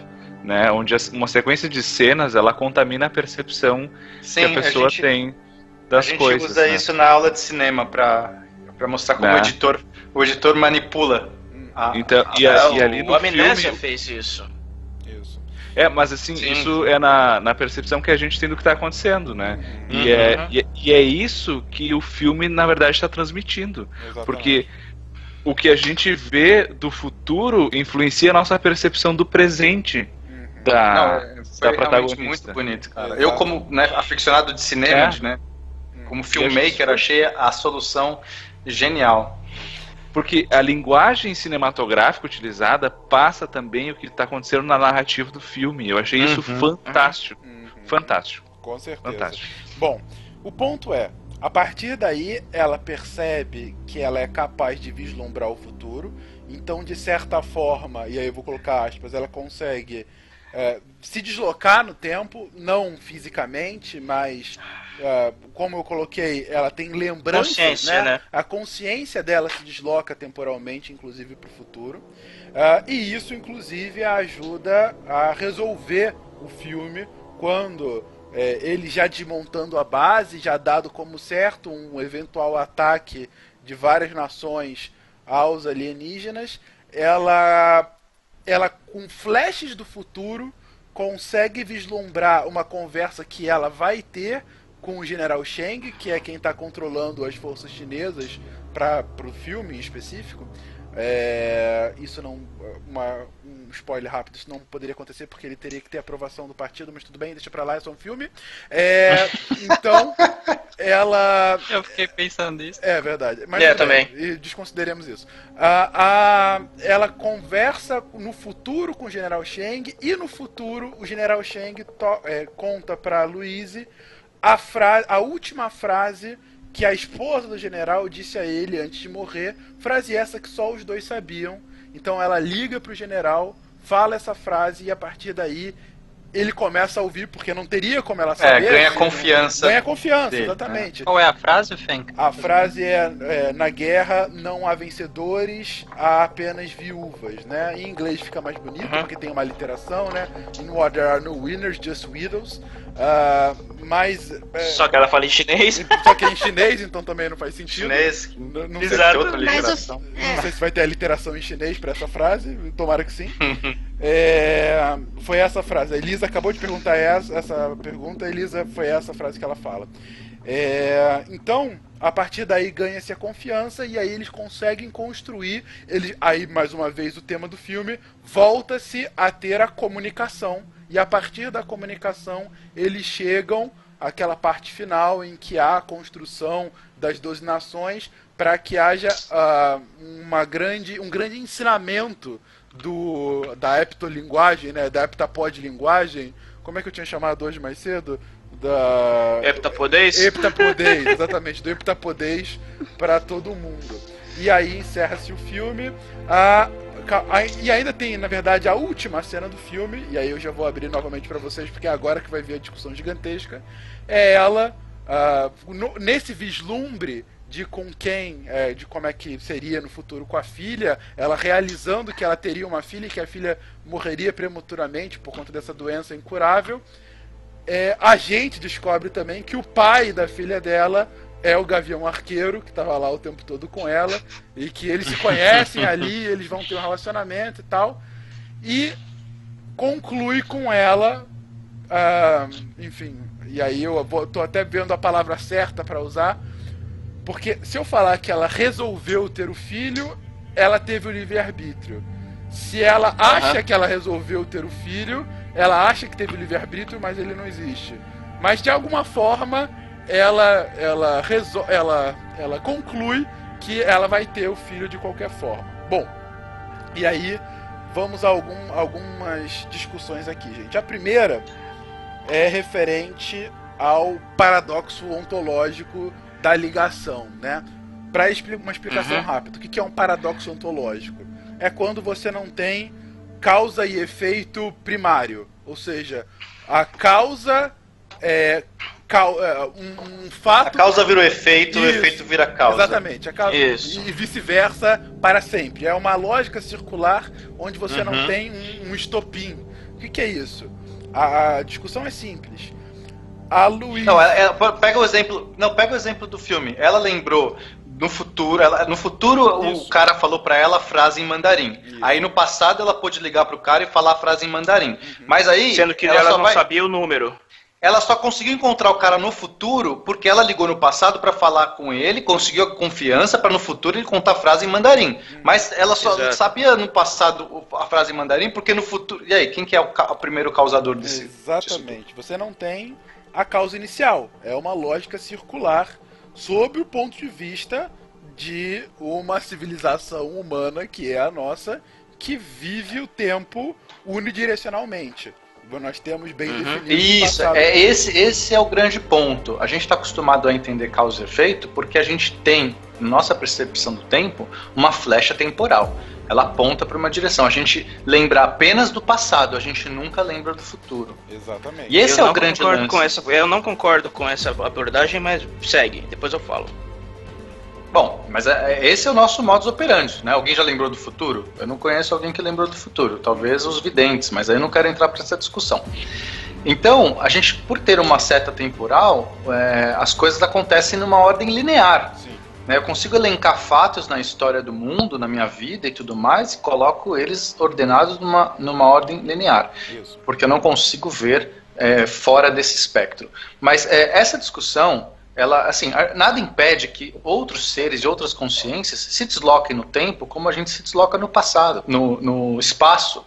né? Onde as- uma sequência de cenas ela contamina a percepção Sim, que a pessoa gente, tem a das gente coisas. usa né? isso na aula de cinema pra, pra mostrar como Né? o editor, o editor manipula. a- Então, a- e, a- É, e ali o no Amnésia filme, fez isso. Isso. É, mas assim, Sim. isso é na, na percepção que a gente tem do que está acontecendo, né? E, Uhum. é, e, é- e é isso que o filme, na verdade, está transmitindo. Exatamente. Porque o que a gente vê do futuro influencia a nossa percepção do presente Uhum. Não, da, é- da foi protagonista. muito bonito, cara. Eu, como né, aficionado de cinema, É. né, como E filmmaker, achei a solução genial. Porque a linguagem cinematográfica utilizada passa também o que está acontecendo na narrativa do filme. Eu achei isso Uhum. fantástico. Uhum. Fantástico. Com certeza. Fantástico. Bom, o ponto é, a partir daí ela percebe que ela é capaz de vislumbrar o futuro, então de certa forma, e aí eu vou colocar aspas, ela consegue é, se deslocar no tempo, não fisicamente, mas como eu coloquei, ela tem lembranças, Consciência, né? A consciência dela se desloca temporalmente, inclusive para o futuro, Ah, e isso inclusive ajuda a resolver o filme quando é, ele já desmontando a base, já dado como certo um eventual ataque de várias nações aos alienígenas, ela, ela com flashes do futuro consegue vislumbrar uma conversa que ela vai ter com o General Cheng, que é quem está controlando as forças chinesas para o filme em específico. É, isso não. Uma, um spoiler rápido, isso não poderia acontecer porque ele teria que ter aprovação do partido, mas tudo bem, deixa pra lá, é só um filme. É, então, ela. Eu fiquei pensando nisso. É verdade. Mas É, também. E desconsideremos isso. A, a- ela conversa no futuro com o General Cheng e no futuro o General Cheng to- é, conta pra Louise a, fra a última frase que a esposa do general disse a ele antes de morrer. Frase essa que só os dois sabiam. Então ela liga pro general, fala essa frase e a partir daí ele começa a ouvir porque não teria como ela saber. É, ganha confiança. Ganha confiança, dele, exatamente. Qual é a frase, Fenk? A frase é, é, na guerra não há vencedores, há apenas viúvas, né? Em inglês fica mais bonito Uhum. porque tem uma literação, né? In war there are no winners, just widows. Ah, mas é, Só que ela fala em chinês. só que é em chinês, então também não faz sentido. Chinês, Não, não sei, outra Mas literação. o, não é, sei se vai ter a literação em chinês pra essa frase, tomara que sim. É, foi essa frase. A Elisa acabou de perguntar essa, essa pergunta, a Elisa foi essa frase que ela fala. É, então, a partir daí ganha-se a confiança e aí eles conseguem construir. Eles, aí, mais uma vez, o tema do filme volta-se a ter a comunicação. E a partir da comunicação, eles chegam àquela parte final em que há a construção das 12 nações para que haja ah, uma grande, um grande ensinamento do, da heptolinguagem, né, da heptapod linguagem. Como é que eu tinha chamado hoje mais cedo? Da Heptapodês? Heptapodês, exatamente, do Heptapodês para todo mundo. E aí encerra-se o filme. A- e ainda tem, na verdade, a última cena do filme, e aí eu já vou abrir novamente para vocês, porque é agora que vai vir a discussão gigantesca. É ela, ah, no- nesse vislumbre de com quem, é, de como é que seria no futuro com a filha, ela realizando que ela teria uma filha e que a filha morreria prematuramente por conta dessa doença incurável é, a gente descobre também que o pai da filha dela é o Gavião Arqueiro, que tava lá o tempo todo com ela, e que eles se conhecem ali, eles vão ter um relacionamento e tal. E conclui com ela, ah, enfim, e aí eu tô até vendo a palavra certa para usar, porque se eu falar que ela resolveu ter o filho, ela teve o livre-arbítrio. Se ela acha que ela resolveu ter o filho, ela acha que teve o livre-arbítrio, mas ele não existe. Mas de alguma forma, ela ela ela ela conclui que ela vai ter o filho de qualquer forma. Bom, e aí vamos a algum, algumas discussões aqui, gente. A primeira é referente ao paradoxo ontológico da ligação, né? Para uma explicação Uhum. rápida, o que que é um paradoxo ontológico? É quando você não tem causa e efeito primário, ou seja, a causa é, cau- é, um, um A fato causa vira o efeito, o Isso. efeito vira a causa. Exatamente, a causa, Isso. e vice-versa para sempre. É uma lógica circular onde você não Uhum. tem um, um estopim. O que, que é isso? A, a discussão é simples. A Luísa. Não, ela- ela- pega o exemplo. Não, pega o exemplo do filme. Ela lembrou no futuro, ela, no futuro Isso. o cara falou pra ela a frase em mandarim. Isso. Aí no passado ela pôde ligar pro cara e falar a frase em mandarim. Mas aí Sendo que ela, só não vai- sabia o número. Ela só conseguiu encontrar o cara no futuro porque ela ligou no passado pra falar com ele, conseguiu a confiança pra no futuro ele contar a frase em mandarim. Mas ela só Exato. sabia no passado a frase em mandarim porque no futuro. E aí, quem que é o, ca- o primeiro causador desse? Exatamente. Você não tem a causa inicial. É uma lógica circular sob o ponto de vista de uma civilização humana que é a nossa, que vive o tempo unidirecionalmente. Nós temos bem Uhum. definido. Isso, é esse, esse é o grande ponto. A gente está acostumado a entender causa e efeito porque a gente tem, na nossa percepção do tempo, uma flecha temporal. Ela aponta para uma direção. A gente lembra apenas do passado, a gente nunca lembra do futuro. Exatamente. E esse eu é não o grande concordo lance. com essa. Eu não concordo com essa abordagem, mas segue. Depois eu falo. Bom, mas é- é- esse é o nosso modus operandi, né? Alguém já lembrou do futuro? Eu não conheço alguém que lembrou do futuro. Talvez os videntes, mas aí eu não quero entrar para essa discussão. Então, a gente, por ter uma seta temporal, é, as coisas acontecem numa ordem linear. Né? Eu consigo elencar fatos na história do mundo, na minha vida e tudo mais, e coloco eles ordenados numa, numa ordem linear Isso. porque eu não consigo ver é, fora desse espectro. Mas é, essa discussão, ela, assim, nada impede que outros seres e outras consciências se desloquem no tempo como a gente se desloca no passado, no, no espaço.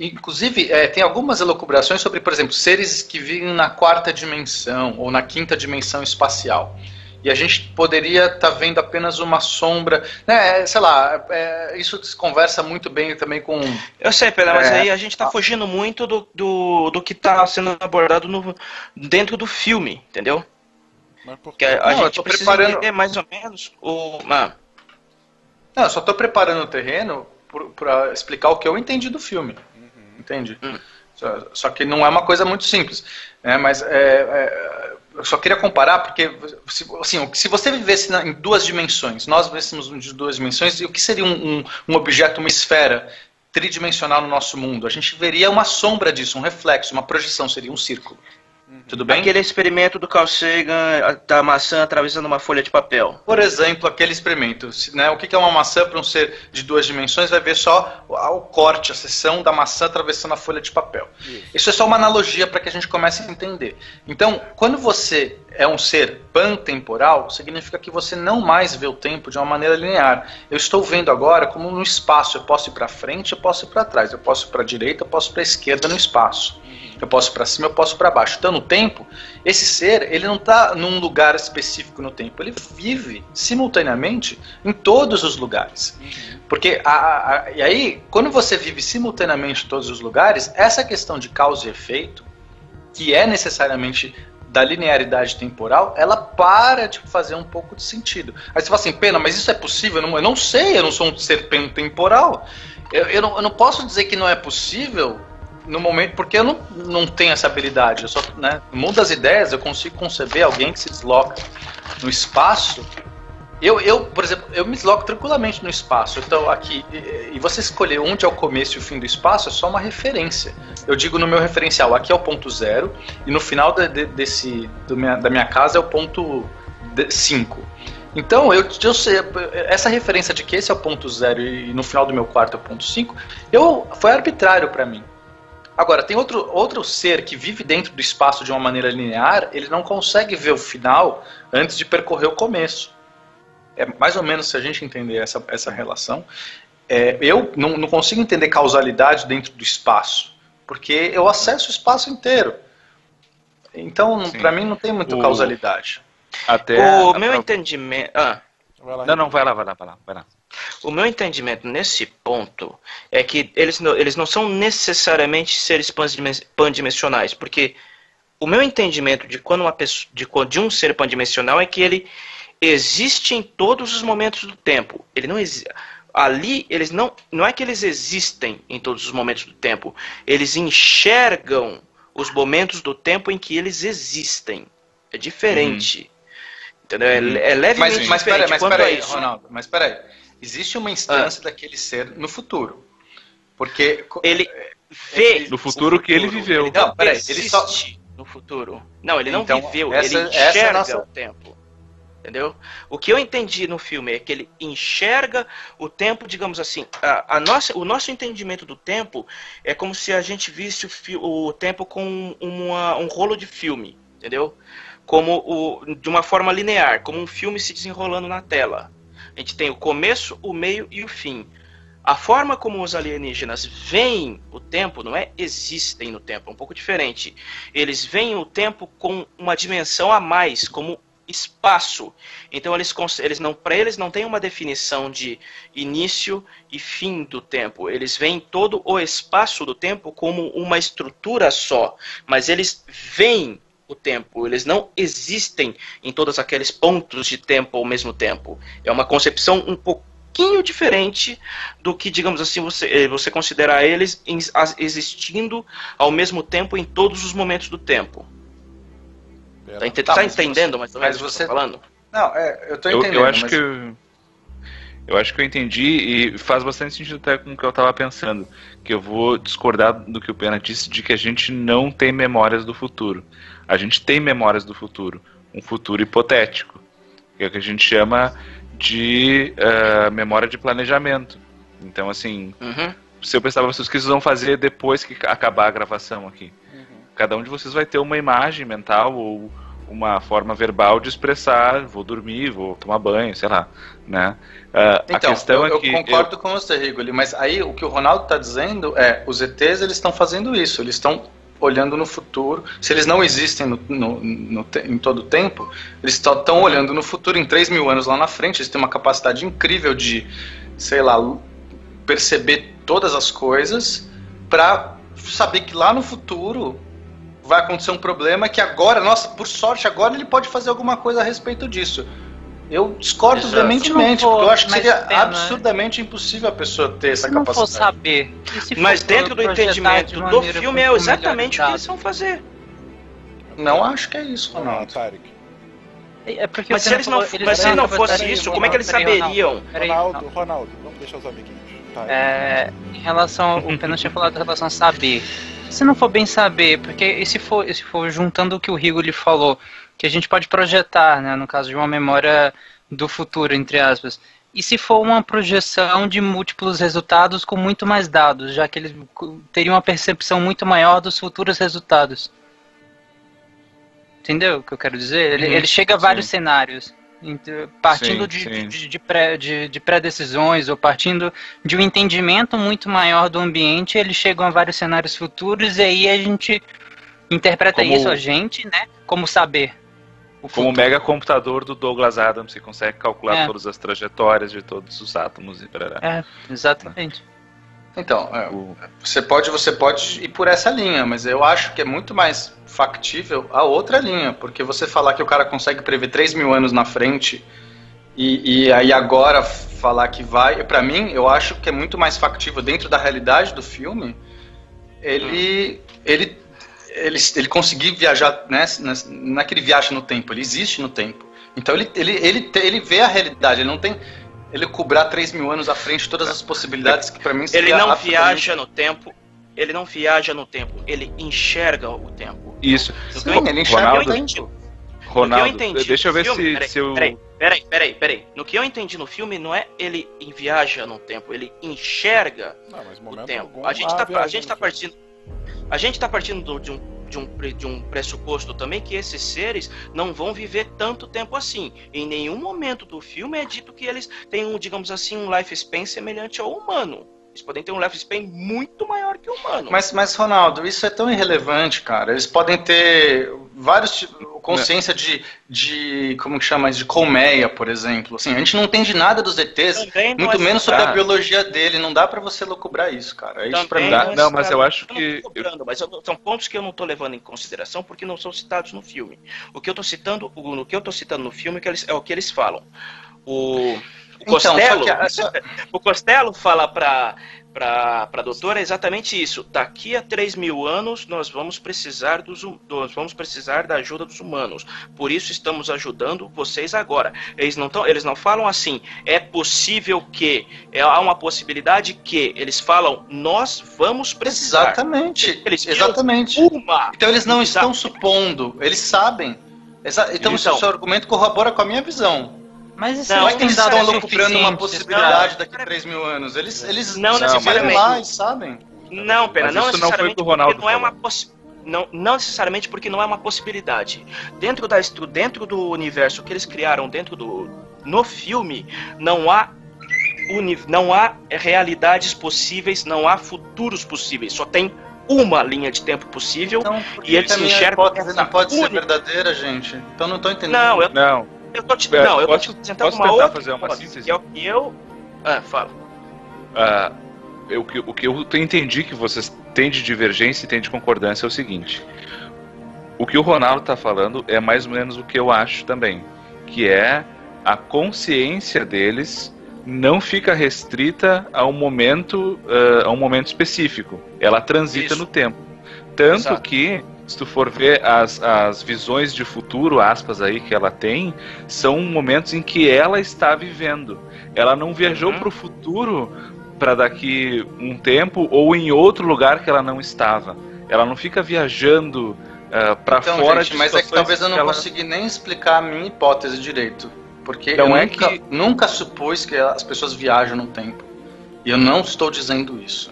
Inclusive, é, tem algumas elucubrações sobre, por exemplo, seres que vivem na quarta dimensão ou na quinta dimensão espacial. E a gente poderia estar vendo apenas uma sombra. Né, é, sei lá, é, isso se conversa muito bem também com. Eu sei, Pena, mas É. aí a gente tá fugindo muito do, do, do que tá sendo abordado no, dentro do filme, entendeu? Mas por Que a, a Não, eu gente tô precisa preparando- entender mais ou menos o. Ah, Não, eu só estou preparando o terreno para explicar o que eu entendi do filme. Entende? Hum. Só, só que não é uma coisa muito simples. Né? Mas é, é, eu só queria comparar, porque se, assim, se você vivesse na- em duas dimensões, nós vivêssemos em duas dimensões, e o que seria um, um, um objeto, uma esfera tridimensional no nosso mundo? A gente veria uma sombra disso, um reflexo, uma projeção, seria um círculo. Tudo bem? aquele experimento do Carl Sagan da maçã atravessando uma folha de papel. Por exemplo, aquele experimento. Né, o que é uma maçã para um ser de duas dimensões? Vai ver só o, o corte, a seção da maçã atravessando a folha de papel. Isso. Isso é só uma analogia para que a gente comece a entender. Então, quando você é um ser pantemporal, significa que você não mais vê o tempo de uma maneira linear. Eu estou vendo agora como no espaço. Eu posso ir para frente, eu posso ir para trás, eu posso ir para a direita, eu posso ir para a esquerda no espaço. Eu posso ir para cima, eu posso ir para baixo. Então, no tempo, esse ser, ele não está num lugar específico no tempo. Ele vive simultaneamente em todos os lugares. Porque, a, a- a- e aí, quando você vive simultaneamente em todos os lugares, essa questão de causa e efeito, que é necessariamente da linearidade temporal, ela para de fazer um pouco de sentido. Aí você fala assim, pena, mas isso é possível? Eu não, eu não sei, eu não sou um ser temporal. Eu, eu, não, eu não posso dizer que não é possível no momento, porque eu não, não tenho essa habilidade. Eu só, né, no mundo das ideias, eu consigo conceber alguém que se desloca no espaço. Eu, eu, por exemplo, eu me desloco tranquilamente no espaço. Então, aqui, e, você escolher onde é o começo e o fim do espaço é só uma referência. Eu digo no meu referencial, aqui é o ponto zero, e no final de- de- desse, minha- da minha casa é o ponto 5. Então, eu, eu sei, essa referência de que esse é o ponto zero e no final do meu quarto é o ponto 5, eu, foi arbitrário para mim. Agora, tem outro, outro ser que vive dentro do espaço de uma maneira linear, ele não consegue ver o final antes de percorrer o começo. É mais ou menos se a gente entender essa, essa relação. É, eu não, não consigo entender causalidade dentro do espaço, porque eu acesso o espaço inteiro. Então, para mim, não tem muita O- causalidade. Até. O a- meu entendimento. Ah, Vai lá, Não, não, vai lá, vai lá, vai lá. Vai lá. o meu entendimento nesse ponto é que eles não, eles não são necessariamente seres pandimen- pandimensionais, porque o meu entendimento de quando uma pessoa, de, de um ser pandimensional é que ele existe em todos os momentos do tempo. Ele não exi- ali eles não não é que eles existem em todos os momentos do tempo, eles enxergam os momentos do tempo em que eles existem. É diferente. Entendeu? É, Uhum. é levemente Mas, mas peraí, diferente. mas Quanto peraí, a isso, Ronaldo, mas peraí. Existe uma instância daquele ser no futuro. Porque. ele vê No futuro que ele viveu. Ele não Não, peraí, existe ele só- no futuro. Não, ele não Então, viveu, essa- ele essa é a enxerga nossa- o tempo. Entendeu? O que eu entendi no filme é que ele enxerga o tempo, digamos assim, a, a nossa, o nosso entendimento do tempo é como se a gente visse o, fi- o tempo com uma- um rolo de filme, entendeu? Como o, de uma forma linear, como um filme se desenrolando na tela. A gente tem o começo, o meio e o fim. A forma como os alienígenas veem o tempo não é existem no tempo, é um pouco diferente. Eles veem o tempo com uma dimensão a mais, como espaço. Então eles, eles não para eles não tem uma definição de início e fim do tempo. Eles veem todo o espaço do tempo como uma estrutura só, mas eles veem o tempo, eles não existem em todos aqueles pontos de tempo ao mesmo tempo. É uma concepção um pouquinho diferente do que, digamos assim, você, eh, você considerar eles existindo ao mesmo tempo em todos os momentos do tempo. Tá, ente- Tá, tá mas entendendo mais ou menos mas o que você- eu tô falando? Não, é, eu tô Eu, entendendo. eu acho mas- que eu, eu acho que eu entendi e faz bastante sentido até com o que eu tava pensando. Que eu vou discordar do que o Pena disse de que a gente não tem memórias do futuro. A gente tem memórias do futuro, um futuro hipotético, que é o que a gente chama de eh, memória de planejamento. Então, assim, Uhum. se eu pensar pra vocês o que vocês vão fazer depois que acabar a gravação aqui. Cada um de vocês vai ter uma imagem mental ou uma forma verbal de expressar, vou dormir, vou tomar banho, sei lá, né? Ah, Então, a questão eu, é que eu concordo com você, Rigoli, mas aí o que o Ronaldo está dizendo é, os ETs eles estão fazendo isso, eles estão olhando no futuro. Se eles não existem no, no- no em todo o tempo, eles estão olhando no futuro, em 3 mil anos lá na frente, eles têm uma capacidade incrível de, sei lá, perceber todas as coisas para saber que lá no futuro vai acontecer um problema que agora, nossa, por sorte, agora ele pode fazer alguma coisa a respeito disso. Eu discordo Exato. veementemente, não for, porque eu acho que seria pena, absurdamente impossível a pessoa ter essa Se não for capacidade. saber. se Mas for dentro do entendimento de do filme é exatamente o que eles vão fazer. Não acho que é isso, Ronaldo. Tarek. É porque Mas se eles não, falou- mas se não fosse capacidade- isso, como é que eles saberiam? Ronaldo, não. Ronaldo, vamos deixar os amiguinhos. Tarek. É, em relação, o Pena tinha falado em relação a saber. Se não for bem saber, porque se for, se for juntando o que o Rigo lhe falou, que a gente pode projetar, né, no caso de uma memória do futuro, entre aspas. E se for uma projeção de múltiplos resultados com muito mais dados, já que eles teriam uma percepção muito maior dos futuros resultados. Entendeu o que eu quero dizer? Ele, Uhum, ele chega a vários sim. cenários. Partindo Sim, de, sim. de, de, pré, de, de pré-decisões ou partindo de um entendimento muito maior do ambiente, eles chegam a vários cenários futuros e aí a gente interpreta Como- isso, a gente, né, como saber. O Como o mega computador do Douglas Adams, você consegue calcular É. todas as trajetórias de todos os átomos e. É, exatamente. Então, é, O- você pode, você pode ir por essa linha, mas eu acho que é muito mais factível a outra linha, porque você falar que o cara consegue prever 3 mil anos na frente e, e aí agora falar que vai, pra mim, eu acho que é muito mais factível dentro da realidade do filme ele, ele, ele, ele conseguir viajar, né, não é que ele viaja no tempo, ele existe no tempo. Então ele, ele, ele, ele vê a realidade, ele não tem ele cobrar 3 mil anos à frente todas as possibilidades que pra mim Ele seria não absolutamente- viaja no tempo, ele não viaja no tempo, ele enxerga o tempo. Isso. Eu Sim, ele enxerga eu Ronaldo- entendi. Ronaldo, no que eu entendi deixa eu no ver filme- se, peraí, se eu. Peraí, peraí, peraí, peraí. No que eu entendi no filme, não é ele viaja no tempo, ele enxerga Não, mas o tempo. algum A gente tá, a gente tá partindo. A gente tá partindo do- de um, de, um, de um pressuposto também que esses seres não vão viver tanto tempo assim. Em nenhum momento do filme é dito que eles têm, um, digamos assim, um lifespan semelhante ao humano. Eles podem ter um lifespan muito maior que o humano. Mas, mas, Ronaldo, isso é tão irrelevante, cara. Eles podem ter vários tipos. Consciência de, de. Como que chama? De colmeia, por exemplo. Assim, a gente não entende nada dos ETs, não muito é- menos sobre a biologia dele. Não dá pra você lucubrar isso, cara. É isso mim. Dá- é não, mas eu acho não que- cobrando, mas eu- são pontos que eu não tô levando em consideração porque não são citados no filme. O que eu tô citando, o, no que eu tô citando no filme é, que eles- é o que eles falam. O, o Então, Costello, que a- o Costello fala pra, pra, pra doutora exatamente isso. Daqui a 3 mil anos nós vamos precisar dos hum- nós vamos precisar da ajuda dos humanos. Por isso estamos ajudando vocês agora. Eles não tão, eles não falam assim. É possível que é, há uma possibilidade que eles falam nós vamos precisar. Exatamente. Eles Exatamente. Uma. Então eles não Exato. estão supondo, eles sabem. Então, Então. o seu argumento corrobora com a minha visão. Mas isso Não, Não, Não é que eles estão alocubrando uma possibilidade não. daqui a 3 mil anos. Eles, eles Não necessariamente. vão lá e sabem. Não, pena, Mas não isso não foi o necessariamente que o Ronaldo porque não é uma possi- não, não necessariamente porque não é uma possibilidade. Dentro da dentro do universo que eles criaram dentro do no filme, não há uni- não há realidades possíveis, não há futuros possíveis, só tem uma linha de tempo possível. Então, E eles enxergam hipótese não pode ser única- verdadeira, gente? Então não tô entendendo. Não, eu, Não, eu tô te, É, não, eu tô posso- te apresentando posso uma tentar outra fazer uma síntese? que é o que eu ah, fala. Ah, eu, o que eu entendi que vocês têm de divergência e têm de concordância é o seguinte. O que o Ronaldo está falando é mais ou menos o que eu acho também, que é a consciência deles não fica restrita a um momento, ah, a um momento específico. Ela transita Isso. no tempo. Tanto Exato. que, se tu for ver as, as visões de futuro, aspas aí, que ela tem, são momentos em que ela está vivendo. Ela não viajou Uhum. para o futuro para daqui um tempo ou em outro lugar que ela não estava. Ela não fica viajando para Então, fora gente, de mas é que talvez eu não ela- consegui nem explicar a minha hipótese direito. Porque Então eu é nunca, que- nunca supus que as pessoas viajam no tempo. E eu não estou dizendo isso.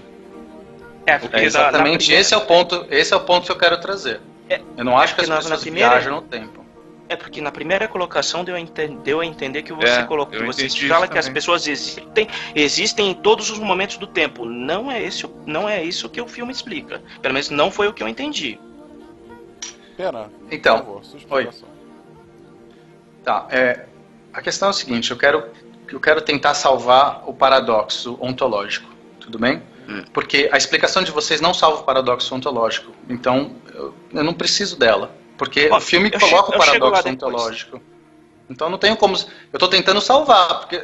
É, porque É exatamente na esse é o ponto, esse é o ponto que eu quero trazer. É, eu não acho que as na- na pessoas primeira- viajam no tempo. É porque na primeira colocação deu a, enten- deu a entender que você É, colocou, você fala que as pessoas existem, existem em todos os momentos do tempo. Não é esse, não é isso que o filme explica. Pelo menos não foi o que eu entendi. Pena. Então, por favor, explicação. Tá, é, a questão é o seguinte, eu quero, eu quero tentar salvar o paradoxo ontológico, tudo bem? Porque a explicação de vocês não salva o paradoxo ontológico, então eu, eu não preciso dela, porque o filme coloca o paradoxo ontológico. Então não tenho como, eu tô tentando salvar, porque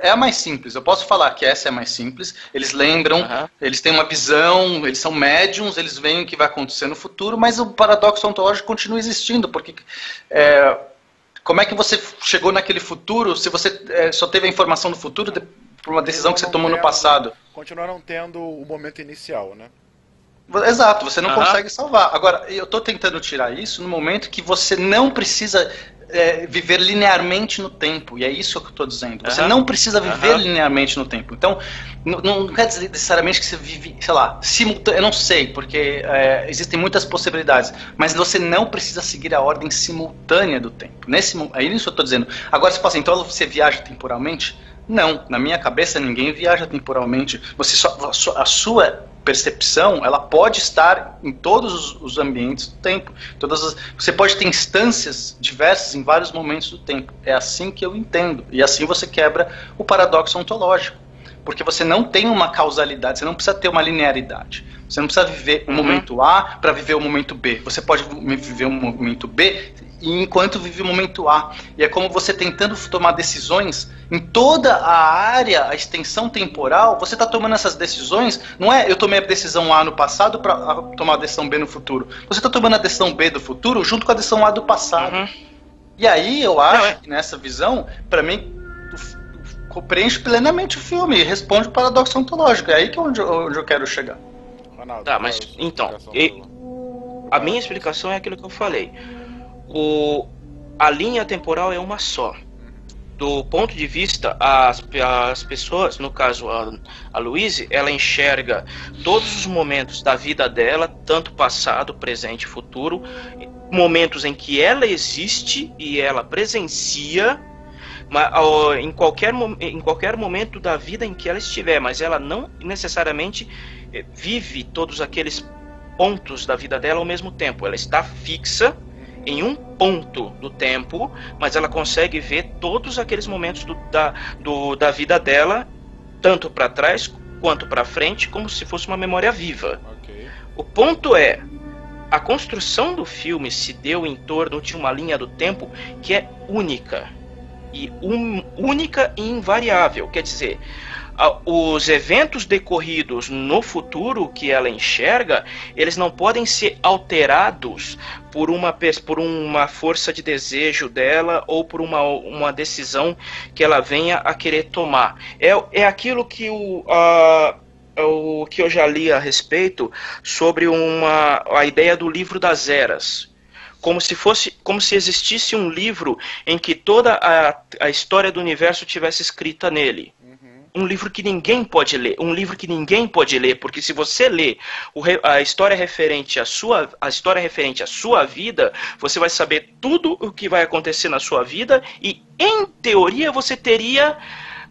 é a mais simples, eu posso falar que essa é a mais simples, eles lembram, Aham. eles têm uma visão, eles são médiums, eles veem o que vai acontecer no futuro, mas o paradoxo ontológico continua existindo, porque é, como é que você chegou naquele futuro se você é, só teve a informação do futuro de- por uma decisão que você tomou no passado? Continuaram tendo o momento inicial, né? Exato, você não Aham. consegue salvar. Agora, eu estou tentando tirar isso no momento que você não precisa é, viver linearmente no tempo, e é isso que eu estou dizendo. Você Aham. não precisa viver Aham. linearmente no tempo. Então, n- não quer dizer necessariamente que você vive, sei lá, simultâneo. Eu não sei, porque é, existem muitas possibilidades, mas você não precisa seguir a ordem simultânea do tempo. Nesse, é isso que eu estou dizendo. Agora, você fala assim, então você viaja temporalmente? Não, na minha cabeça ninguém viaja temporalmente. Você só, a sua- percepção, ela pode estar em todos os, os ambientes do tempo. Todas as- você pode ter instâncias diversas em vários momentos do tempo. É assim que eu entendo. E assim você quebra o paradoxo ontológico. Porque você não tem uma causalidade, você não precisa ter uma linearidade. Você não precisa viver o Uhum. momento A para viver o momento B. Você pode viver o momento B e enquanto vive o momento A. E é como você tentando tomar decisões em toda a área, a extensão temporal, você está tomando essas decisões, não é eu tomei a decisão A no passado para tomar a decisão B no futuro. Você está tomando a decisão B do futuro junto com a decisão A do passado. Uhum. E aí eu acho Não, é. que nessa visão, para mim, preenche plenamente o filme e responde o paradoxo ontológico. É aí que é onde, eu- onde eu quero chegar. Ronaldo, Tá, mas é então, e-? A minha explicação é aquilo que eu falei. O a linha temporal é uma só. Do ponto de vista, as, as pessoas, no caso a, a Louise, ela enxerga todos os momentos da vida dela, tanto passado, presente e futuro, momentos em que ela existe e ela presencia em qualquer, em qualquer momento da vida em que ela estiver, mas ela não necessariamente eh, vive todos aqueles pontos da vida dela ao mesmo tempo. Ela está fixa em um ponto do tempo, mas ela consegue ver todos aqueles momentos do- da, do- da vida dela, tanto para trás quanto para frente, como se fosse uma memória viva. Ok. O ponto é, a construção do filme se deu em torno de uma linha do tempo que é única e um- única e invariável. Quer dizer, os eventos decorridos no futuro que ela enxerga, eles não podem ser alterados por uma, por uma força de desejo dela ou por uma, uma decisão que ela venha a querer tomar. É, é aquilo que o, o que eu já li a respeito sobre uma, a ideia do livro das eras. Como se fosse, como se existisse um livro em que toda a, a história do universo tivesse escrita nele. Um livro que ninguém pode ler, um livro que ninguém pode ler, porque se você re- a história referente à sua, a história referente à sua vida, você vai saber tudo o que vai acontecer na sua vida e, em teoria, você teria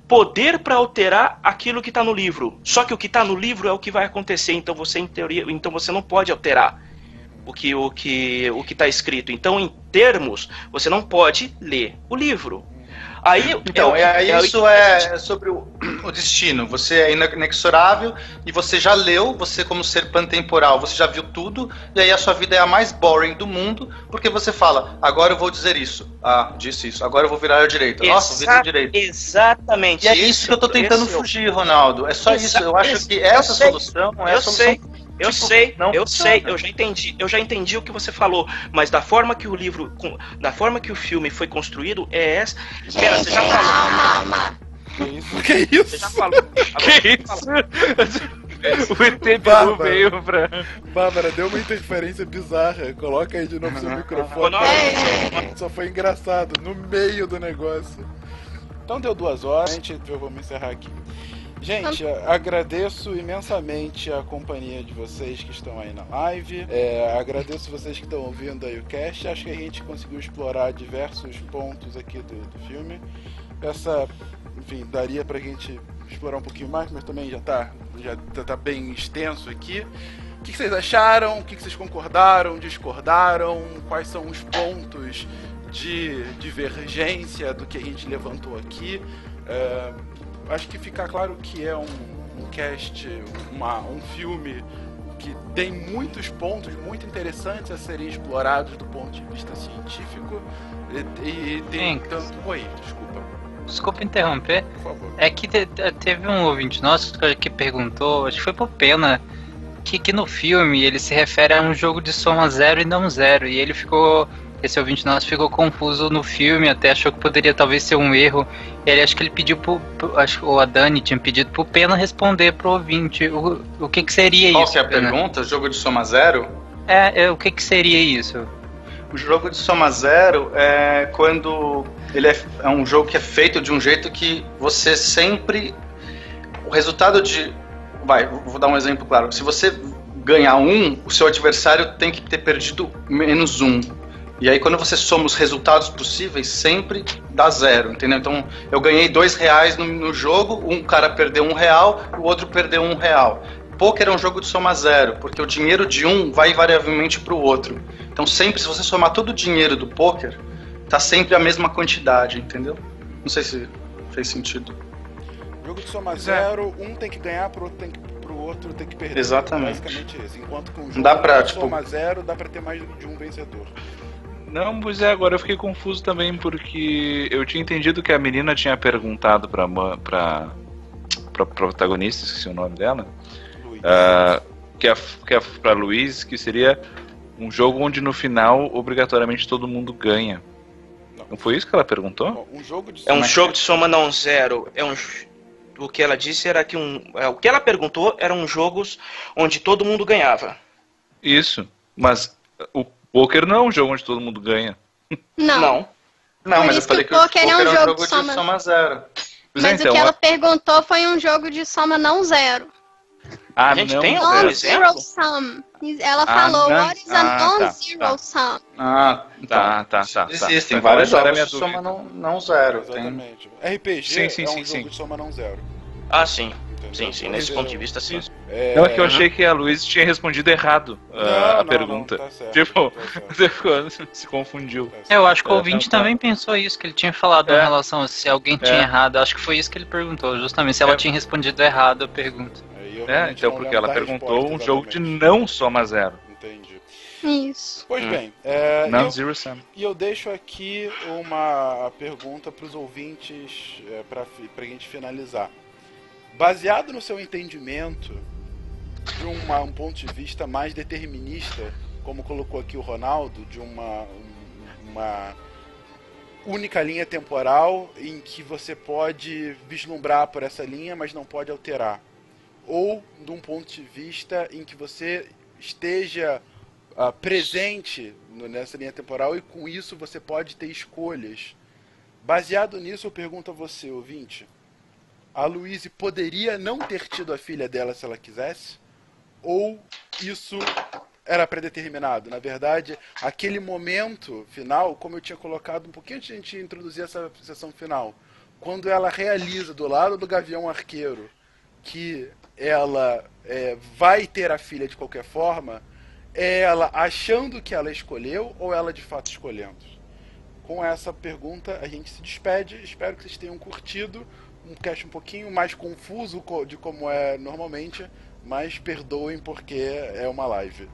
poder para alterar aquilo que está no livro. Só que o que está no livro é o que vai acontecer, então você em teoria, então você não pode alterar o que o que o que está escrito. Então, em termos, você não pode ler o livro. Aí, Então, o- é, o- isso é sobre o, o destino. Você é inexorável e você já leu, você como ser pantemporal, você já viu tudo, e aí a sua vida é a mais boring do mundo, porque você fala, agora eu vou dizer isso. Ah, disse isso. Agora eu vou virar a direita. Nossa, vou virar a Exa- direita. Exatamente. E é isso que eu tô tentando esse é fugir, Ronaldo. É só Exa- isso. Eu acho que essa solução é a solução. Eu tipo, sei, não eu funciona. sei, eu já entendi, eu já entendi o que você falou, mas da forma que o livro, com- da forma que o filme foi construído, é essa. Pera, você já falou. Que isso? Que isso? Você já falou. Que isso? o ET Bilu veio pra. Bárbara, deu uma interferência bizarra. Coloca aí de novo seu microfone. Só foi engraçado, no meio do negócio. Então deu duas horas, gente, eu vou me encerrar aqui. Gente, agradeço imensamente a companhia de vocês que estão aí na live. É, agradeço vocês que estão ouvindo aí o cast. Acho que a gente conseguiu explorar diversos pontos aqui do, do filme. Essa, enfim, daria pra gente explorar um pouquinho mais, mas também já tá, já tá, tá bem extenso aqui. O que, que vocês acharam? O que, que vocês concordaram, discordaram? Quais são os pontos de divergência do que a gente levantou aqui? É, acho que fica claro que é um, um cast, uma, um filme que tem muitos pontos muito interessantes a serem explorados do ponto de vista científico. E, e tem Sim. tanto. Oi, desculpa, Desculpa interromper. por. É que te- te- teve um ouvinte nosso que- perguntou, acho que foi pro Pena, que, que no filme ele se refere a um jogo de soma zero e não zero. E ele ficou. Esse ouvinte nosso ficou confuso no filme, até achou que poderia talvez ser um erro. Ele acho que ele pediu pro. pro- acho, ou a Dani tinha pedido pro Pena responder pro ouvinte o, o que, que seria Qual isso. que é a Pena? pergunta? Jogo de soma zero? É, é, o que, que seria isso? O jogo de soma zero é quando ele é, é um jogo que é feito de um jeito que você sempre. O resultado de. Vai, vou dar um exemplo claro. Se você ganhar um, o seu adversário tem que ter perdido menos um. E aí quando você soma os resultados possíveis, sempre dá zero, entendeu? Então eu ganhei dois reais no, no jogo, um cara perdeu um real, o outro perdeu um real. Poker é um jogo de soma zero, porque o dinheiro de um vai invariavelmente para o outro. Então sempre, se você somar todo o dinheiro do poker, tá sempre a mesma quantidade, entendeu? Não sei se fez sentido. Jogo de soma é. zero, um tem que ganhar, pro outro tem que, pro outro tem que perder. Exatamente. Basicamente isso. Enquanto com o Não jogo dá pra, de tipo- soma zero, dá pra ter mais de um vencedor. Não, pois é, agora eu fiquei confuso também, porque eu tinha entendido que a menina tinha perguntado pra, pra, pra protagonista, esqueci o nome dela, ah, que, a, que a, pra Luiz, que seria um jogo onde no final, obrigatoriamente, todo mundo ganha. Não. Não foi isso que ela perguntou? Um jogo de É um soma jogo de soma não zero. É um. O que ela disse era que um. é, o que ela perguntou eram jogos onde todo mundo ganhava. Isso, mas o poker não é um jogo onde todo mundo ganha. Não. Não. Não, Por mas eu isso falei que que o poker é um poker jogo de de soma- soma zero. Pois é, Mas então, o que ela a- perguntou foi um jogo de soma não zero. Ah, A gente não, tem zero. algum Non-zero exemplo? sum. Ela Ah, falou, non- what is a ah, tá, non-zero tá. sum? Ah, então. Tá, tá, tá. tá. Existem Tá, vários jogos de dúvida. soma não, não zero. Tem... Exatamente. RPG Sim, sim, é um sim, jogo sim. de soma não zero. Ah, sim. Entendeu? Sim, sim. Nesse eu- ponto de vista, sim. É... Não, é que eu achei que a Luiz tinha respondido errado uh, Não, a não, pergunta. não, tá certo, Tipo, tá certo, se confundiu. tá. Eu acho que o É, ouvinte tá, tá. também pensou isso, que ele tinha falado É. em relação a se alguém tinha É. errado. Acho que foi isso que ele perguntou, justamente, se ela É. tinha respondido errado a pergunta. É, então, porque ela perguntou um jogo de não soma zero. Entendi. Isso. Pois Hum. bem, é, Não eu- zero sum. E eu deixo aqui uma pergunta para os ouvintes é, para a gente finalizar. Baseado no seu entendimento, de uma- um ponto de vista mais determinista, como colocou aqui o Ronaldo, de uma, um- uma única linha temporal em que você pode vislumbrar por essa linha, mas não pode alterar. Ou de um ponto de vista em que você esteja ah, presente nessa linha temporal e com isso você pode ter escolhas. Baseado nisso, eu pergunto a você, ouvinte: a Louise poderia não ter tido a filha dela se ela quisesse? Ou isso era predeterminado? Na verdade, aquele momento final, como eu tinha colocado um pouquinho antes de a gente introduzir essa sessão final, quando ela realiza do lado do Gavião Arqueiro que ela é, vai ter a filha de qualquer forma, é ela achando que ela escolheu ou ela de fato escolhendo? Com essa pergunta a gente se despede. Espero que vocês tenham curtido. Um cast um pouquinho mais confuso co- de como é normalmente, mas perdoem porque é uma live.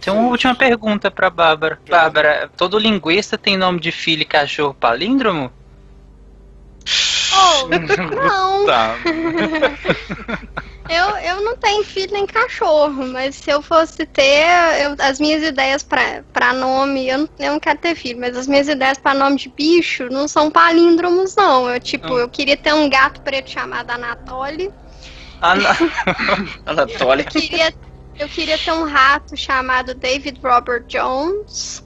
Tem uma última pergunta pra Bárbara. Bárbara, todo linguista tem nome de filho e cachorro palíndromo? Oh, não. Tá. Eu, eu não tenho filho nem cachorro, mas se eu fosse ter, eu- as minhas ideias pra, pra nome, eu não, eu não quero ter filho, mas as minhas ideias pra nome de bicho não são palíndromos, não. Eu, tipo, Não. eu queria ter um gato preto chamado Anatoly. Ah, não. Anatólia. Queria, eu queria ter um rato chamado David Robert Jones.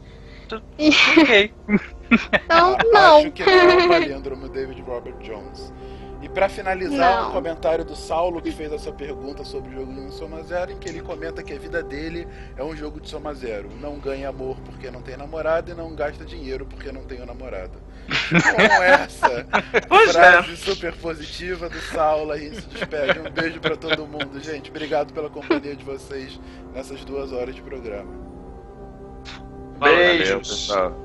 ok. Então, A- não. Acho que não é o palíndromo David Robert Jones. E pra finalizar, Não. um comentário do Saulo que fez essa pergunta sobre o jogo de Soma Zero, em que ele comenta que a vida dele é um jogo de Soma Zero. Não ganha amor porque não tem namorada e não gasta dinheiro porque não tem namorada. Com essa Pois é. frase super positiva do Saulo, a gente se despede. Um beijo pra todo mundo, gente. Obrigado pela companhia de vocês nessas duas horas de programa. Valeu, Beijos. pessoal.